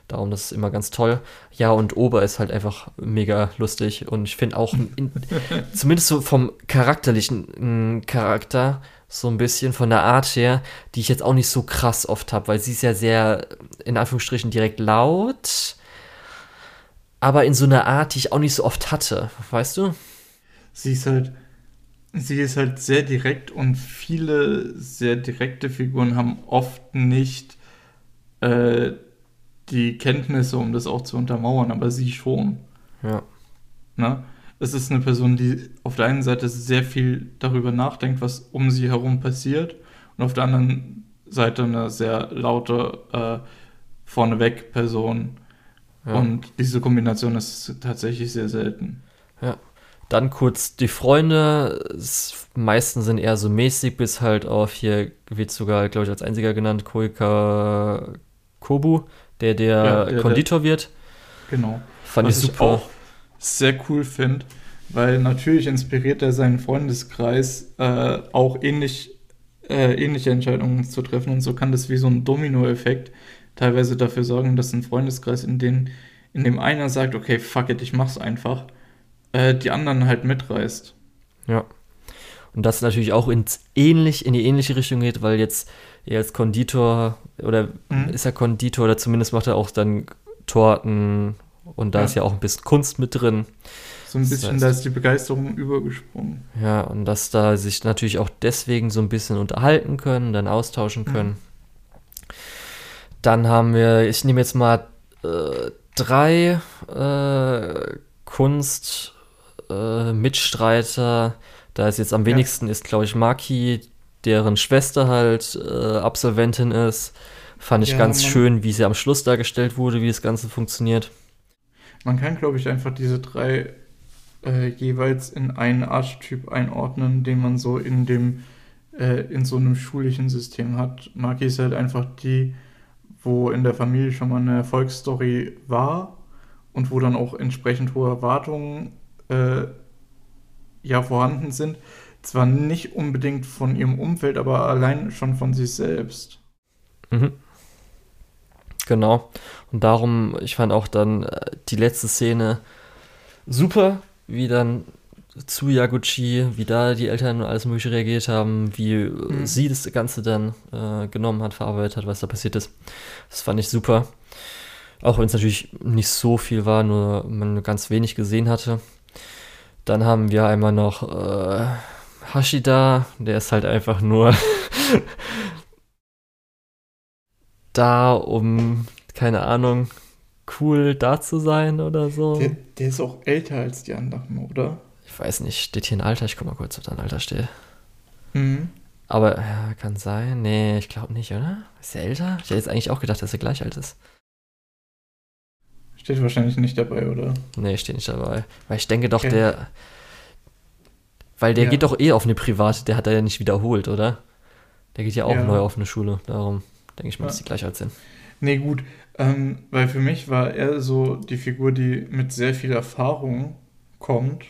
Darum, das ist immer ganz toll. Ja, und Ober ist halt einfach mega lustig. Und ich finde auch, in, (laughs) zumindest so vom charakterlichen Charakter, so ein bisschen von der Art her, die ich jetzt auch nicht so krass oft habe, weil sie ist ja sehr, in Anführungsstrichen, direkt laut. Aber in so einer Art, die ich auch nicht so oft hatte, weißt du? Sie ist halt, sie ist halt sehr direkt und viele sehr direkte Figuren haben oft nicht äh, die Kenntnisse, um das auch zu untermauern, aber sie schon. Ja. Na? Es ist eine Person, die auf der einen Seite sehr viel darüber nachdenkt, was um sie herum passiert, und auf der anderen Seite eine sehr laute, äh, vorneweg Person. Ja. Und diese Kombination ist tatsächlich sehr selten. Ja. Dann kurz die Freunde. meisten sind eher so mäßig, bis halt auf hier wird sogar, glaube ich, als einziger genannt, Koika Kobu der der, ja, der Konditor der, wird. Genau. Fand Was ich super. Ich auch sehr cool finde, weil natürlich inspiriert er seinen Freundeskreis äh, auch ähnlich, äh, ähnliche Entscheidungen zu treffen und so kann das wie so ein Domino-Effekt teilweise dafür sorgen, dass ein Freundeskreis, in, den, in dem einer sagt, okay, fuck it, ich mach's einfach, äh, die anderen halt mitreißt. Ja. Und das natürlich auch ins ähnlich, in die ähnliche Richtung geht, weil jetzt er als Konditor oder mhm. ist er Konditor oder zumindest macht er auch dann Torten und da ja. ist ja auch ein bisschen Kunst mit drin. So ein bisschen, das heißt, da ist die Begeisterung übergesprungen. Ja, und dass da sich natürlich auch deswegen so ein bisschen unterhalten können, dann austauschen können. Mhm. Dann haben wir, ich nehme jetzt mal äh, drei äh, Kunst-Mitstreiter. Äh, da ist jetzt am wenigsten ja. ist, glaube ich, Maki, deren Schwester halt äh, Absolventin ist. Fand ich ja, ganz schön, wie sie am Schluss dargestellt wurde, wie das Ganze funktioniert. Man kann, glaube ich, einfach diese drei äh, jeweils in einen Archetyp einordnen, den man so in dem äh, in so einem schulischen System hat. Maki ist halt einfach die, wo in der Familie schon mal eine Erfolgsstory war und wo dann auch entsprechend hohe Erwartungen äh, ja vorhanden sind zwar nicht unbedingt von ihrem Umfeld, aber allein schon von sich selbst. Mhm. Genau. Und darum, ich fand auch dann äh, die letzte Szene super, wie dann zu Yaguchi, wie da die Eltern und alles Mögliche reagiert haben, wie mhm. sie das Ganze dann äh, genommen hat, verarbeitet hat, was da passiert ist. Das fand ich super. Auch wenn es natürlich nicht so viel war, nur man ganz wenig gesehen hatte. Dann haben wir einmal noch äh, Hashida, der ist halt einfach nur (laughs) da, um, keine Ahnung, cool da zu sein oder so. Der, der ist auch älter als die anderen, oder? Ich weiß nicht, steht hier ein Alter? Ich guck mal kurz, ob da ein Alter steht. Mhm. Aber, ja, kann sein. Nee, ich glaube nicht, oder? Ist er älter? Ich hätte jetzt eigentlich auch gedacht, dass er gleich alt ist. Steht wahrscheinlich nicht dabei, oder? Nee, steht nicht dabei. Weil ich denke doch, okay. der. Weil der ja. geht doch eh auf eine private, der hat er ja nicht wiederholt, oder? Der geht ja auch ja. neu auf eine Schule. Darum denke ich mal, ja. dass die gleich alt sind. Nee, gut. Ähm, weil für mich war er so die Figur, die mit sehr viel Erfahrung kommt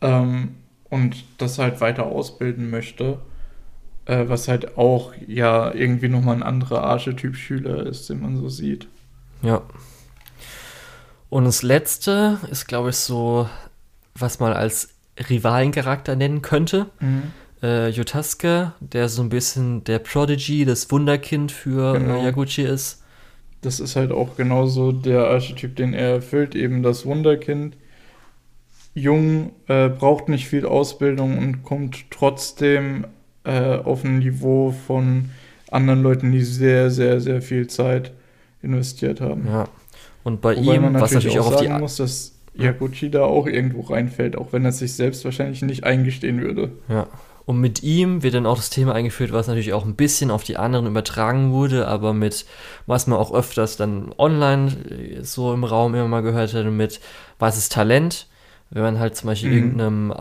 ähm, und das halt weiter ausbilden möchte. Äh, was halt auch ja irgendwie nochmal ein anderer Archetyp Schüler ist, den man so sieht. Ja. Und das letzte ist, glaube ich, so, was man als Rivalencharakter nennen könnte. Mhm. Äh, Yotaske, der so ein bisschen der Prodigy, das Wunderkind für genau. äh, Yaguchi ist. Das ist halt auch genauso der Archetyp, den er erfüllt, eben das Wunderkind. Jung, äh, braucht nicht viel Ausbildung und kommt trotzdem äh, auf ein Niveau von anderen Leuten, die sehr, sehr, sehr viel Zeit investiert haben. Ja. Und bei Wobei ihm, man natürlich was natürlich auch, auch sagen muss, dass Yaguchi da auch irgendwo reinfällt, auch wenn er sich selbst wahrscheinlich nicht eingestehen würde. Ja. Und mit ihm wird dann auch das Thema eingeführt, was natürlich auch ein bisschen auf die anderen übertragen wurde, aber mit, was man auch öfters dann online äh, so im Raum immer mal gehört hat, mit was ist Talent? Wenn man halt zum Beispiel mhm. irgendeinem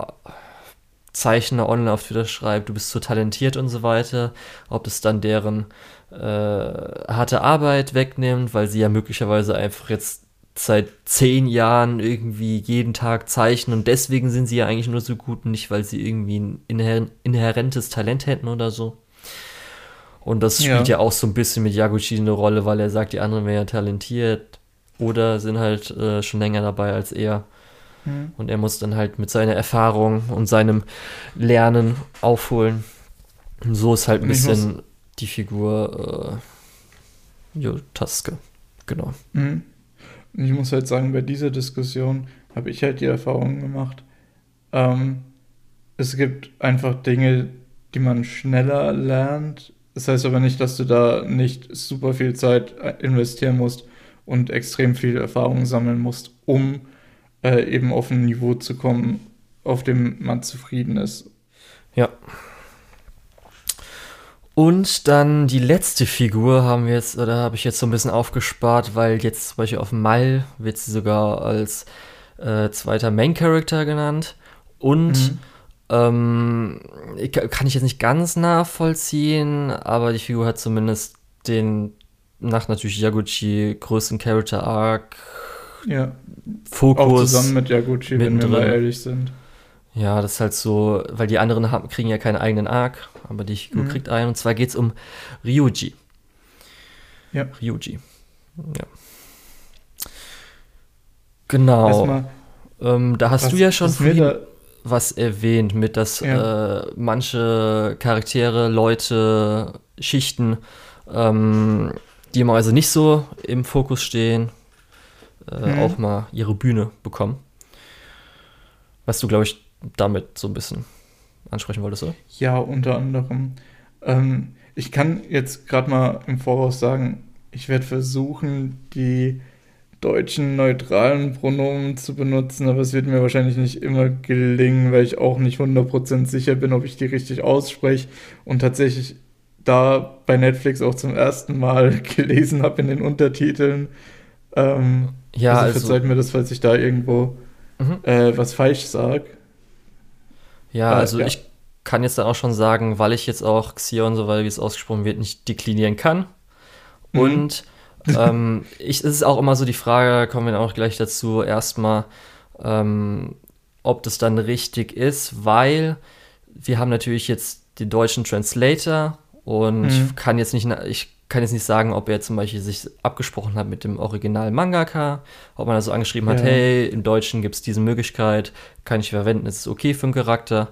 Zeichner online auf Twitter schreibt, du bist so talentiert und so weiter, ob es dann deren äh, harte Arbeit wegnimmt, weil sie ja möglicherweise einfach jetzt seit zehn Jahren irgendwie jeden Tag zeichnen und deswegen sind sie ja eigentlich nur so gut und nicht, weil sie irgendwie ein inhär inhärentes Talent hätten oder so. Und das spielt ja, ja auch so ein bisschen mit Yaguchi eine Rolle, weil er sagt, die anderen wären ja talentiert oder sind halt äh, schon länger dabei als er. Mhm. Und er muss dann halt mit seiner Erfahrung und seinem Lernen aufholen. Und so ist halt ein bisschen die Figur äh, Jotaske. Genau. Mhm. Ich muss halt sagen, bei dieser Diskussion habe ich halt die Erfahrung gemacht, ähm, es gibt einfach Dinge, die man schneller lernt. Das heißt aber nicht, dass du da nicht super viel Zeit investieren musst und extrem viel Erfahrung sammeln musst, um äh, eben auf ein Niveau zu kommen, auf dem man zufrieden ist. Ja. Und dann die letzte Figur haben wir jetzt, oder habe ich jetzt so ein bisschen aufgespart, weil jetzt zum Beispiel auf Mal wird sie sogar als äh, zweiter Main Character genannt. Und mhm. ähm, ich, kann ich jetzt nicht ganz nachvollziehen, aber die Figur hat zumindest den nach natürlich Yaguchi größten Character Arc ja. Fokus. Auch zusammen mit Yaguchi, wenn wir mal ehrlich sind. Ja, das ist halt so, weil die anderen haben, kriegen ja keinen eigenen Arc, aber die Figur mhm. kriegt einen. Und zwar geht es um Ryuji. Ja. Ryuji. Ja. Genau. Ähm, da hast was, du ja schon vorhin was erwähnt, mit dass ja. äh, manche Charaktere, Leute, Schichten, ähm, die mal also nicht so im Fokus stehen, äh, mhm. auch mal ihre Bühne bekommen. Was du, glaube ich, damit so ein bisschen ansprechen wolltest, oder? Ja, unter anderem. Ähm, ich kann jetzt gerade mal im Voraus sagen, ich werde versuchen, die deutschen neutralen Pronomen zu benutzen, aber es wird mir wahrscheinlich nicht immer gelingen, weil ich auch nicht 100% sicher bin, ob ich die richtig ausspreche und tatsächlich da bei Netflix auch zum ersten Mal (laughs) gelesen habe in den Untertiteln. Ähm, ja, also, also verzeiht mir das, falls ich da irgendwo mhm. äh, was falsch sage. Ja, äh, also ja. ich kann jetzt dann auch schon sagen, weil ich jetzt auch Xion, so weil wie es ausgesprochen wird, nicht deklinieren kann. Mhm. Und ähm, (laughs) ich, es ist auch immer so die Frage, kommen wir auch gleich dazu, erstmal, ähm, ob das dann richtig ist, weil wir haben natürlich jetzt den deutschen Translator Und mhm. kann jetzt nicht, ich kann jetzt nicht sagen, ob er zum Beispiel sich abgesprochen hat mit dem Original Mangaka, ob man also angeschrieben hat, ja. hey, im Deutschen gibt es diese Möglichkeit, kann ich verwenden, ist okay für einen Charakter.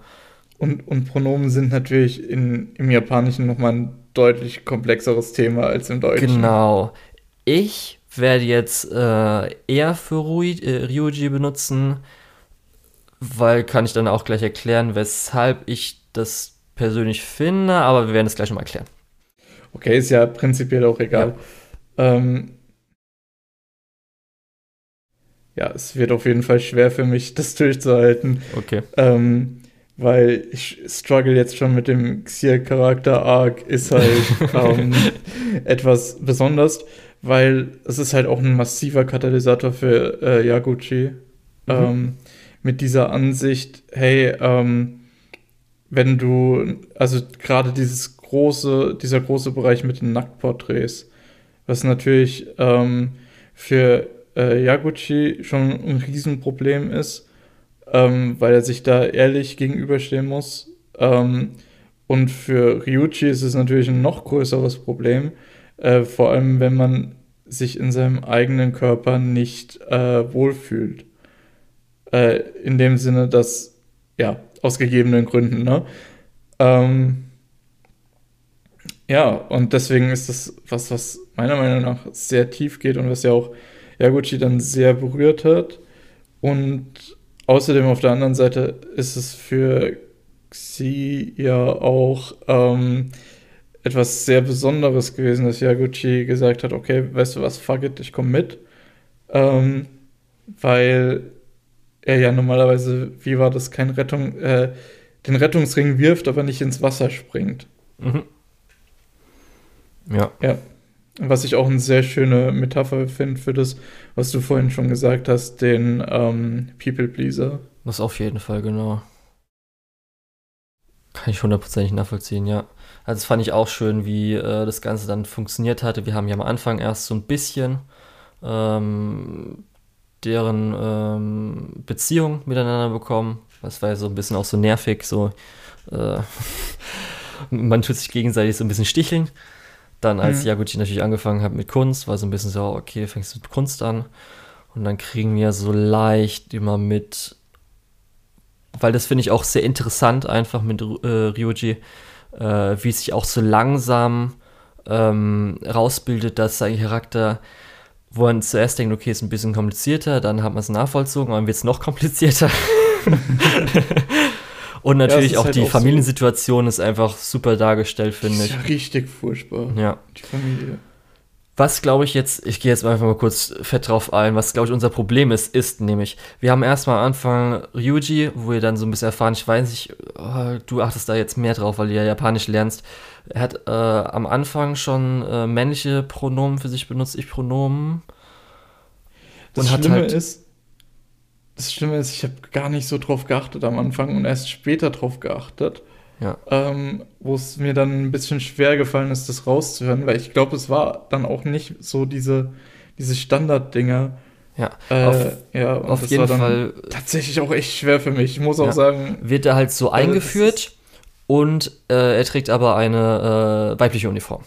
Und, und Pronomen sind natürlich in, im Japanischen nochmal ein deutlich komplexeres Thema als im Deutschen. Genau. Ich werde jetzt äh, eher für Rui, äh, Ryuji benutzen, weil kann ich dann auch gleich erklären, weshalb ich das persönlich finde, aber wir werden es gleich nochmal erklären. Okay, ist ja prinzipiell auch egal. Ja. Ähm, ja, es wird auf jeden Fall schwer für mich, (laughs) das durchzuhalten. Okay. Ähm, weil ich struggle jetzt schon mit dem Xier-Charakter Arc, ist halt (laughs) ähm, etwas besonders, weil es ist halt auch ein massiver Katalysator für äh, Yaguchi. Mhm. Ähm, mit dieser Ansicht, hey, ähm, wenn du, also gerade dieses große, dieser große Bereich mit den Nacktporträts, was natürlich ähm, für äh, Yaguchi schon ein Riesenproblem ist, ähm, weil er sich da ehrlich gegenüberstehen muss. Ähm, und für Ryuchi ist es natürlich ein noch größeres Problem, äh, vor allem wenn man sich in seinem eigenen Körper nicht äh, wohlfühlt. Äh, in dem Sinne, dass, ja, aus gegebenen Gründen, ne? Ähm, ja, und deswegen ist das was, was meiner Meinung nach sehr tief geht und was ja auch Yaguchi dann sehr berührt hat. Und Außerdem auf der anderen Seite ist es für Xi ja auch ähm, etwas sehr Besonderes gewesen, dass Yaguchi gesagt hat, okay, weißt du was, fuck it, ich komme mit. Ähm, weil er ja normalerweise, wie war das, kein Rettung, äh, den Rettungsring wirft, aber nicht ins Wasser springt. Mhm. Ja. Ja. Was ich auch eine sehr schöne Metapher finde für das, was du vorhin schon gesagt hast, den ähm, People Pleaser. Das auf jeden Fall, genau. Kann ich hundertprozentig nachvollziehen, ja. Also das fand ich auch schön, wie äh, das Ganze dann funktioniert hatte. Wir haben ja am Anfang erst so ein bisschen ähm, deren ähm, Beziehung miteinander bekommen. Das war ja so ein bisschen auch so nervig, so äh, (laughs) man tut sich gegenseitig so ein bisschen sticheln. Dann, als mhm. Yaguchi natürlich angefangen hat mit Kunst, war so ein bisschen so, okay, fängst du mit Kunst an. Und dann kriegen wir so leicht immer mit, weil das finde ich auch sehr interessant, einfach mit äh, Ryuji, äh, wie sich auch so langsam ähm, rausbildet, dass sein Charakter, wo man zuerst denkt, okay, ist ein bisschen komplizierter, dann hat man es nachvollzogen, dann wird es noch komplizierter. (laughs) (laughs) Und natürlich ja, auch halt die auch Familiensituation so. ist einfach super dargestellt, finde ich. Ja richtig furchtbar. Ja. Die Familie. Was glaube ich jetzt, ich gehe jetzt einfach mal kurz fett drauf ein, was glaube ich unser Problem ist, ist nämlich, wir haben erstmal am Anfang Ryuji, wo wir dann so ein bisschen erfahren, ich weiß nicht, oh, du achtest da jetzt mehr drauf, weil du ja Japanisch lernst. Er hat äh, am Anfang schon äh, männliche Pronomen für sich benutzt, ich Pronomen. Das und Schlimme hat halt, ist, das Schlimme ist, ich habe gar nicht so drauf geachtet am Anfang und erst später drauf geachtet. Ja. Ähm, wo es mir dann ein bisschen schwer gefallen ist, das rauszuhören, weil ich glaube, es war dann auch nicht so diese, diese Standarddinger. Ja, äh, auf, ja, auf jeden Fall. Tatsächlich auch echt schwer für mich. Ich muss auch ja, sagen. Wird er halt so äh, eingeführt und äh, er trägt aber eine äh, weibliche Uniform.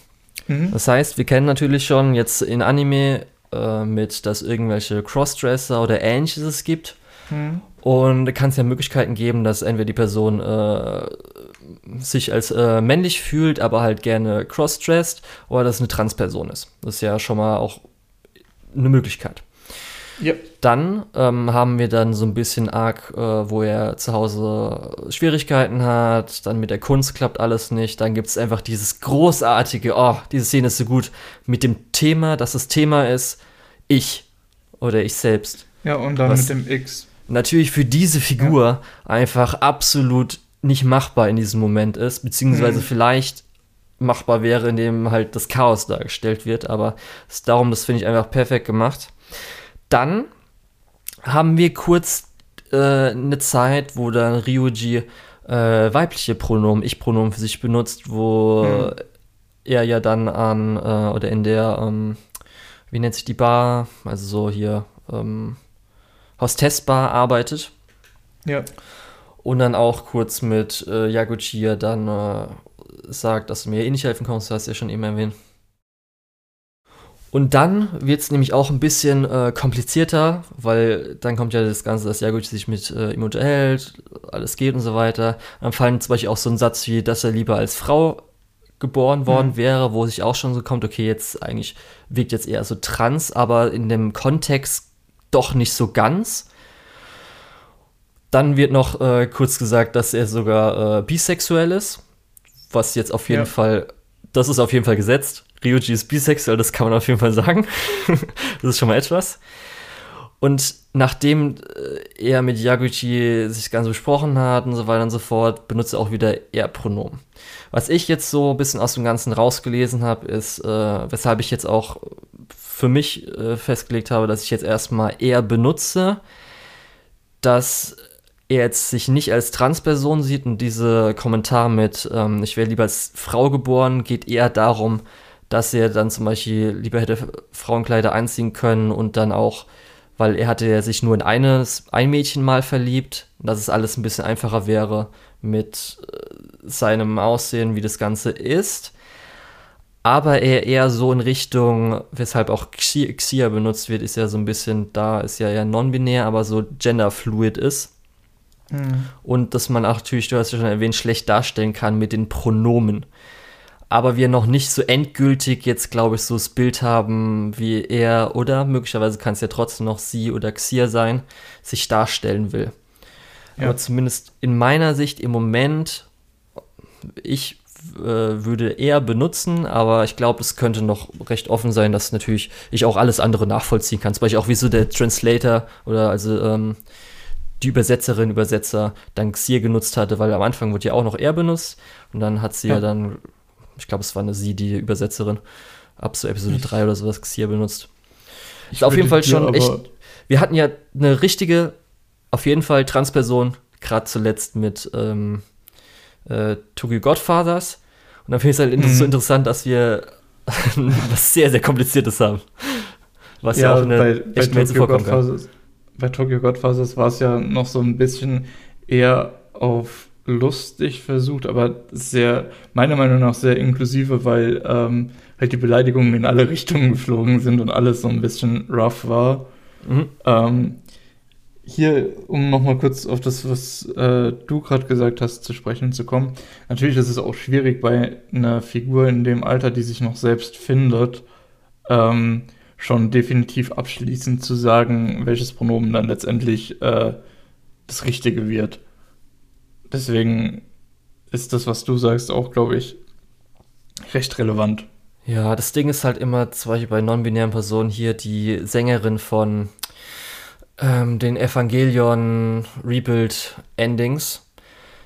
Mhm. Das heißt, wir kennen natürlich schon jetzt in Anime äh, mit, dass irgendwelche Crossdresser oder ähnliches gibt. Mhm. Und da kann es ja Möglichkeiten geben, dass entweder die Person äh, sich als äh, männlich fühlt, aber halt gerne crossdressed, oder dass es eine Transperson ist. Das ist ja schon mal auch eine Möglichkeit. Yep. Dann ähm, haben wir dann so ein bisschen arg, äh, wo er zu Hause Schwierigkeiten hat, dann mit der Kunst klappt alles nicht, dann gibt es einfach dieses großartige, oh, diese Szene ist so gut, mit dem Thema, dass das Thema ist, ich oder ich selbst. Ja, und dann mit dem X. Natürlich für diese Figur ja. einfach absolut nicht machbar in diesem Moment ist, beziehungsweise mhm. vielleicht machbar wäre, indem halt das Chaos dargestellt wird, aber ist darum, das finde ich einfach perfekt gemacht. Dann haben wir kurz äh, eine Zeit, wo dann Ryuji äh, weibliche Pronomen, Ich-Pronomen für sich benutzt, wo mhm. er ja dann an, äh, oder in der, ähm, wie nennt sich die Bar, also so hier, ähm, Hostessbar arbeitet. Ja. Und dann auch kurz mit äh, Yaguchi dann äh, sagt, dass du mir eh nicht helfen kannst, hast du ja schon eben erwähnt. Und dann wird es nämlich auch ein bisschen äh, komplizierter, weil dann kommt ja das Ganze, dass Jaguchi sich mit äh, ihm unterhält, alles geht und so weiter. Dann fallen zum Beispiel auch so ein Satz wie, dass er lieber als Frau geboren worden mhm. wäre, wo sich auch schon so kommt, okay, jetzt eigentlich wirkt jetzt eher so trans, aber in dem Kontext doch nicht so ganz. Dann wird noch äh, kurz gesagt, dass er sogar äh, bisexuell ist, was jetzt auf jeden ja. Fall, das ist auf jeden Fall gesetzt. Ryuji ist bisexuell, das kann man auf jeden Fall sagen. (laughs) das ist schon mal etwas. Und nachdem äh, er mit Yaguchi sich ganz besprochen hat und so weiter und so fort, benutzt er auch wieder Er-Pronomen. Was ich jetzt so ein bisschen aus dem Ganzen rausgelesen habe, ist, äh, weshalb ich jetzt auch für mich äh, festgelegt habe, dass ich jetzt erstmal er benutze, dass er jetzt sich nicht als Transperson sieht und diese Kommentar mit, ähm, ich wäre lieber als Frau geboren, geht eher darum, dass er dann zum Beispiel lieber hätte Frauenkleider anziehen können und dann auch, weil er hatte ja sich nur in eines, ein Mädchen mal verliebt, dass es alles ein bisschen einfacher wäre mit äh, seinem Aussehen, wie das Ganze ist. Aber er eher so in Richtung, weshalb auch Xia benutzt wird, ist ja so ein bisschen, da ist ja eher non-binär, aber so genderfluid ist. Mhm. Und dass man auch natürlich, du hast ja schon erwähnt, schlecht darstellen kann mit den Pronomen. Aber wir noch nicht so endgültig jetzt, glaube ich, so das Bild haben, wie er oder möglicherweise kann es ja trotzdem noch sie oder Xia sein, sich darstellen will. Ja. Aber zumindest in meiner Sicht im Moment, ich würde eher benutzen, aber ich glaube, es könnte noch recht offen sein, dass natürlich ich auch alles andere nachvollziehen kann. Zum Beispiel auch, wieso der Translator oder also ähm, die Übersetzerin, Übersetzer dann Xier genutzt hatte, weil am Anfang wurde ja auch noch er benutzt und dann hat sie ja, ja dann, ich glaube, es war eine sie, die Übersetzerin, ab so Episode ich, 3 oder sowas Xier benutzt. Ist auf jeden Fall schon echt. Wir hatten ja eine richtige, auf jeden Fall Transperson, gerade zuletzt mit ähm, äh, Tokyo Godfathers. Und dann finde ich es halt mhm. so interessant, dass wir (laughs) was sehr, sehr Kompliziertes haben. Was ja, ja auch eine bei, echt bei Tokyo Godfathers, bei Tokyo Godfathers war es ja noch so ein bisschen eher auf lustig versucht, aber sehr, meiner Meinung nach sehr inklusive, weil ähm, halt die Beleidigungen in alle (laughs) Richtungen geflogen sind und alles so ein bisschen rough war. Mhm. Ähm, hier, um nochmal kurz auf das, was äh, du gerade gesagt hast, zu sprechen zu kommen. Natürlich ist es auch schwierig bei einer Figur in dem Alter, die sich noch selbst findet, ähm, schon definitiv abschließend zu sagen, welches Pronomen dann letztendlich äh, das Richtige wird. Deswegen ist das, was du sagst, auch, glaube ich, recht relevant. Ja, das Ding ist halt immer, zum Beispiel bei non-binären Personen hier, die Sängerin von ähm, den Evangelion Rebuild Endings.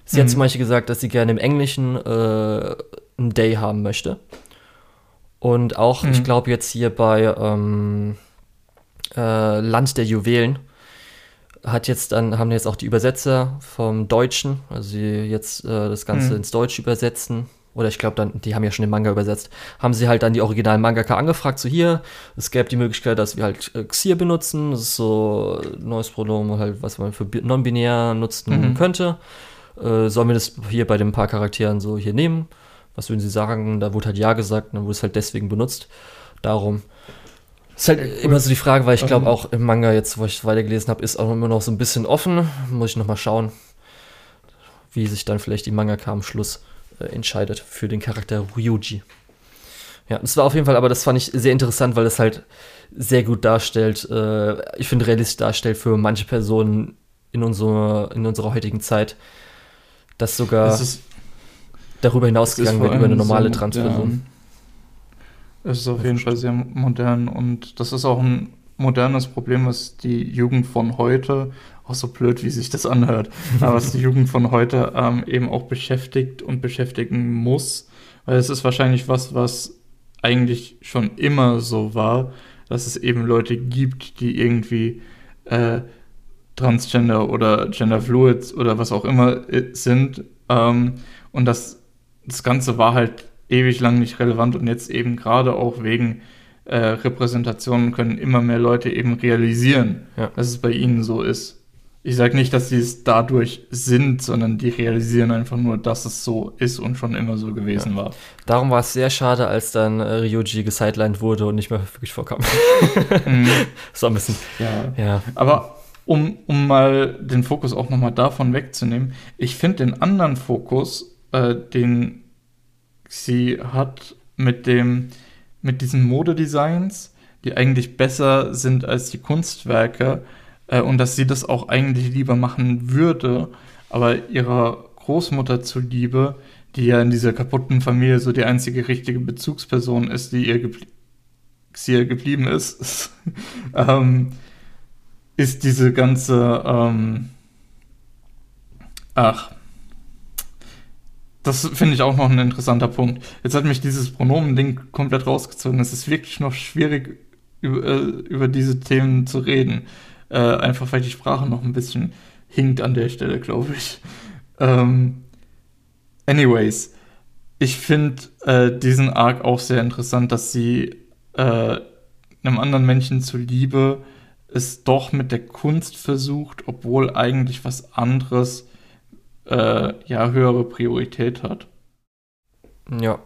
Sie mhm. hat zum Beispiel gesagt, dass sie gerne im Englischen äh, ein Day haben möchte. Und auch, mhm. ich glaube, jetzt hier bei ähm, äh, Land der Juwelen hat jetzt dann, haben jetzt auch die Übersetzer vom Deutschen, also sie jetzt äh, das Ganze mhm. ins Deutsche übersetzen, oder ich glaube dann, die haben ja schon den Manga übersetzt, haben sie halt dann die originalen Mangaka angefragt, so hier, es gäbe die Möglichkeit, dass wir halt äh, Xir benutzen, das ist so ein neues Pronomen, halt, was man für non-binär nutzen mhm. könnte. Äh, sollen wir das hier bei den paar Charakteren so hier nehmen? was würden Sie sagen? Da wurde halt Ja gesagt, dann wurde es halt deswegen benutzt. Darum. Ist halt cool. immer so die Frage, weil ich glaube auch im Manga jetzt, wo ich weitergelesen habe, ist auch immer noch so ein bisschen offen. Muss ich nochmal schauen, wie sich dann vielleicht die Mangaka am Schluss äh, entscheidet für den Charakter Ryuji. Ja, das war auf jeden Fall, aber das fand ich sehr interessant, weil es halt sehr gut darstellt, äh, ich finde realistisch darstellt für manche Personen in unserer, in unserer heutigen Zeit, dass sogar. Das ist, darüber hinausgegangen wird, über eine normale Transperson. Es ist auf jeden Fall sehr modern und das ist auch ein modernes Problem, was die Jugend von heute, auch so blöd, wie sich das anhört, aber was die Jugend von heute ähm, eben auch beschäftigt und beschäftigen muss, weil es ist wahrscheinlich was, was eigentlich schon immer so war, dass es eben Leute gibt, die irgendwie äh, Transgender oder Genderfluid oder was auch immer äh, sind ähm, und das das Ganze war halt ewig lang nicht relevant und jetzt eben gerade auch wegen äh, Repräsentationen können immer mehr Leute eben realisieren, ja. dass es bei ihnen so ist. Ich sage nicht, dass sie es dadurch sind, sondern die realisieren einfach nur, dass es so ist und schon immer so gewesen ja. war. Darum war es sehr schade, als dann äh, Ryuji gesidelined wurde und nicht mehr wirklich vorkam. mhm. (laughs) so ein bisschen. Ja. ja. Aber um, um mal den Fokus auch nochmal davon wegzunehmen, ich finde den anderen Fokus, äh, den sie hat mit dem, mit diesen Modedesigns, die eigentlich besser sind als die Kunstwerke, äh, und dass sie das auch eigentlich lieber machen würde, aber ihrer Großmutter zuliebe, die ja in dieser kaputten Familie so die einzige richtige Bezugsperson ist, die ihr, geblie sie ihr geblieben ist, (laughs) ähm, ist diese ganze, ähm, ach, das finde ich auch noch ein interessanter Punkt. Jetzt hat mich dieses Pronomen-Ding komplett rausgezogen. Es ist wirklich noch schwierig, über, äh, über diese Themen zu reden. Äh, einfach weil die Sprache noch ein bisschen hinkt an der Stelle, glaube ich. Ähm, anyways, ich finde äh, diesen Arc auch sehr interessant, dass sie äh, einem anderen Menschen zuliebe es doch mit der Kunst versucht, obwohl eigentlich was anderes äh, ja höhere Priorität hat. Ja.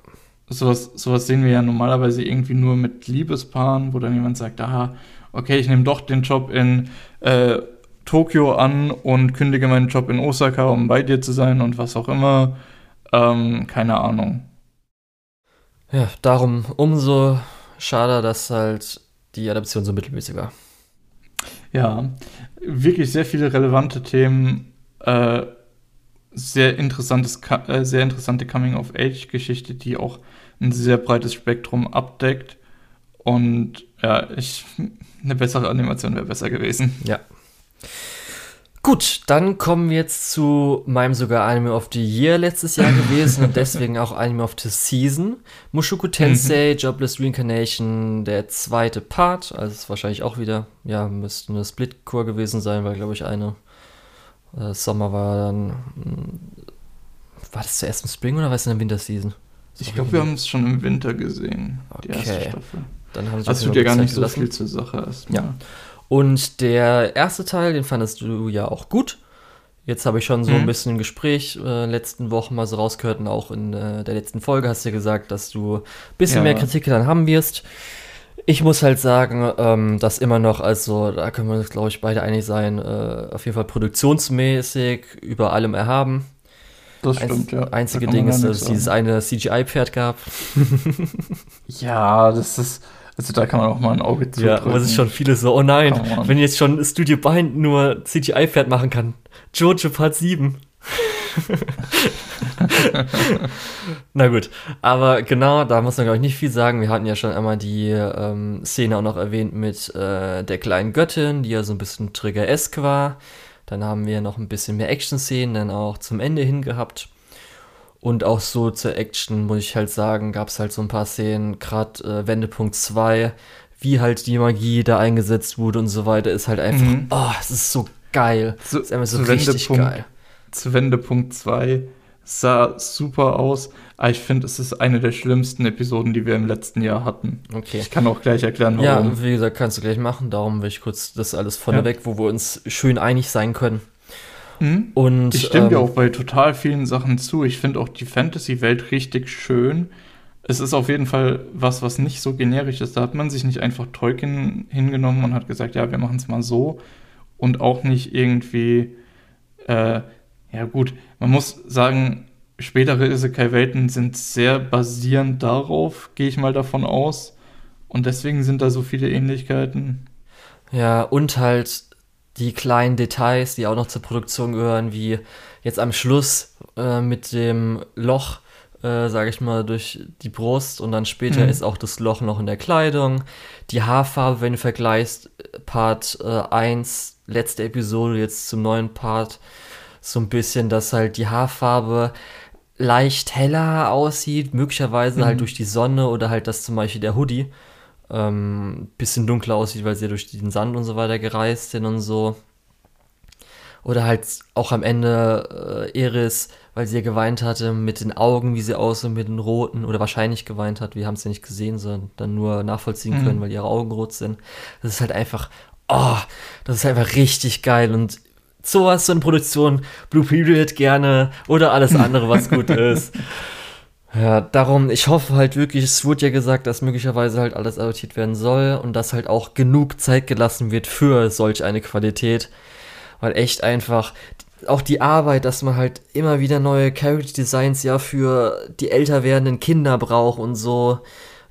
Sowas, sowas sehen wir ja normalerweise irgendwie nur mit Liebespaaren, wo dann jemand sagt, aha, okay, ich nehme doch den Job in äh, Tokio an und kündige meinen Job in Osaka, um bei dir zu sein und was auch immer. Ähm, keine Ahnung. Ja, darum umso schade, dass halt die Adaption so mittelmäßig war. Ja, wirklich sehr viele relevante Themen. Äh, sehr interessantes, äh, sehr interessante Coming-of-Age-Geschichte, die auch ein sehr breites Spektrum abdeckt. Und ja, ich, eine bessere Animation wäre besser gewesen. Ja. Gut, dann kommen wir jetzt zu meinem sogar Anime of the Year letztes Jahr (laughs) gewesen und deswegen auch Anime of the Season. Mushoku Tensei, mhm. Jobless Reincarnation, der zweite Part. Also ist wahrscheinlich auch wieder, ja, müsste eine Split-Core gewesen sein, weil, glaube ich, eine äh, Sommer war dann. Hm, war das zuerst im Spring oder war es in der Winterseason? Ich glaube, wir haben es schon im Winter gesehen, die okay. erste Staffel. Dann haben sie das tut ja gar nicht so viel zur Sache erstmal. Ja. Und der erste Teil, den fandest du ja auch gut. Jetzt habe ich schon so mhm. ein bisschen im Gespräch äh, letzten Wochen mal so rausgehört und auch in äh, der letzten Folge hast du ja gesagt, dass du ein bisschen ja. mehr Kritik dann haben wirst. Ich muss halt sagen, ähm, dass immer noch, also da können wir uns, glaube ich, beide einig sein, äh, auf jeden Fall produktionsmäßig über allem erhaben. Das stimmt, ja. Einzige da Ding ist, dass es dieses eine CGI-Pferd gab. (laughs) ja, das ist also da kann man auch mal ein Auge zu. Ja, aber es ist schon viele so, oh nein, oh wenn jetzt schon Studio Bind nur CGI-Pferd machen kann. Jojo Part 7. (laughs) Na gut, aber genau, da muss man glaube ich nicht viel sagen. Wir hatten ja schon einmal die ähm, Szene auch noch erwähnt mit äh, der kleinen Göttin, die ja so ein bisschen Trigger-esque war. Dann haben wir noch ein bisschen mehr Action-Szenen dann auch zum Ende hin gehabt. Und auch so zur Action, muss ich halt sagen, gab es halt so ein paar Szenen, gerade äh, Wendepunkt 2, wie halt die Magie da eingesetzt wurde und so weiter, ist halt einfach, mhm. oh, es ist so geil. Zu, ist einfach so richtig geil. Zu Wendepunkt 2 sah super aus, aber ich finde, es ist eine der schlimmsten Episoden, die wir im letzten Jahr hatten. Okay. Ich kann auch gleich erklären, warum. Ja, wie gesagt, kannst du gleich machen, darum will ich kurz das alles vorneweg, ja. wo wir uns schön einig sein können. Mhm. Und, ich stimme ähm, dir auch bei total vielen Sachen zu. Ich finde auch die Fantasy-Welt richtig schön. Es ist auf jeden Fall was, was nicht so generisch ist. Da hat man sich nicht einfach Tolkien hingenommen und hat gesagt, ja, wir machen es mal so. Und auch nicht irgendwie, äh, ja gut, man muss sagen, spätere Isekai-Welten sind sehr basierend darauf, gehe ich mal davon aus. Und deswegen sind da so viele Ähnlichkeiten. Ja, und halt die kleinen Details, die auch noch zur Produktion gehören, wie jetzt am Schluss äh, mit dem Loch, äh, sage ich mal, durch die Brust und dann später mhm. ist auch das Loch noch in der Kleidung. Die Haarfarbe, wenn du vergleichst, Part äh, 1, letzte Episode jetzt zum neuen Part, so ein bisschen, dass halt die Haarfarbe leicht heller aussieht, möglicherweise halt mhm. halt durch die Sonne oder halt, dass zum Beispiel der Hoodie ähm, bisschen dunkler aussieht, weil sie ja durch den Sand und so weiter gereist sind und so. Oder halt auch am Ende äh, Eris, weil sie ja geweint hatte, mit den Augen, wie sie aussehen, mit den roten, oder wahrscheinlich geweint hat, wir haben es ja nicht gesehen, sondern dann nur nachvollziehen mhm. können, weil ihre Augen rot sind. Das ist halt einfach, oh, das ist einfach richtig geil und sowas, so eine Produktion, Blue Period gerne oder alles andere, was gut (laughs) ist. Ja, darum, ich hoffe halt wirklich, es wurde ja gesagt, dass möglicherweise halt alles adoptiert werden soll und dass halt auch genug Zeit gelassen wird für solch eine Qualität. Weil echt einfach, auch die Arbeit, dass man halt immer wieder neue Character Designs ja für die älter werdenden Kinder braucht und so,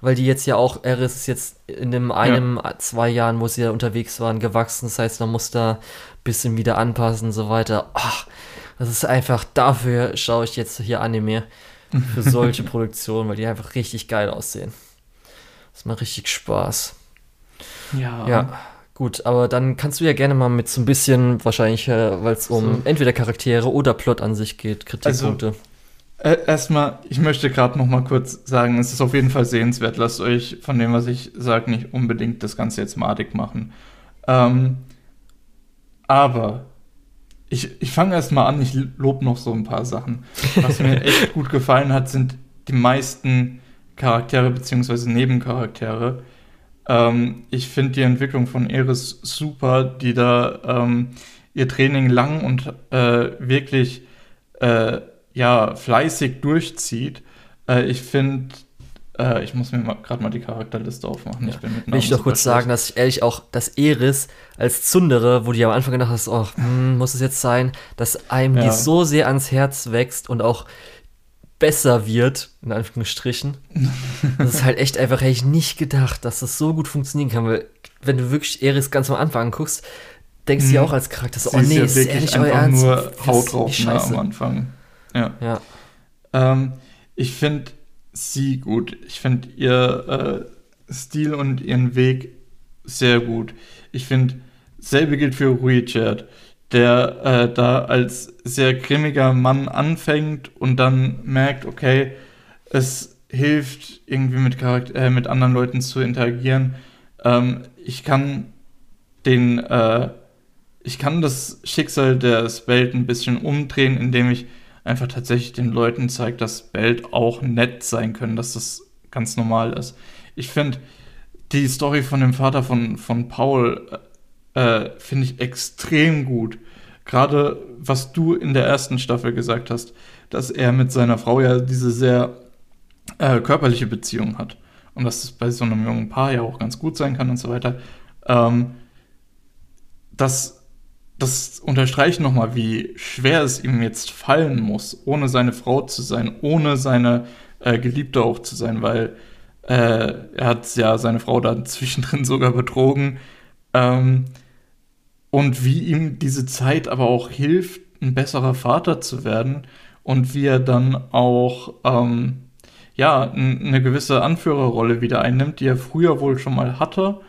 weil die jetzt ja auch, Eris ist jetzt in dem einem, ja. zwei Jahren, wo sie ja unterwegs waren, gewachsen. Das heißt, man muss da ein bisschen wieder anpassen und so weiter. Ach, das ist einfach, dafür schaue ich jetzt hier Anime. Für solche Produktionen, weil die einfach richtig geil aussehen. Das macht richtig Spaß. Ja. Ja. Gut, aber dann kannst du ja gerne mal mit so ein bisschen, wahrscheinlich, äh, weil es um so. entweder Charaktere oder Plot an sich geht, Kritikpunkte. Also, äh, erstmal, ich möchte gerade noch mal kurz sagen, es ist auf jeden Fall sehenswert. Lasst euch von dem, was ich sage, nicht unbedingt das Ganze jetzt madig machen. Ähm, aber ich, ich fange erstmal an, ich lobe noch so ein paar Sachen. Was mir (laughs) echt gut gefallen hat, sind die meisten Charaktere bzw. Nebencharaktere. Ähm, ich finde die Entwicklung von Eris super, die da ähm, ihr Training lang und äh, wirklich äh, ja, fleißig durchzieht. Äh, ich finde, äh, ich muss mir gerade mal die Charakterliste aufmachen. Ja. Ich bin mit Will ich doch kurz sagen, dass ich ehrlich auch das Eris als Zundere, wo du ja am Anfang gedacht hast, oh, hm, muss es jetzt sein, dass einem ja. die so sehr ans Herz wächst und auch besser wird, in Anführungsstrichen. (laughs) das ist halt echt einfach, hätte ich nicht gedacht, dass das so gut funktionieren kann, weil wenn du wirklich Eris ganz am Anfang guckst, denkst du ja mhm. auch als Charakter so, oh nee, ist, ja ist ehrlich euer Ernst? nur Haut drauf ne, am Anfang. Ja. ja. Ähm, ich finde sie gut. Ich finde ihr äh, Stil und ihren Weg sehr gut. Ich finde, selbe gilt für Richard der äh, da als sehr grimmiger Mann anfängt und dann merkt, okay, es hilft irgendwie mit, Charakter äh, mit anderen Leuten zu interagieren. Ähm, ich kann den, äh, ich kann das Schicksal der Spelt ein bisschen umdrehen, indem ich einfach tatsächlich den Leuten zeige, dass Spelt auch nett sein können, dass das ganz normal ist. Ich finde die Story von dem Vater von, von Paul äh, finde ich extrem gut. Gerade was du in der ersten Staffel gesagt hast, dass er mit seiner Frau ja diese sehr äh, körperliche Beziehung hat. Und dass es bei so einem jungen Paar ja auch ganz gut sein kann und so weiter. Ähm, das, das unterstreicht nochmal, wie schwer es ihm jetzt fallen muss, ohne seine Frau zu sein, ohne seine äh, Geliebte auch zu sein, weil äh, er hat ja seine Frau dann zwischendrin (laughs) sogar betrogen. Ähm, und wie ihm diese Zeit aber auch hilft, ein besserer Vater zu werden und wie er dann auch ähm, ja eine gewisse Anführerrolle wieder einnimmt, die er früher wohl schon mal hatte,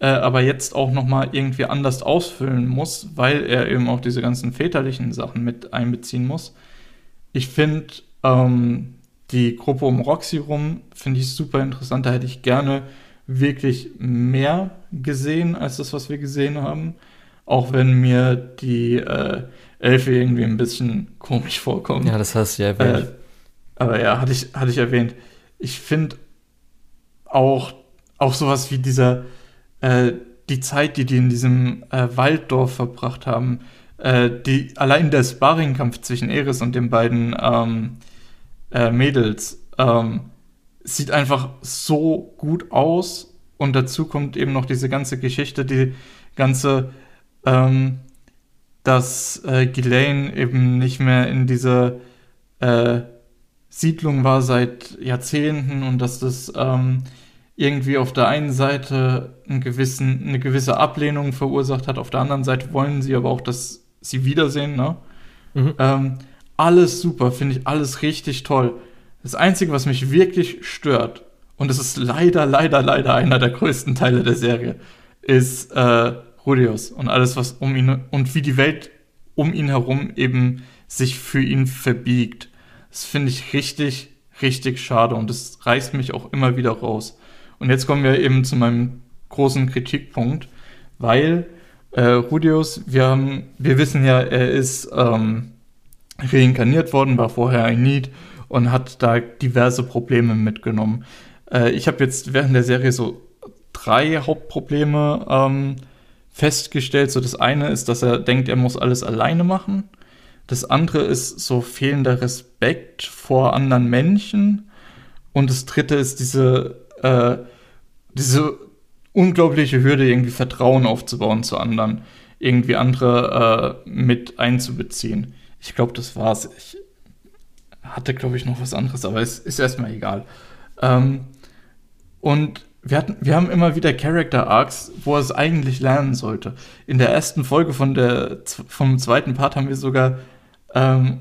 äh, aber jetzt auch noch mal irgendwie anders ausfüllen muss, weil er eben auch diese ganzen väterlichen Sachen mit einbeziehen muss. Ich finde ähm, die Gruppe um Roxy rum finde ich super interessant. Da hätte ich gerne wirklich mehr gesehen als das, was wir gesehen haben. Auch wenn mir die äh, Elfe irgendwie ein bisschen komisch vorkommen. Ja, das hast du ja erwähnt. Äh, aber ja, hatte ich, hatte ich erwähnt. Ich finde auch, auch sowas wie dieser, äh, die Zeit, die die in diesem äh, Walddorf verbracht haben, äh, die, allein der Sparringkampf zwischen Eris und den beiden ähm, äh, Mädels ähm, sieht einfach so gut aus. Und dazu kommt eben noch diese ganze Geschichte, die ganze ähm, dass äh, Ghislaine eben nicht mehr in dieser äh, Siedlung war seit Jahrzehnten und dass das ähm, irgendwie auf der einen Seite einen gewissen, eine gewisse Ablehnung verursacht hat, auf der anderen Seite wollen sie aber auch, dass sie wiedersehen. Ne? Mhm. Ähm, alles super, finde ich alles richtig toll. Das Einzige, was mich wirklich stört, und das ist leider, leider, leider einer der größten Teile der Serie, ist äh, Rudius und alles, was um ihn und wie die Welt um ihn herum eben sich für ihn verbiegt. Das finde ich richtig, richtig schade und das reißt mich auch immer wieder raus. Und jetzt kommen wir eben zu meinem großen Kritikpunkt, weil äh, Rudius, wir haben, wir wissen ja, er ist ähm, reinkarniert worden, war vorher ein Need und hat da diverse Probleme mitgenommen. Äh, ich habe jetzt während der Serie so drei Hauptprobleme ähm, festgestellt. So das eine ist, dass er denkt, er muss alles alleine machen. Das andere ist so fehlender Respekt vor anderen Menschen. Und das dritte ist diese, äh, diese unglaubliche Hürde, irgendwie Vertrauen aufzubauen zu anderen, irgendwie andere äh, mit einzubeziehen. Ich glaube, das war's. Ich hatte, glaube ich, noch was anderes, aber es ist erstmal egal. Ähm, und wir, hatten, wir haben immer wieder Character Arcs, wo er es eigentlich lernen sollte. In der ersten Folge von der, vom zweiten Part haben wir sogar ähm,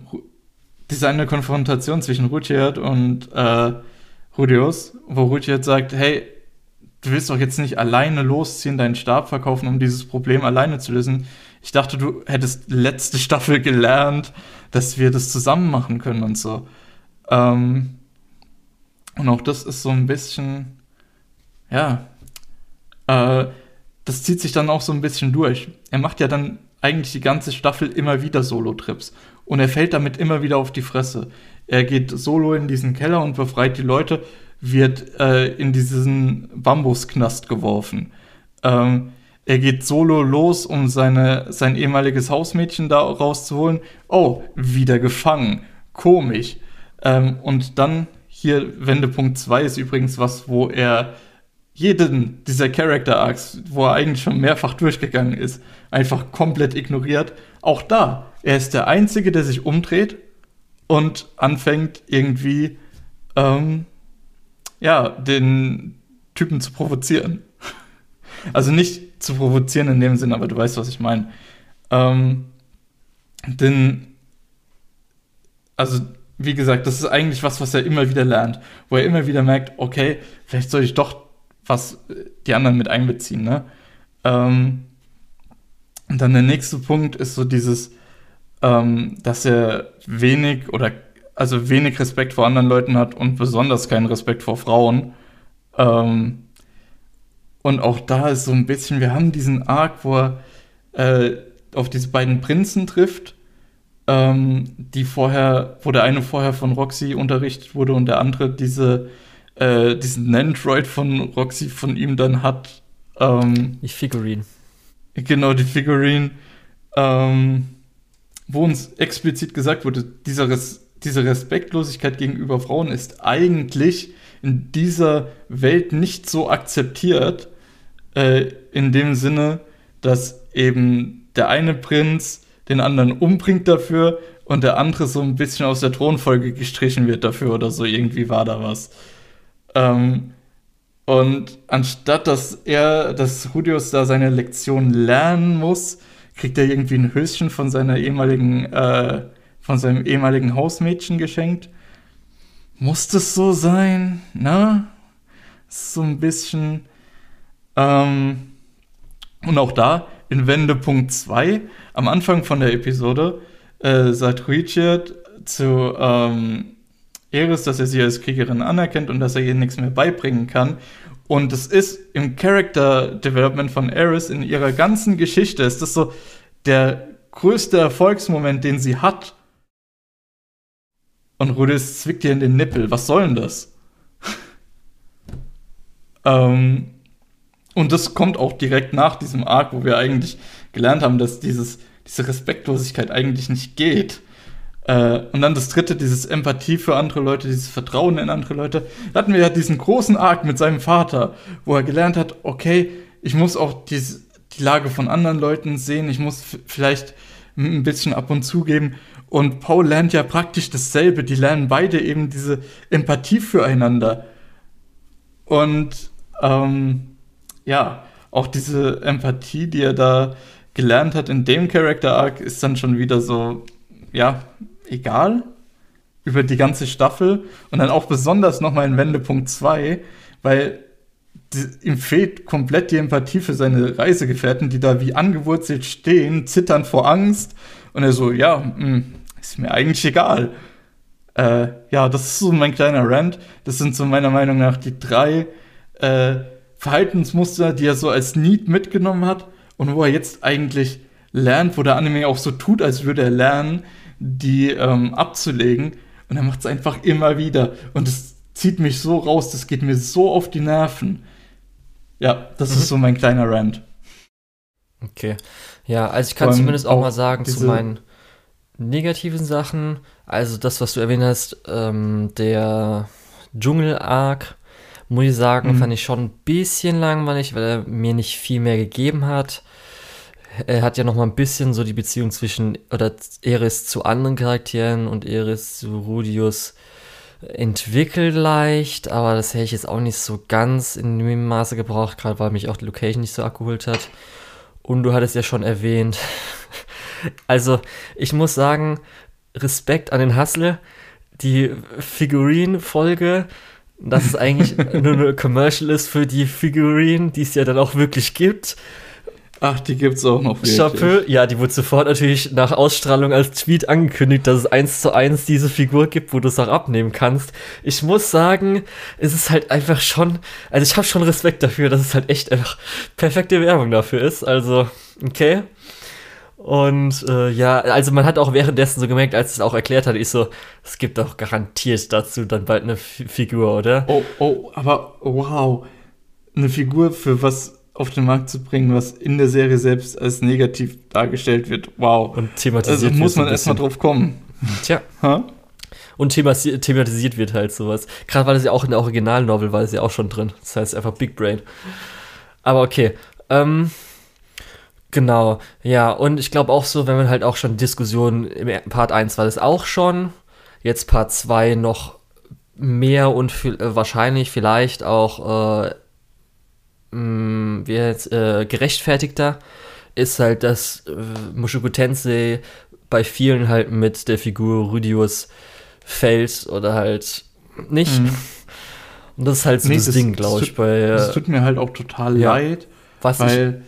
diese eine Konfrontation zwischen Rudyard und äh, Rudius, wo Rudyard sagt, hey, du willst doch jetzt nicht alleine losziehen, deinen Stab verkaufen, um dieses Problem alleine zu lösen. Ich dachte, du hättest letzte Staffel gelernt, dass wir das zusammen machen können und so. Ähm, und auch das ist so ein bisschen, ja, äh, das zieht sich dann auch so ein bisschen durch. Er macht ja dann eigentlich die ganze Staffel immer wieder Solo-Trips. Und er fällt damit immer wieder auf die Fresse. Er geht solo in diesen Keller und befreit die Leute, wird äh, in diesen Bambusknast geworfen. Ähm, er geht solo los, um seine, sein ehemaliges Hausmädchen da rauszuholen. Oh, wieder gefangen. Komisch. Ähm, und dann hier Wendepunkt 2 ist übrigens was, wo er jeden dieser Character Arcs, wo er eigentlich schon mehrfach durchgegangen ist, einfach komplett ignoriert. Auch da, er ist der Einzige, der sich umdreht und anfängt irgendwie, ähm, ja, den Typen zu provozieren. (laughs) Also nicht zu provozieren in dem Sinn, aber du weißt, was ich meine. Ähm, denn, also wie gesagt, das ist eigentlich was, was er immer wieder lernt, wo er immer wieder merkt, okay, vielleicht soll ich doch was äh, die anderen mit einbeziehen, ne? Ähm, und dann der nächste Punkt ist so dieses, ähm, dass er wenig oder also wenig Respekt vor anderen Leuten hat und besonders keinen Respekt vor Frauen. Ähm, und auch da ist so ein bisschen, wir haben diesen Arc, wo er äh, auf diese beiden Prinzen trifft ähm, die vorher, wo der eine vorher von Roxy unterrichtet wurde und der andere diese, äh, diesen Nandroid von Roxy von ihm dann hat. Ähm, die Figurine. Genau, die Figurine. Ähm, wo uns explizit gesagt wurde, dieser Res diese Respektlosigkeit gegenüber Frauen ist eigentlich in dieser Welt nicht so akzeptiert, äh, in dem Sinne, dass eben der eine Prinz den anderen umbringt dafür und der andere so ein bisschen aus der Thronfolge gestrichen wird dafür oder so. Irgendwie war da was. Ähm, und anstatt dass er, dass Rudius da seine Lektion lernen muss, kriegt er irgendwie ein Höschen von seiner ehemaligen, äh, von seinem ehemaligen Hausmädchen geschenkt. Muss das so sein? Na? So ein bisschen. Ähm, und auch da, in Wendepunkt 2, am Anfang von der Episode, äh, sagt Richard zu ähm, Eris, dass er sie als Kriegerin anerkennt und dass er ihr nichts mehr beibringen kann. Und es ist im Character Development von Eris in ihrer ganzen Geschichte, ist das so der größte Erfolgsmoment, den sie hat. Und Rudis zwickt ihr in den Nippel. Was soll denn das? (laughs) ähm, und das kommt auch direkt nach diesem Arc, wo wir eigentlich gelernt haben, dass dieses, diese Respektlosigkeit eigentlich nicht geht. Äh, und dann das dritte, dieses Empathie für andere Leute, dieses Vertrauen in andere Leute. Da hatten wir ja diesen großen Arc mit seinem Vater, wo er gelernt hat, okay, ich muss auch diese, die Lage von anderen Leuten sehen, ich muss vielleicht ein bisschen ab und zu geben. Und Paul lernt ja praktisch dasselbe. Die lernen beide eben diese Empathie füreinander. Und ähm, ja, auch diese Empathie, die er da gelernt hat in dem Character Arc, ist dann schon wieder so, ja, egal über die ganze Staffel und dann auch besonders nochmal in Wendepunkt 2, weil ihm fehlt komplett die Empathie für seine Reisegefährten, die da wie angewurzelt stehen, zittern vor Angst und er so, ja, mh, hm, ist mir eigentlich egal. Äh, ja, das ist so mein kleiner Rant. Das sind so meiner Meinung nach die drei äh, Verhaltensmuster, die er so als Need mitgenommen hat und wo er jetzt eigentlich lernt, wo der Anime auch so tut, als würde er lernen, die ähm, abzulegen. Und er macht es einfach immer wieder. Und es zieht mich so raus, das geht mir so auf die Nerven. Ja, das mhm. ist so mein kleiner Rant. Okay. Ja, also ich kann zumindest auch, auch mal sagen zu meinen negativen Sachen. Also das, was du erwähnt hast, ähm, der Dschungel-Arc, muss ich sagen, mhm. fand ich schon ein bisschen langweilig, weil er mir nicht viel mehr gegeben hat. Er hat ja noch mal ein bisschen so die Beziehung zwischen, oder Eris zu anderen Charakteren und Eris zu Rudius entwickelt leicht, aber das hätte ich jetzt auch nicht so ganz in dem Maße gebraucht, gerade weil mich auch die Location nicht so abgeholt hat. Und du hattest ja schon erwähnt. (laughs) also, ich muss sagen, Respekt an den Hustle. Die Figurin-Folge, dass es eigentlich (laughs) nur eine Commercial ist für die Figurin, die es ja dann auch wirklich gibt. Ach, die gibt's auch noch wirklich. Chapeau. Ja, die wurde sofort natürlich nach Ausstrahlung als Tweet angekündigt, dass es eins zu eins diese Figur gibt, wo du es auch abnehmen kannst. Ich muss sagen, es ist halt einfach schon, also ich habe schon Respekt dafür, dass es halt echt einfach perfekte Werbung dafür ist. Also, okay. Und äh, ja, also man hat auch währenddessen so gemerkt, als es auch erklärt hat, ich so, es gibt doch garantiert dazu dann bald eine F Figur, oder? Oh, oh, aber wow. Eine Figur für was auf den Markt zu bringen, was in der Serie selbst als negativ dargestellt wird. Wow. Und thematisiert also muss man erstmal drauf kommen. Tja. Ha? Und thematisiert wird halt sowas. Gerade weil es ja auch in der Originalnovel war es ja auch schon drin. Das heißt einfach Big Brain. Aber okay. Ähm, genau. Ja, und ich glaube auch so, wenn man halt auch schon Diskussionen im Part 1 war das auch schon. Jetzt Part 2 noch mehr und viel, äh, wahrscheinlich vielleicht auch äh, mh, mm, wie jetzt, äh, gerechtfertigter ist halt, dass äh, Mushoku Tensei bei vielen halt mit der Figur Rudius fällt oder halt nicht. Mhm. Und das ist halt so nee, das, das Ding, glaube ich. Bei, äh, das tut mir halt auch total ja, leid, was weil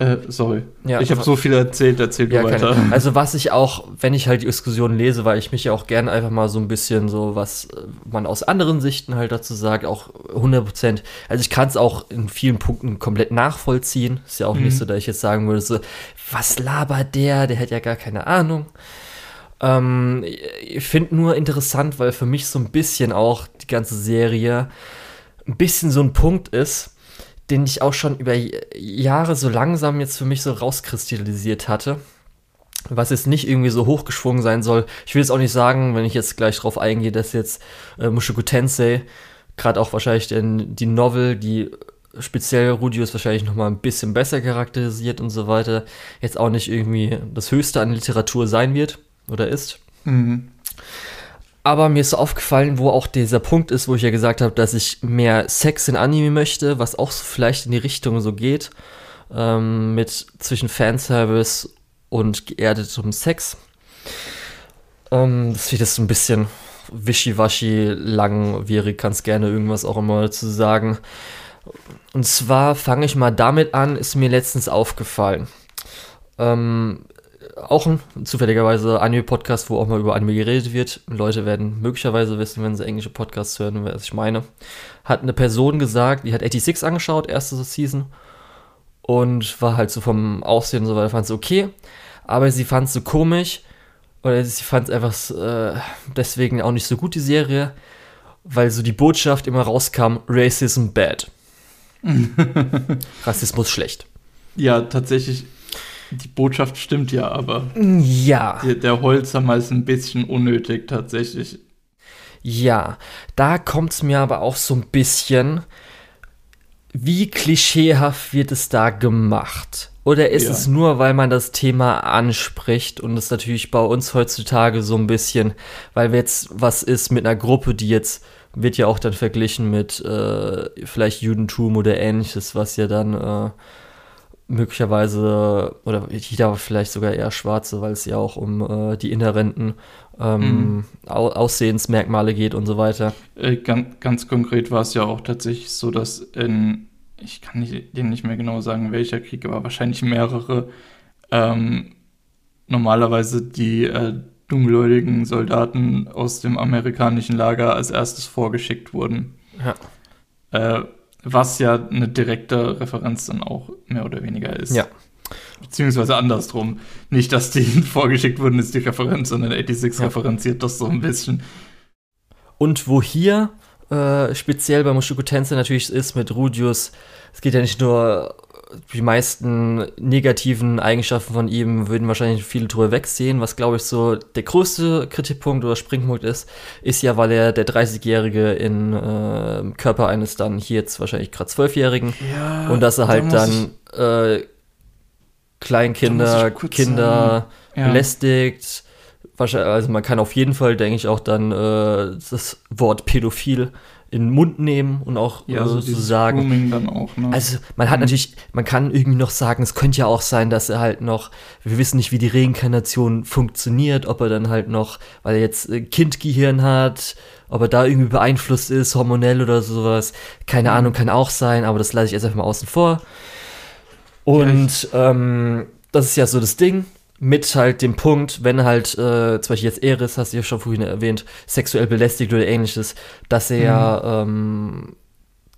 äh, sorry. Ja, ich habe so viel erzählt, erzähl ja, du weiter. Keine. Also was ich auch, wenn ich halt die Diskussion lese, weil ich mich ja auch gerne einfach mal so ein bisschen so, was äh, man aus anderen Sichten halt dazu sagt, auch 100 Prozent. Also ich kann es auch in vielen Punkten komplett nachvollziehen. Ist ja auch mhm. nicht so, dass ich jetzt sagen würde, so, was labert der, der hat ja gar keine Ahnung. Ähm, ich finde nur interessant, weil für mich so ein bisschen auch die ganze Serie ein bisschen so ein Punkt ist, den ich auch schon über Jahre so langsam jetzt für mich so rauskristallisiert hatte. Was jetzt nicht irgendwie so hochgeschwungen sein soll. Ich will jetzt auch nicht sagen, wenn ich jetzt gleich drauf eingehe, dass jetzt äh, Mushoku Tensei, gerade auch wahrscheinlich in die Novel, die speziell Rudius wahrscheinlich noch mal ein bisschen besser charakterisiert und so weiter, jetzt auch nicht irgendwie das Höchste an Literatur sein wird oder ist. Mhm. Aber mir ist aufgefallen, wo auch dieser Punkt ist, wo ich ja gesagt habe, dass ich mehr Sex in Anime möchte, was auch so vielleicht in die Richtung so geht, ähm, mit zwischen Fanservice und geerdetem Sex. Ähm, das wird jetzt so ein bisschen wischiwaschi, langwierig, kannst gerne irgendwas auch immer dazu sagen. Und zwar fange ich mal damit an, ist mir letztens aufgefallen. Ähm, auch ein zufälligerweise Anime-Podcast, wo auch mal über Anime geredet wird. Leute werden möglicherweise wissen, wenn sie englische Podcasts hören, was ich meine. Hat eine Person gesagt, die hat 86 angeschaut, erste Season. Und war halt so vom Aussehen und so weiter, fand sie okay. Aber sie fand es so komisch. Oder sie fand es einfach äh, deswegen auch nicht so gut, die Serie. Weil so die Botschaft immer rauskam: Racism bad. (laughs) Rassismus schlecht. Ja, tatsächlich die Botschaft stimmt ja, aber. Ja. Der, der Holzhammer ist ein bisschen unnötig tatsächlich. Ja, da kommt es mir aber auch so ein bisschen. Wie klischeehaft wird es da gemacht? Oder ist ja. es nur, weil man das Thema anspricht und es natürlich bei uns heutzutage so ein bisschen, weil jetzt was ist mit einer Gruppe, die jetzt wird ja auch dann verglichen mit äh, vielleicht Judentum oder ähnliches, was ja dann äh, möglicherweise, oder jeder vielleicht sogar eher Schwarze, weil es ja auch um äh, die inhärenten ähm, mhm. Aussehensmerkmale geht und so weiter. Äh, ganz, ganz konkret war es ja auch tatsächlich so, dass in, ich kann nicht, den nicht mehr genau sagen, welcher Krieg, aber wahrscheinlich mehrere, ähm, normalerweise die äh, dunkelhäutigen Soldaten aus dem amerikanischen Lager als erstes vorgeschickt wurden. Ja. Äh, was ja eine direkte Referenz dann auch mehr oder weniger ist. Ja. Beziehungsweise andersrum. Nicht, dass die (laughs) vorgeschickt wurden, ist die Referenz, sondern 86 ja. referenziert das so ein bisschen. Und wo hier äh, speziell bei Mushoku Tensei natürlich ist mit Rudius, es geht ja nicht nur die meisten negativen Eigenschaften von ihm würden wahrscheinlich viele drüber wegsehen. Was, glaube ich, so der größte Kritikpunkt oder Springpunkt ist, ist ja, weil er der 30-Jährige in äh, Körper eines dann hier jetzt wahrscheinlich gerade 12-Jährigen ja, und dass er halt da dann äh, Kleinkinder, Kinder ja. belästigt. Also man kann auf jeden Fall, denke ich, auch dann äh, das Wort pädophil in den Mund nehmen und auch ja, so zu sagen. Dann auch, ne? Also man hat mhm. natürlich, man kann irgendwie noch sagen, es könnte ja auch sein, dass er halt noch, wir wissen nicht, wie die Reinkarnation funktioniert, ob er dann halt noch, weil er jetzt Kindgehirn hat, ob er da irgendwie beeinflusst ist, hormonell oder sowas. Keine mhm. Ahnung, kann auch sein, aber das lasse ich jetzt einfach mal außen vor. Und ja, ähm, das ist ja so das Ding mit halt dem Punkt, wenn halt, äh, zum Beispiel jetzt Eris, hast du ja schon vorhin erwähnt, sexuell belästigt oder ähnliches, dass er mhm. ähm,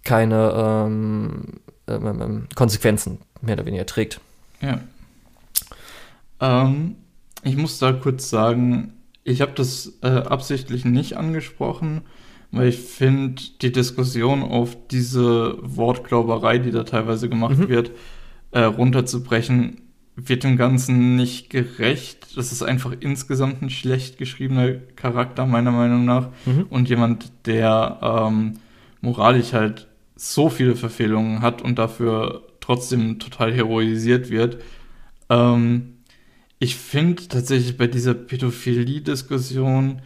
keine ähm, ähm, ähm, ähm, Konsequenzen mehr oder weniger trägt. Ja. Ähm, ich muss da kurz sagen, ich habe das äh, absichtlich nicht angesprochen, weil ich finde, die Diskussion auf diese Wortglauberei, die da teilweise gemacht mhm. wird, äh, runterzubrechen, wird dem Ganzen nicht gerecht. Das ist einfach insgesamt ein schlecht geschriebener Charakter, meiner Meinung nach. Mhm. Und jemand, der ähm, moralisch halt so viele Verfehlungen hat und dafür trotzdem total heroisiert wird. Ähm, ich finde tatsächlich bei dieser Pädophilie-Diskussion,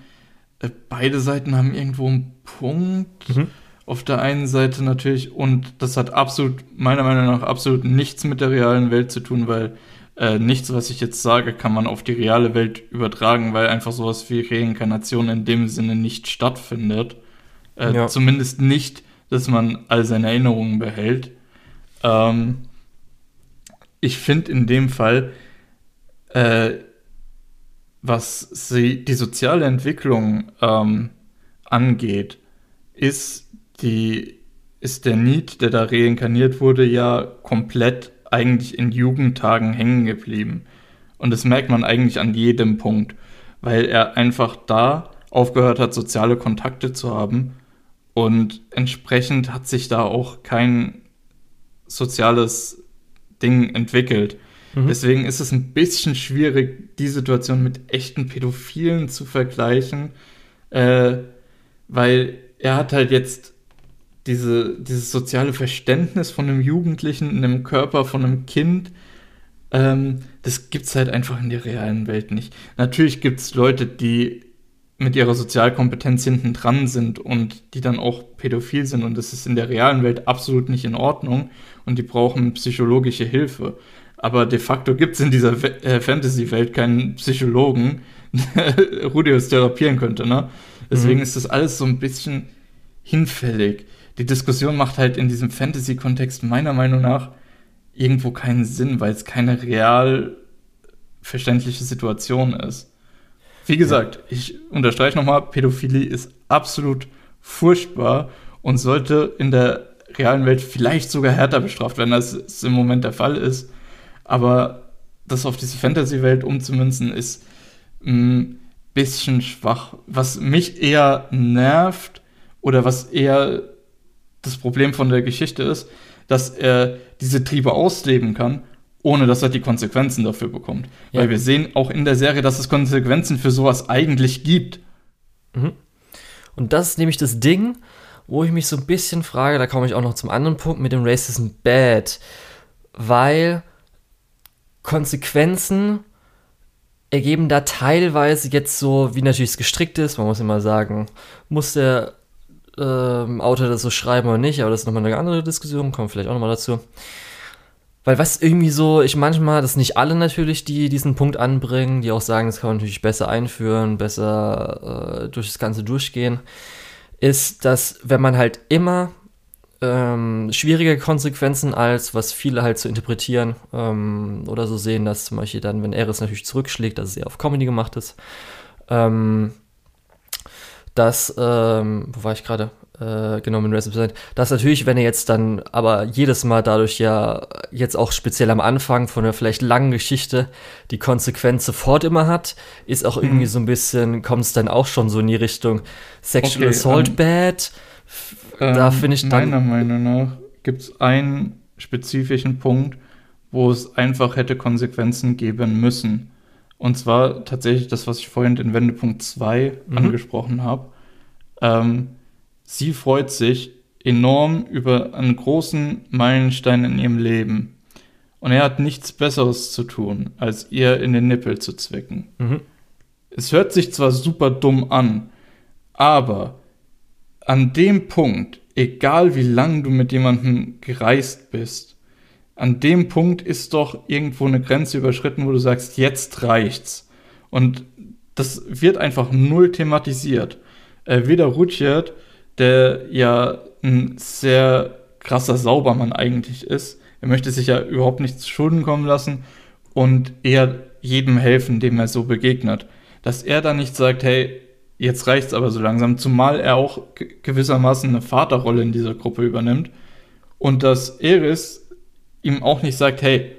äh, beide Seiten haben irgendwo einen Punkt. Mhm auf der einen Seite natürlich, und das hat absolut, meiner Meinung nach, absolut nichts mit der realen Welt zu tun, weil äh, nichts, was ich jetzt sage, kann man auf die reale Welt übertragen, weil einfach sowas wie Reinkarnation in dem Sinne nicht stattfindet. Äh, ja. Zumindest nicht, dass man all seine Erinnerungen behält. Ähm, ich finde in dem Fall, äh, was sie, die soziale Entwicklung ähm, angeht, ist die ist der Need, der da reinkarniert wurde, ja komplett eigentlich in Jugendtagen hängen geblieben. Und das merkt man eigentlich an jedem Punkt, weil er einfach da aufgehört hat, soziale Kontakte zu haben. Und entsprechend hat sich da auch kein soziales Ding entwickelt. Mhm. Deswegen ist es ein bisschen schwierig, die Situation mit echten Pädophilen zu vergleichen, äh, weil er hat halt jetzt diese, dieses soziale Verständnis von einem Jugendlichen in einem Körper von einem Kind, ähm, das gibt es halt einfach in der realen Welt nicht. Natürlich gibt es Leute, die mit ihrer Sozialkompetenz hinten dran sind und die dann auch pädophil sind und das ist in der realen Welt absolut nicht in Ordnung und die brauchen psychologische Hilfe. Aber de facto gibt es in dieser äh, Fantasy-Welt keinen Psychologen, (laughs) der Rudius therapieren könnte. Ne? Deswegen mhm. ist das alles so ein bisschen hinfällig die Diskussion macht halt in diesem Fantasy-Kontext meiner Meinung nach irgendwo keinen Sinn, weil es keine real verständliche Situation ist. Wie gesagt, ja. ich unterstreiche nochmal, Pädophilie ist absolut furchtbar und sollte in der realen Welt vielleicht sogar härter bestraft werden, als es im Moment der Fall ist. Aber das auf diese Fantasy-Welt umzumünzen, ist ein bisschen schwach. Was mich eher nervt oder was eher das Problem von der Geschichte ist, dass er diese Triebe ausleben kann, ohne dass er die Konsequenzen dafür bekommt. Ja. Weil wir sehen auch in der Serie, dass es Konsequenzen für sowas eigentlich gibt. Mhm. Und das ist nämlich das Ding, wo ich mich so ein bisschen frage, da komme ich auch noch zum anderen Punkt mit dem Racism Bad, weil Konsequenzen ergeben da teilweise jetzt so, wie natürlich es gestrickt ist, man muss immer sagen, muss der ähm, Autor das so schreiben oder nicht, aber das ist nochmal eine andere Diskussion, kommt vielleicht auch nochmal dazu. Weil was irgendwie so, ich manchmal, das nicht alle natürlich, die diesen Punkt anbringen, die auch sagen, das kann man natürlich besser einführen, besser äh, durch das Ganze durchgehen, ist, dass wenn man halt immer ähm, schwierige Konsequenzen als, was viele halt zu interpretieren ähm, oder so sehen, dass zum Beispiel dann, wenn Eris natürlich zurückschlägt, dass es eher auf Comedy gemacht ist, ähm, dass, ähm, wo war ich gerade? Äh, genau, mit Resident dass natürlich, wenn er jetzt dann aber jedes Mal dadurch ja jetzt auch speziell am Anfang von einer vielleicht langen Geschichte die Konsequenz sofort immer hat, ist auch irgendwie mhm. so ein bisschen, kommt es dann auch schon so in die Richtung Sexual okay, Assault ähm, Bad. Da ähm, finde ich dann. Meiner Meinung nach gibt es einen spezifischen Punkt, wo es einfach hätte Konsequenzen geben müssen. Und zwar tatsächlich das, was ich vorhin in Wendepunkt 2 mhm. angesprochen habe. Ähm, sie freut sich enorm über einen großen Meilenstein in ihrem Leben. Und er hat nichts Besseres zu tun, als ihr in den Nippel zu zwicken. Mhm. Es hört sich zwar super dumm an, aber an dem Punkt, egal wie lang du mit jemandem gereist bist, an dem Punkt ist doch irgendwo eine Grenze überschritten, wo du sagst, jetzt reicht's. Und das wird einfach null thematisiert. Äh, weder Rudyard, der ja ein sehr krasser Saubermann eigentlich ist, er möchte sich ja überhaupt nichts Schulden kommen lassen und eher jedem helfen, dem er so begegnet. Dass er dann nicht sagt, hey, jetzt reicht's aber so langsam, zumal er auch gewissermaßen eine Vaterrolle in dieser Gruppe übernimmt und dass Eris ihm auch nicht sagt, hey,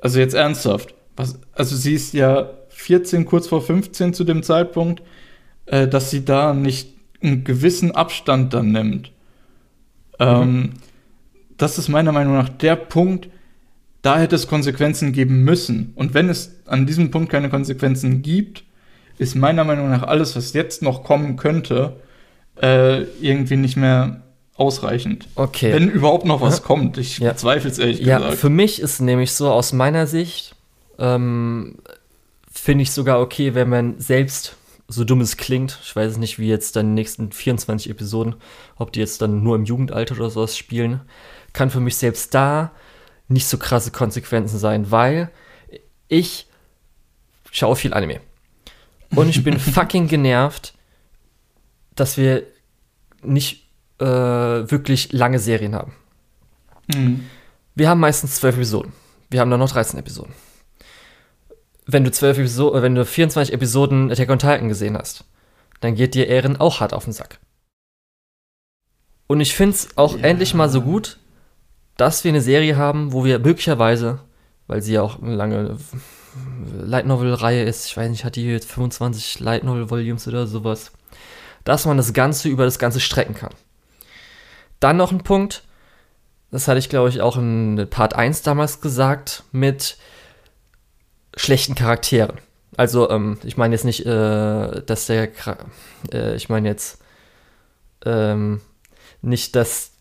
also jetzt ernsthaft, was, also sie ist ja 14, kurz vor 15 zu dem Zeitpunkt, äh, dass sie da nicht einen gewissen Abstand dann nimmt. Mhm. Ähm, das ist meiner Meinung nach der Punkt, da hätte es Konsequenzen geben müssen. Und wenn es an diesem Punkt keine Konsequenzen gibt, ist meiner Meinung nach alles, was jetzt noch kommen könnte, äh, irgendwie nicht mehr ausreichend. Okay. Wenn überhaupt noch was ja. kommt. Ich ja. bezweifle es ehrlich ja, gesagt. Ja, für mich ist nämlich so, aus meiner Sicht, ähm, finde ich sogar okay, wenn man selbst so dumm es klingt, ich weiß nicht, wie jetzt dann die nächsten 24 Episoden, ob die jetzt dann nur im Jugendalter oder sowas spielen, kann für mich selbst da nicht so krasse Konsequenzen sein, weil ich schaue viel Anime. Und ich bin (laughs) fucking genervt, dass wir nicht äh, wirklich lange Serien haben. Mhm. Wir haben meistens zwölf Episoden. Wir haben dann noch 13 Episoden. Wenn du zwölf Episoden, wenn du 24 Episoden Attack on Titan gesehen hast, dann geht dir Ehren auch hart auf den Sack. Und ich finde es auch ja. endlich mal so gut, dass wir eine Serie haben, wo wir möglicherweise, weil sie ja auch eine lange Light Novel-Reihe ist, ich weiß nicht, hat die jetzt 25 Light Novel-Volumes oder sowas, dass man das Ganze über das Ganze strecken kann. Dann noch ein Punkt, das hatte ich glaube ich auch in Part 1 damals gesagt, mit schlechten Charakteren. Also, ähm, ich meine jetzt nicht, äh, dass der, äh, ich meine jetzt ähm, nicht, dass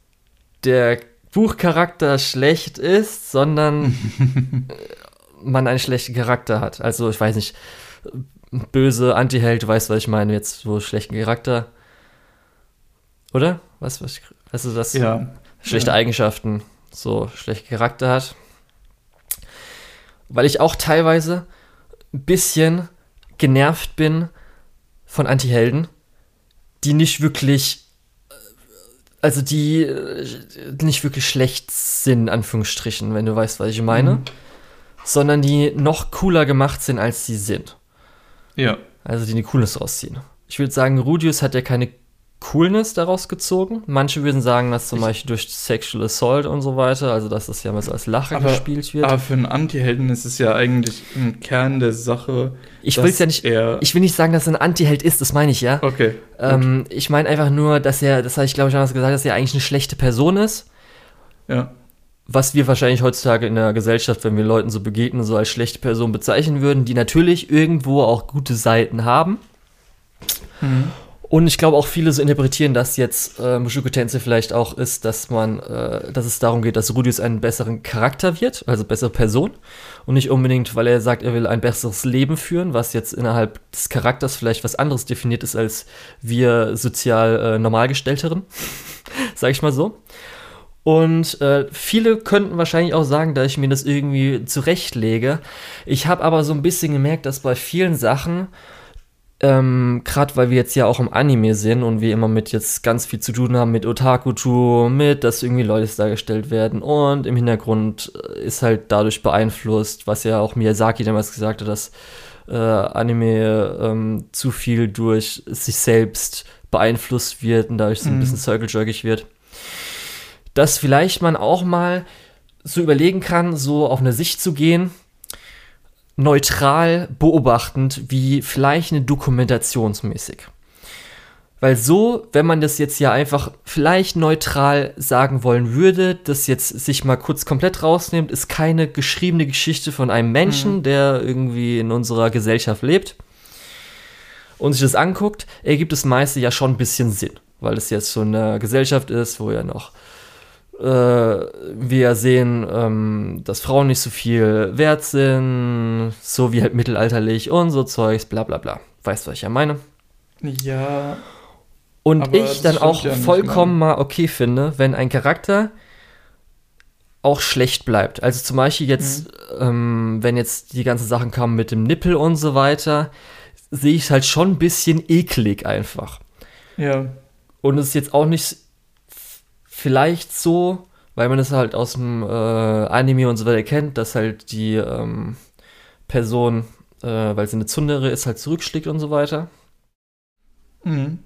der Buchcharakter schlecht ist, sondern (laughs) man einen schlechten Charakter hat. Also ich weiß nicht, böse Anti-Held, du weißt, was ich meine, jetzt so schlechten Charakter. Oder? Was, was, also das ja. schlechte ja. Eigenschaften, so schlechten Charakter hat. Weil ich auch teilweise ein bisschen genervt bin von Anti-Helden, die nicht wirklich also die äh, nicht wirklich schlecht sind, in Anführungsstrichen, wenn du weißt, was ich meine, mhm. sondern die noch cooler gemacht sind, als sie sind. Ja. Also die eine Coolness rausziehen. Ich würde sagen, Rudius hat ja keine Coolness daraus gezogen. Manche würden sagen, dass zum ich Beispiel durch Sexual Assault und so weiter, also dass das ja mal so als Lache aber, gespielt wird. Aber für einen Anti-Helden ist es ja eigentlich im Kern der Sache. Ich will ja nicht, ich will nicht sagen, dass er ein Anti-Held ist, das meine ich ja. Okay. Ähm, ich meine einfach nur, dass er, das habe ich glaube ich damals gesagt, dass er eigentlich eine schlechte Person ist. Ja. Was wir wahrscheinlich heutzutage in der Gesellschaft, wenn wir Leuten so begegnen, so als schlechte Person bezeichnen würden, die natürlich irgendwo auch gute Seiten haben. Mhm. Und ich glaube auch viele so interpretieren das jetzt äh, Mushoku Tensei vielleicht auch ist, dass man, äh, dass es darum geht, dass Rudius einen besseren Charakter wird, also bessere Person. Und nicht unbedingt, weil er sagt, er will ein besseres Leben führen, was jetzt innerhalb des Charakters vielleicht was anderes definiert ist als wir sozial äh, normalgestellteren, (laughs) sag ich mal so. Und äh, viele könnten wahrscheinlich auch sagen, dass ich mir das irgendwie zurechtlege. Ich habe aber so ein bisschen gemerkt, dass bei vielen Sachen ähm, gerade weil wir jetzt ja auch im Anime sind und wir immer mit jetzt ganz viel zu tun haben mit Otaku-Tour, mit, dass irgendwie Leute dargestellt werden und im Hintergrund äh, ist halt dadurch beeinflusst, was ja auch Miyazaki damals gesagt hat, dass äh, Anime ähm, zu viel durch sich selbst beeinflusst wird und dadurch so ein mhm. bisschen circle-jerkig wird. Dass vielleicht man auch mal so überlegen kann, so auf eine Sicht zu gehen, neutral beobachtend, wie vielleicht eine dokumentationsmäßig. Weil so, wenn man das jetzt ja einfach vielleicht neutral sagen wollen würde, das jetzt sich mal kurz komplett rausnimmt, ist keine geschriebene Geschichte von einem Menschen, mhm. der irgendwie in unserer Gesellschaft lebt und sich das anguckt, ergibt das meiste ja schon ein bisschen Sinn. Weil es jetzt so eine Gesellschaft ist, wo ja noch wir sehen, ähm, dass Frauen nicht so viel wert sind, so wie halt mittelalterlich und so Zeugs, bla bla bla. Weißt du, was ich ja meine? Ja, und ich dann auch ja vollkommen mal okay finde, wenn ein Charakter auch schlecht bleibt. Also zum Beispiel jetzt, mhm. ähm, wenn jetzt die ganzen Sachen kamen mit dem Nippel und so weiter, sehe ich es halt schon ein bisschen eklig einfach. Ja. Und es ist jetzt auch nicht vielleicht so, weil man es halt aus dem äh, Anime und so weiter kennt, dass halt die ähm, Person, äh, weil sie eine Zundere ist, halt zurückschlägt und so weiter. Mhm.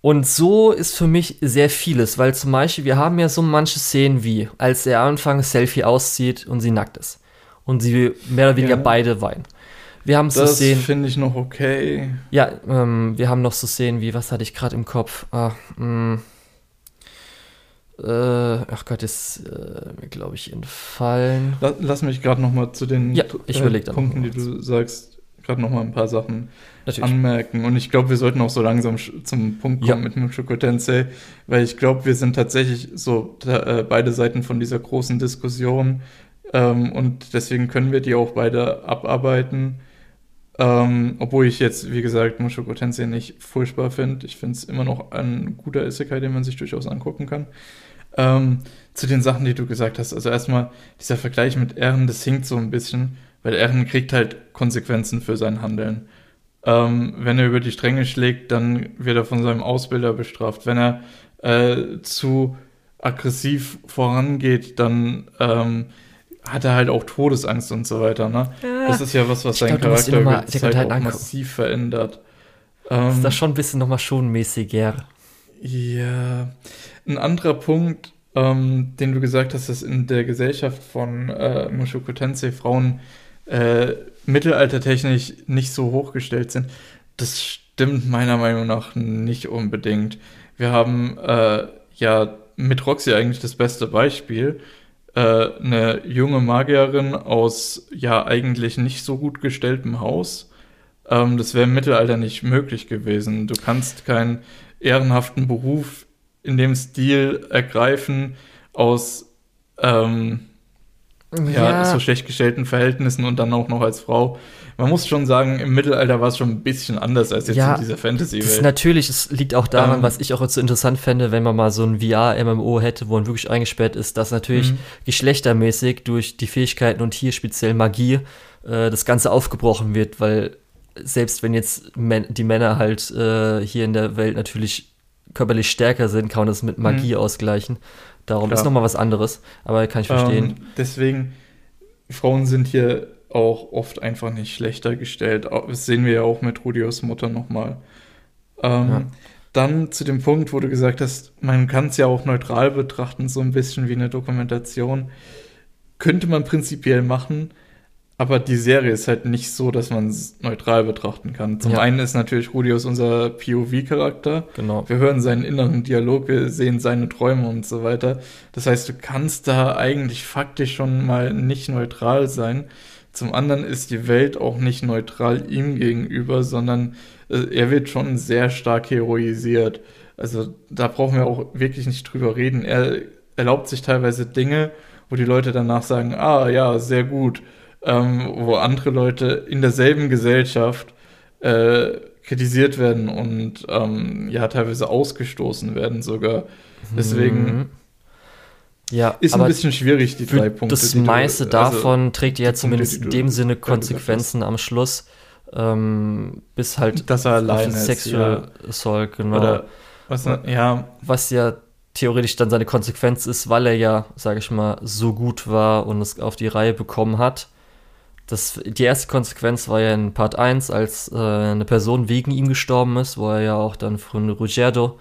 Und so ist für mich sehr vieles, weil zum Beispiel, wir haben ja so manche Szenen wie, als er anfangs Selfie auszieht und sie nackt ist. Und sie mehr oder weniger ja. beide weinen. Wir haben so Szenen. Das finde ich noch okay. Ja, ähm, wir haben noch so Szenen wie, was hatte ich gerade im Kopf? Ah, mh, mm, äh, ach Gott, ist äh, mir, glaube ich, entfallen. Lass, lass mich gerade noch mal zu den ja, äh, Punkten, die du sagst, gerade noch mal ein paar Sachen Natürlich. anmerken. Und ich glaube, wir sollten auch so langsam zum Punkt kommen ja. mit Mushoku Tensei, weil ich glaube, wir sind tatsächlich so äh, beide Seiten von dieser großen Diskussion ähm, und deswegen können wir die auch beide abarbeiten. Ähm, obwohl ich jetzt, wie gesagt, Mushoku Tensei nicht furchtbar finde. Ich finde es immer noch ein guter Isekai, den man sich durchaus angucken kann. Ähm, zu den Sachen, die du gesagt hast. Also erstmal dieser Vergleich mit Ehren, das hinkt so ein bisschen weil Eren kriegt halt Konsequenzen für sein Handeln. Ähm, wenn er über die Stränge schlägt, dann wird er von seinem Ausbilder bestraft. Wenn er äh, zu aggressiv vorangeht, dann ähm, hat er halt auch Todesangst und so weiter. Ne? Ja, das ist ja was, was seinen Charakter über die Zeit auch massiv verändert. Ähm, ist das schon ein bisschen nochmal schonmäßiger. Ja. Ein anderer Punkt, ähm, den du gesagt hast, dass in der Gesellschaft von äh, Mushoku Tensei Frauen äh, mittelaltertechnisch nicht so hochgestellt sind. Das stimmt meiner Meinung nach nicht unbedingt. Wir haben äh, ja mit Roxy eigentlich das beste Beispiel. Äh, eine junge Magierin aus ja eigentlich nicht so gut gestelltem Haus. Ähm, das wäre im Mittelalter nicht möglich gewesen. Du kannst keinen ehrenhaften Beruf in dem Stil ergreifen aus ähm, ja, ja, so schlecht gestellten Verhältnissen und dann auch noch als Frau. Man muss schon sagen, im Mittelalter war es schon ein bisschen anders als jetzt ja, in dieser Fantasy-Welt. Natürlich, es liegt auch daran, ähm, was ich auch so interessant fände, wenn man mal so ein VR-MMO hätte, wo man wirklich eingesperrt ist, dass natürlich mhm. geschlechtermäßig durch die Fähigkeiten und hier speziell Magie äh, das Ganze aufgebrochen wird, weil selbst wenn jetzt die Männer halt äh, hier in der Welt natürlich körperlich stärker sind, kann man das mit Magie mhm. ausgleichen. Darum Klar. ist nochmal was anderes, aber kann ich verstehen. Ähm, deswegen, Frauen sind hier auch oft einfach nicht schlechter gestellt. Das sehen wir ja auch mit Rudios Mutter nochmal. Ähm, ja. Dann zu dem Punkt, wo du gesagt hast, man kann es ja auch neutral betrachten, so ein bisschen wie eine Dokumentation. Könnte man prinzipiell machen, aber die Serie ist halt nicht so, dass man es neutral betrachten kann. Zum ja. einen ist natürlich Rudius unser POV-Charakter. Genau. Wir hören seinen inneren Dialog, wir sehen seine Träume und so weiter. Das heißt, du kannst da eigentlich faktisch schon mal nicht neutral sein. Zum anderen ist die Welt auch nicht neutral ihm gegenüber, sondern äh, er wird schon sehr stark heroisiert. Also da brauchen wir auch wirklich nicht drüber reden. Er erlaubt sich teilweise Dinge, wo die Leute danach sagen, ah ja, sehr gut ähm, wo andere Leute in derselben Gesellschaft äh, kritisiert werden und ähm, ja teilweise ausgestoßen werden sogar. Deswegen mhm. ja, ist ein bisschen schwierig, die drei Punkte. Das meiste du, also davon trägt ja zumindest Punkte, in dem Sinne Konsequenzen am Schluss. Ähm, bis halt (laughs) dass er alleine Sexual ja. Assault, genau. Oder was, ja. was ja theoretisch dann seine Konsequenz ist, weil er ja, sage ich mal, so gut war und es auf die Reihe bekommen hat. Das, die erste Konsequenz war ja in Part 1, als äh, eine Person wegen ihm gestorben ist, wo er ja auch dann von Ruggiero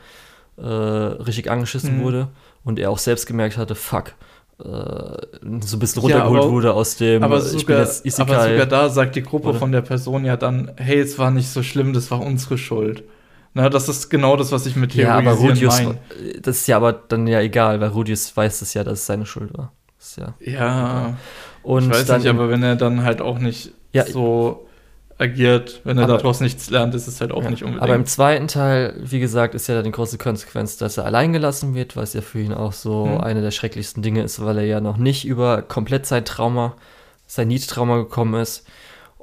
äh, richtig angeschissen mhm. wurde und er auch selbst gemerkt hatte, fuck, äh, so ein bisschen runtergeholt ja, wurde aus dem aber sogar, aber sogar da sagt die Gruppe oder? von der Person ja dann, hey, es war nicht so schlimm, das war unsere Schuld. Na, das ist genau das, was ich mit ja, aber Rudius, mein. Das ist ja aber dann ja egal, weil Rudius weiß es ja, dass es seine Schuld war. ja. Ja. Und ich weiß dann, nicht, aber wenn er dann halt auch nicht ja, so agiert, wenn er aber, daraus nichts lernt, ist es halt auch ja, nicht unbedingt. Aber im zweiten Teil, wie gesagt, ist ja dann die große Konsequenz, dass er allein gelassen wird, was ja für ihn auch so hm. eine der schrecklichsten Dinge ist, weil er ja noch nicht über komplett sein Trauma, sein Need-Trauma gekommen ist.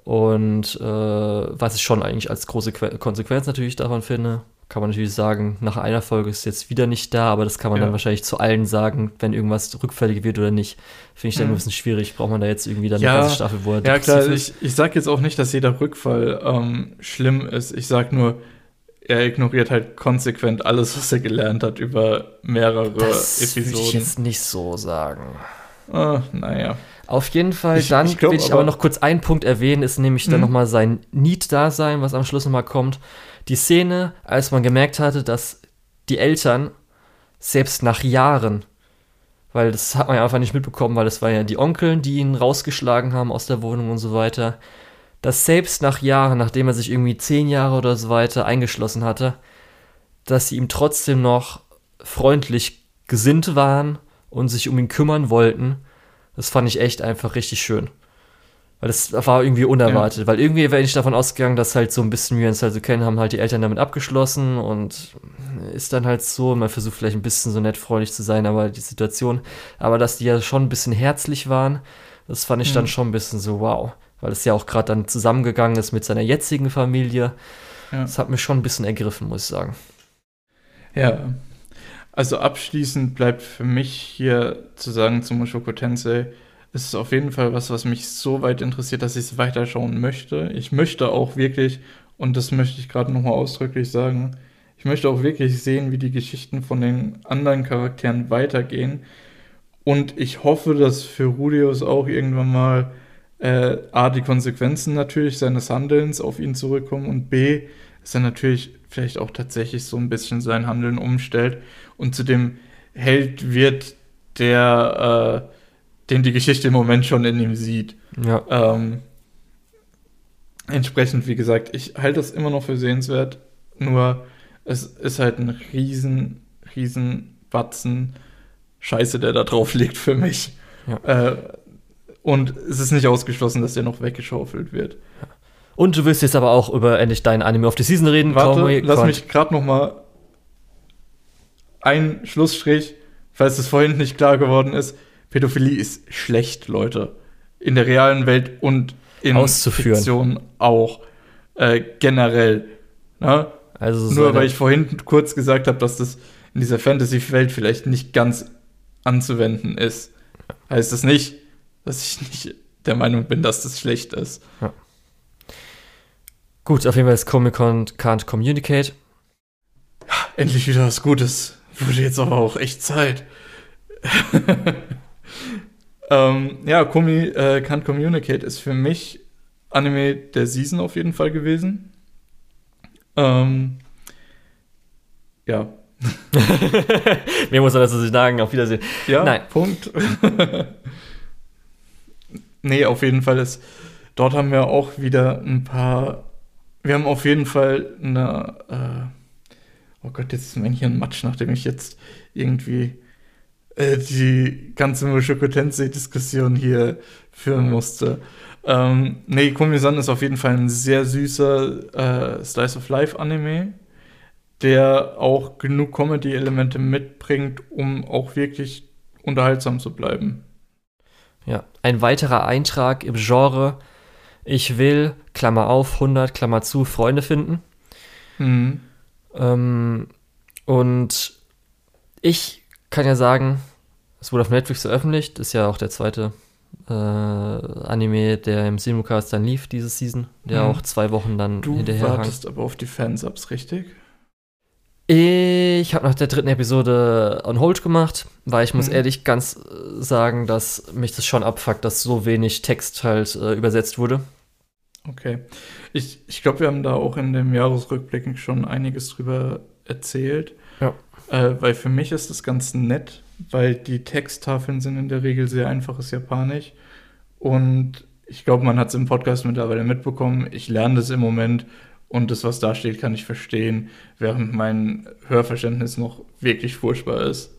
Und äh, was ich schon eigentlich als große que Konsequenz natürlich davon finde, kann man natürlich sagen, nach einer Folge ist jetzt wieder nicht da, aber das kann man ja. dann wahrscheinlich zu allen sagen, wenn irgendwas rückfällig wird oder nicht. Finde ich dann mhm. ein bisschen schwierig. Braucht man da jetzt irgendwie dann ja, eine ganze Staffel, wo er Ja, klar, ich, ich sage jetzt auch nicht, dass jeder Rückfall ähm, schlimm ist. Ich sage nur, er ignoriert halt konsequent alles, was er gelernt hat über mehrere das Episoden. Das würde ich jetzt nicht so sagen. Ah, naja. Auf jeden Fall, ich, dann ich glaub, will ich aber, aber, noch kurz einen Punkt erwähnen, ist nämlich dann mhm. nochmal sein Need-Dasein, was am Schluss nochmal kommt. Die Szene, als man gemerkt hatte, dass die Eltern selbst nach Jahren, weil das hat man ja einfach nicht mitbekommen, weil das waren ja die Onkeln, die ihn rausgeschlagen haben aus der Wohnung und so weiter, dass selbst nach Jahren, nachdem er sich irgendwie zehn Jahre oder so weiter eingeschlossen hatte, dass sie ihm trotzdem noch freundlich gesinnt waren und sich um ihn kümmern wollten das fand ich echt einfach richtig schön. Weil das war irgendwie unerwartet. Ja. Weil irgendwie wäre ich davon ausgegangen, dass halt so ein bisschen, wie wir uns halt so kennen, haben halt die Eltern damit abgeschlossen und ist dann halt so, man versucht vielleicht ein bisschen so nett freundlich zu sein, aber die Situation, aber dass die ja schon ein bisschen herzlich waren, das fand ich mhm. dann schon ein bisschen so wow. Weil es ja auch gerade dann zusammengegangen ist mit seiner jetzigen Familie. Ja. Das hat mich schon ein bisschen ergriffen, muss ich sagen. Ja, also abschließend bleibt für mich hier zu sagen zu Mushoku Tensei, es ist auf jeden Fall was, was mich so weit interessiert, dass ich es weiterschauen möchte. Ich möchte auch wirklich, und das möchte ich gerade nochmal ausdrücklich sagen, ich möchte auch wirklich sehen, wie die Geschichten von den anderen Charakteren weitergehen. Und ich hoffe, dass für Rudius auch irgendwann mal äh, A, die Konsequenzen natürlich seines Handelns auf ihn zurückkommen und B, dass er natürlich vielleicht auch tatsächlich so ein bisschen sein Handeln umstellt und zu dem Held wird, der, äh, den die Geschichte im Moment schon in ihm sieht. Ja. Ähm, entsprechend, wie gesagt, ich halte das immer noch für sehenswert, nur es ist halt ein riesen, riesen Batzen Scheiße, der da drauf liegt für mich. Ja. Äh, und es ist nicht ausgeschlossen, dass der noch weggeschaufelt wird. Und du willst jetzt aber auch über endlich deinen Anime of the Season reden. Warte, Cowboy lass mich gerade noch mal ein Schlussstrich, falls es vorhin nicht klar geworden ist. Pädophilie ist schlecht, Leute. In der realen Welt und in Auszuführen. Fiktion auch. Äh, generell. Ne? Also so Nur weil ich vorhin kurz gesagt habe, dass das in dieser Fantasy-Welt vielleicht nicht ganz anzuwenden ist, heißt das nicht, dass ich nicht der Meinung bin, dass das schlecht ist. Ja. Gut, auf jeden Fall ist Comic-Con Can't Communicate. Endlich wieder was Gutes. Wurde jetzt aber auch echt Zeit. (laughs) ähm, ja, Komi äh, Can't Communicate ist für mich Anime der Season auf jeden Fall gewesen. Ähm, ja. (laughs) Mehr muss man dazu sagen. Auf Wiedersehen. Ja, Nein. Punkt. (laughs) nee, auf jeden Fall ist. Dort haben wir auch wieder ein paar wir haben auf jeden Fall eine. Äh, oh Gott, jetzt ist mein hier ein Matsch, nachdem ich jetzt irgendwie äh, die ganze Mushoku Tensei-Diskussion hier führen musste. Ähm, nee, Komi-san ist auf jeden Fall ein sehr süßer äh, Slice of Life Anime, der auch genug Comedy-Elemente mitbringt, um auch wirklich unterhaltsam zu bleiben. Ja, ein weiterer Eintrag im Genre ich will, Klammer auf, 100, Klammer zu, Freunde finden. Mhm. Ähm, und ich kann ja sagen, es wurde auf Netflix veröffentlicht, ist ja auch der zweite äh, Anime, der im Simulcast dann lief diese Season, der mhm. auch zwei Wochen dann du hinterher Du wartest aber auf die Fansubs, richtig? Ich habe nach der dritten Episode on hold gemacht, weil ich muss mhm. ehrlich ganz äh, sagen, dass mich das schon abfuckt, dass so wenig Text halt äh, übersetzt wurde. Okay. Ich, ich glaube, wir haben da auch in dem Jahresrückblick schon einiges drüber erzählt. Ja. Äh, weil für mich ist das ganz nett, weil die Texttafeln sind in der Regel sehr einfaches Japanisch. Und ich glaube, man hat es im Podcast mittlerweile mitbekommen. Ich lerne das im Moment und das, was da steht, kann ich verstehen, während mein Hörverständnis noch wirklich furchtbar ist.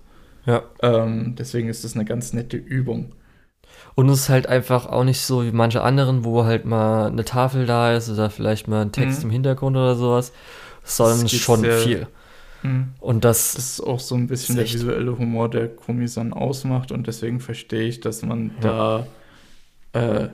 Ja. Ähm, deswegen ist das eine ganz nette Übung. Und es ist halt einfach auch nicht so wie manche anderen, wo halt mal eine Tafel da ist oder vielleicht mal ein Text mhm. im Hintergrund oder sowas, sondern schon sehr, viel. Mhm. Und das, das ist auch so ein bisschen der visuelle Humor, der Komisan ausmacht und deswegen verstehe ich, dass man ja. da äh,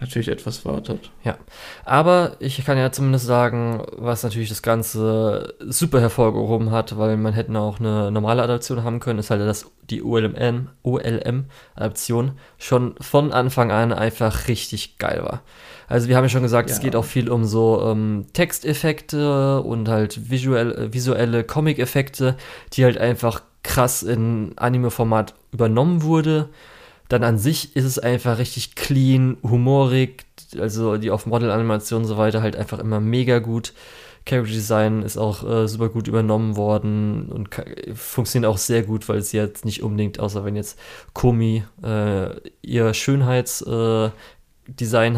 natürlich etwas wartet. Ja, aber ich kann ja zumindest sagen, was natürlich das Ganze super hervorgehoben hat, weil man hätte auch eine normale Adaption haben können, ist halt, dass die OLM, OLM-Adaption schon von Anfang an einfach richtig geil war. Also wir haben ja schon gesagt, ja. es geht auch viel um so ähm, Texteffekte und halt visuell, äh, visuelle Comic-Effekte, die halt einfach krass in Anime-Format übernommen wurde dann an sich ist es einfach richtig clean, humorig, also die auf Model-Animation und so weiter halt einfach immer mega gut. Character Design ist auch äh, super gut übernommen worden und funktioniert auch sehr gut, weil sie jetzt nicht unbedingt, außer wenn jetzt Komi äh, ihr Schönheitsdesign äh,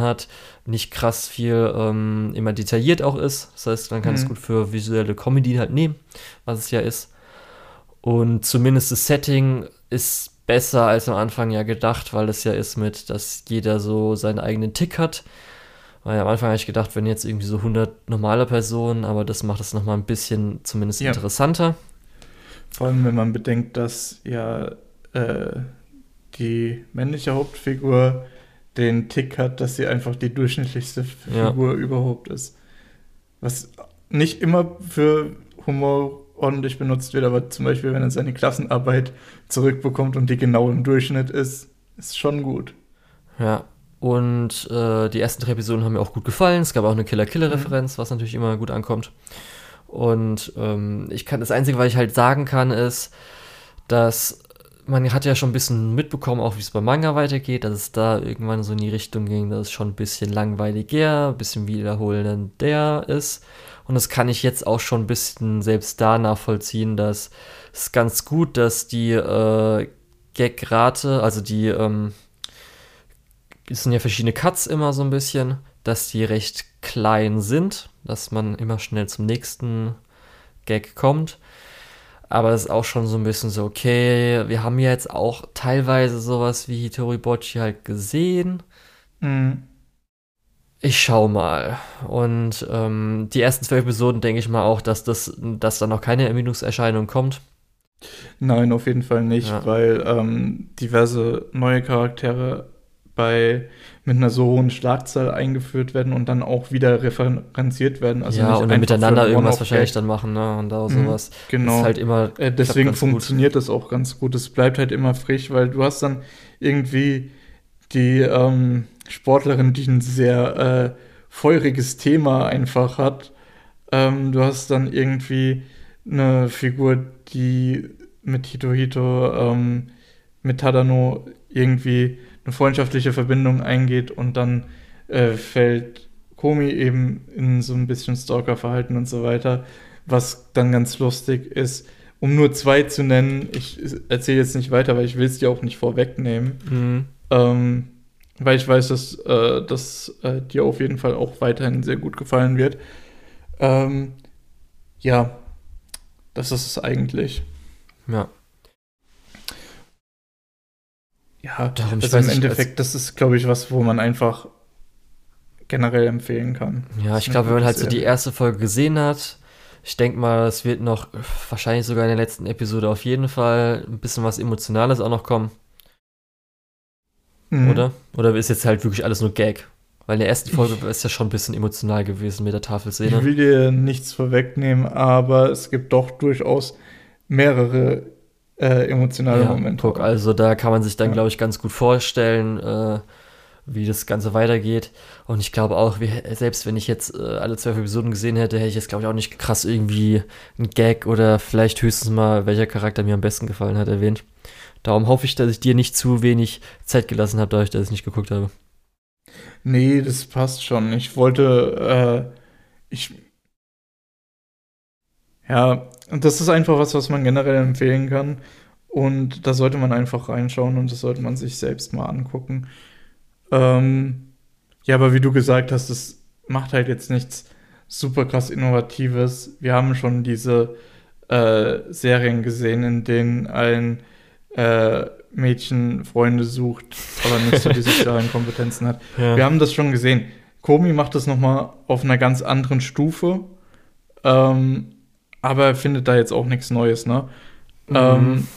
hat, nicht krass viel ähm, immer detailliert auch ist. Das heißt, man kann mhm. es gut für visuelle Comedy halt nehmen, was es ja ist. Und zumindest das Setting ist besser als am Anfang ja gedacht, weil es ja ist mit, dass jeder so seinen eigenen Tick hat. Weil am Anfang habe ich gedacht, wenn jetzt irgendwie so 100 normale Personen, aber das macht es nochmal ein bisschen zumindest ja. interessanter. Vor allem, wenn man bedenkt, dass ja äh, die männliche Hauptfigur den Tick hat, dass sie einfach die durchschnittlichste Figur ja. überhaupt ist. Was nicht immer für Humor ordentlich benutzt wird, aber zum Beispiel, wenn er seine Klassenarbeit zurückbekommt und die genau im Durchschnitt ist, ist schon gut. Ja, und äh, die ersten drei Episoden haben mir auch gut gefallen. Es gab auch eine Killer-Killer-Referenz, mhm. was natürlich immer gut ankommt. Und ähm, ich kann das Einzige, was ich halt sagen kann, ist, dass man hat ja schon ein bisschen mitbekommen, auch wie es beim Manga weitergeht, dass es da irgendwann so in die Richtung ging, dass es schon ein bisschen langweiliger, ein bisschen wiederholender ist. Und das kann ich jetzt auch schon ein bisschen selbst da nachvollziehen, dass es ganz gut, dass die äh, Gag-Rate, also die, ähm, es sind ja verschiedene Cuts immer so ein bisschen, dass die recht klein sind, dass man immer schnell zum nächsten Gag kommt. Aber das ist auch schon so ein bisschen so, okay, wir haben ja jetzt auch teilweise sowas wie Hitori Bocci halt gesehen. Mhm. Ich schau mal. Und ähm, die ersten zwölf Episoden denke ich mal auch, dass, das, dass da noch keine Ermüdungserscheinung kommt. Nein, auf jeden Fall nicht, ja. weil ähm, diverse neue Charaktere bei mit einer so hohen Schlagzahl eingeführt werden und dann auch wieder referenziert werden. Also ja, und dann miteinander irgendwas wahrscheinlich dann machen, ne? Und da mhm, sowas. Genau. Ist halt immer, äh, deswegen funktioniert gut. das auch ganz gut. Es bleibt halt immer frisch, weil du hast dann irgendwie die ähm, Sportlerin, die ein sehr äh, feuriges Thema einfach hat. Ähm, du hast dann irgendwie eine Figur, die mit Hito Hito, ähm, mit Tadano irgendwie eine freundschaftliche Verbindung eingeht und dann äh, fällt Komi eben in so ein bisschen Stalker-Verhalten und so weiter, was dann ganz lustig ist. Um nur zwei zu nennen, ich erzähle jetzt nicht weiter, weil ich will es dir auch nicht vorwegnehmen. Mhm. Ähm, weil ich weiß, dass, äh, dass äh, dir auf jeden Fall auch weiterhin sehr gut gefallen wird. Ähm, ja, das ist es eigentlich. Ja. Ja, Darum also im Endeffekt, das ist, glaube ich, was, wo man einfach generell empfehlen kann. Ja, ich glaube, wenn man halt so die erste Folge gesehen hat, ich denke mal, es wird noch wahrscheinlich sogar in der letzten Episode auf jeden Fall ein bisschen was Emotionales auch noch kommen. Mhm. Oder? Oder ist jetzt halt wirklich alles nur Gag? Weil in der ersten Folge ich, ist ja schon ein bisschen emotional gewesen mit der Tafelszene. Ich will dir nichts vorwegnehmen, aber es gibt doch durchaus mehrere äh, emotionale ja, Momente. Guck, also da kann man sich dann, ja. glaube ich, ganz gut vorstellen, äh, wie das Ganze weitergeht. Und ich glaube auch, wie, selbst wenn ich jetzt äh, alle zwölf Episoden gesehen hätte, hätte ich jetzt, glaube ich, auch nicht krass irgendwie ein Gag oder vielleicht höchstens mal, welcher Charakter mir am besten gefallen hat, erwähnt. Darum hoffe ich, dass ich dir nicht zu wenig Zeit gelassen habe, dadurch, dass ich nicht geguckt habe. Nee, das passt schon. Ich wollte, äh, ich. Ja, das ist einfach was, was man generell empfehlen kann. Und da sollte man einfach reinschauen und das sollte man sich selbst mal angucken. Ähm, ja, aber wie du gesagt hast, das macht halt jetzt nichts super krass Innovatives. Wir haben schon diese äh, Serien gesehen, in denen ein äh, Mädchen Freunde sucht, aber nicht so die sozialen (laughs) Kompetenzen hat. Ja. Wir haben das schon gesehen. Komi macht das nochmal auf einer ganz anderen Stufe. Ähm, aber er findet da jetzt auch nichts Neues, ne? Mhm. Ähm,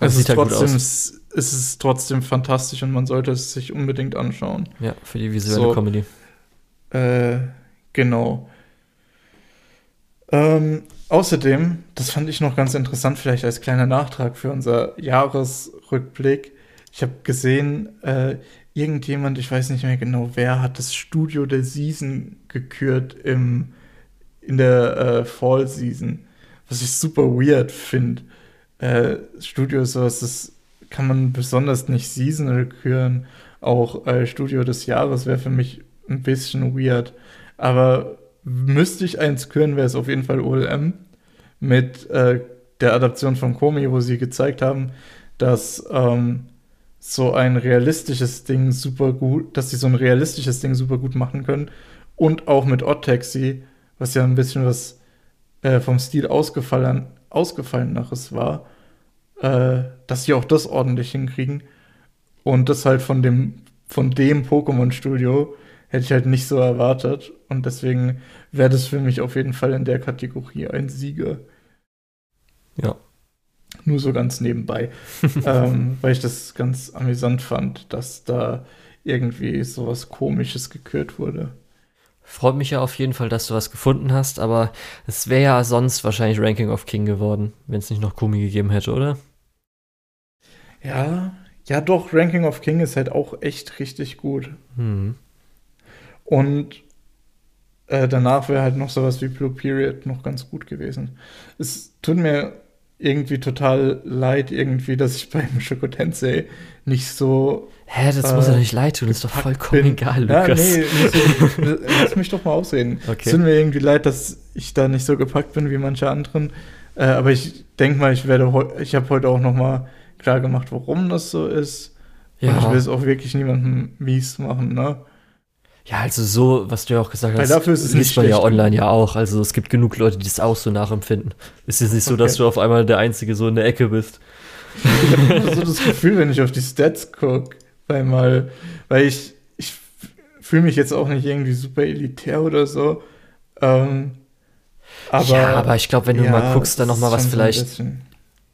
es, ist trotzdem, es ist trotzdem fantastisch und man sollte es sich unbedingt anschauen. Ja, für die visuelle so, Comedy. Äh, genau. Ähm, außerdem, das fand ich noch ganz interessant, vielleicht als kleiner Nachtrag für unser Jahresrückblick. Ich habe gesehen, äh, irgendjemand, ich weiß nicht mehr genau wer, hat das Studio der Season gekürt im, in der äh, Fall Season, was ich super weird finde. Äh, Studio ist sowas, das kann man besonders nicht seasonal küren. Auch äh, Studio des Jahres wäre für mich ein bisschen weird. Aber müsste ich eins küren, wäre es auf jeden Fall OLM mit äh, der Adaption von Komi, wo sie gezeigt haben, dass ähm, so ein realistisches Ding super gut, dass sie so ein realistisches Ding super gut machen können. Und auch mit Odd Taxi, was ja ein bisschen was äh, vom Stil ausgefallen, ausgefalleneres war, äh, dass sie auch das ordentlich hinkriegen. Und das halt von dem, von dem Pokémon-Studio hätte ich halt nicht so erwartet. Und deswegen wäre das für mich auf jeden Fall in der Kategorie ein Sieger. Ja. Nur so ganz nebenbei. (laughs) ähm, weil ich das ganz amüsant fand, dass da irgendwie sowas Komisches gekürt wurde. Freut mich ja auf jeden Fall, dass du was gefunden hast, aber es wäre ja sonst wahrscheinlich Ranking of King geworden, wenn es nicht noch Kumi gegeben hätte, oder? Ja, ja doch, Ranking of King ist halt auch echt richtig gut. Hm. Und äh, danach wäre halt noch sowas wie Blue Period noch ganz gut gewesen. Es tut mir irgendwie total leid, irgendwie, dass ich (laughs) beim Shoko Tensei nicht so. Hä, das äh, muss ja nicht leid tun, ist doch vollkommen bin. egal, Lukas. Ja, nee, so, (laughs) lass mich doch mal ausreden. Okay. Es tut mir irgendwie leid, dass ich da nicht so gepackt bin wie manche anderen. Äh, aber ich denke mal, ich werde ich habe heute auch noch mal klar gemacht, warum das so ist. Ja. Und ich will es auch wirklich niemandem mies machen, ne? Ja, also so, was du ja auch gesagt hast, Weil dafür ist es liest man ja online ja auch. Also es gibt genug Leute, die das auch so nachempfinden. Es ist nicht so, okay. dass du auf einmal der Einzige so in der Ecke bist. Ich habe immer so das Gefühl, wenn ich auf die Stats gucke, weil, weil ich, ich fühle mich jetzt auch nicht irgendwie super elitär oder so. Ähm, aber, ja, aber ich glaube, wenn du ja, mal guckst, dann noch mal was vielleicht,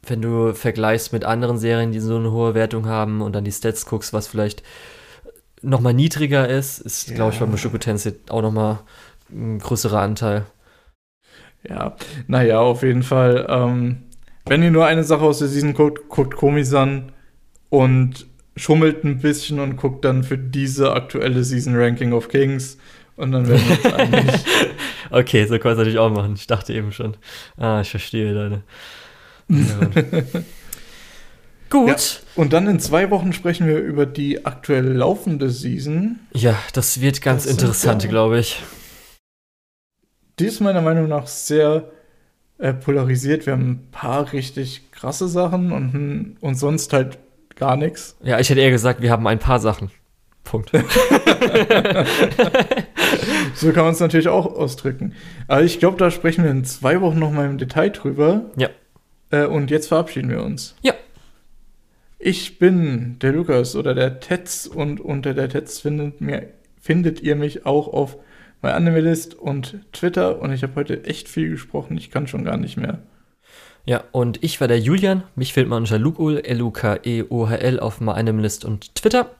wenn du vergleichst mit anderen Serien, die so eine hohe Wertung haben und dann die Stats guckst, was vielleicht nochmal niedriger ist, ist, ja. glaube ich, bei Mushoku Tensei auch nochmal ein größerer Anteil. Ja, naja, auf jeden Fall. Ähm, wenn ihr nur eine Sache aus der Season guckt, guckt Komisan und schummelt ein bisschen und guckt dann für diese aktuelle Season Ranking of Kings und dann werden wir uns einig. (laughs) okay, so kann man es natürlich auch machen. Ich dachte eben schon. Ah, ich verstehe deine. (laughs) Ja, Gut. Ja, und dann in zwei Wochen sprechen wir über die aktuell laufende Season. Ja, das wird ganz das interessant, glaube ich. Die ist meiner Meinung nach sehr äh, polarisiert. Wir haben ein paar richtig krasse Sachen und, und sonst halt gar nichts. Ja, ich hätte eher gesagt, wir haben ein paar Sachen. Punkt. (laughs) so kann man es natürlich auch ausdrücken. Aber ich glaube, da sprechen wir in zwei Wochen noch mal im Detail drüber. Ja. Äh, und jetzt verabschieden wir uns. Ja. Ich bin der Lukas oder der Tetz und unter der Tetz findet, mir, findet ihr mich auch auf MyAnimalist und Twitter und ich habe heute echt viel gesprochen, ich kann schon gar nicht mehr. Ja, und ich war der Julian, mich findet man unter Lukul, L-U-K-E-O-H-L auf MyAnimalist und Twitter.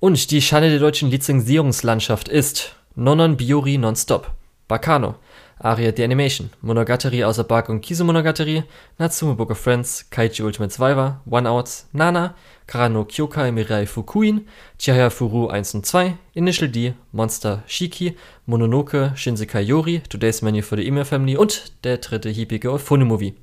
Und die Schande der deutschen Lizenzierungslandschaft ist Nonon Biori Nonstop, Bacano, Aria the Animation, Monogatari außer Bark und Kisu Monogatari, Natsume Book of Friends, Kaiji Ultimate Survivor, One Outs, Nana, Karano Kyokai Mirai Fukuin, Chihaya Furu 1 und 2, Initial D, Monster Shiki, Mononoke Shinsekai Yori, Today's Menu for the Email Family und der dritte hippige Phone Movie.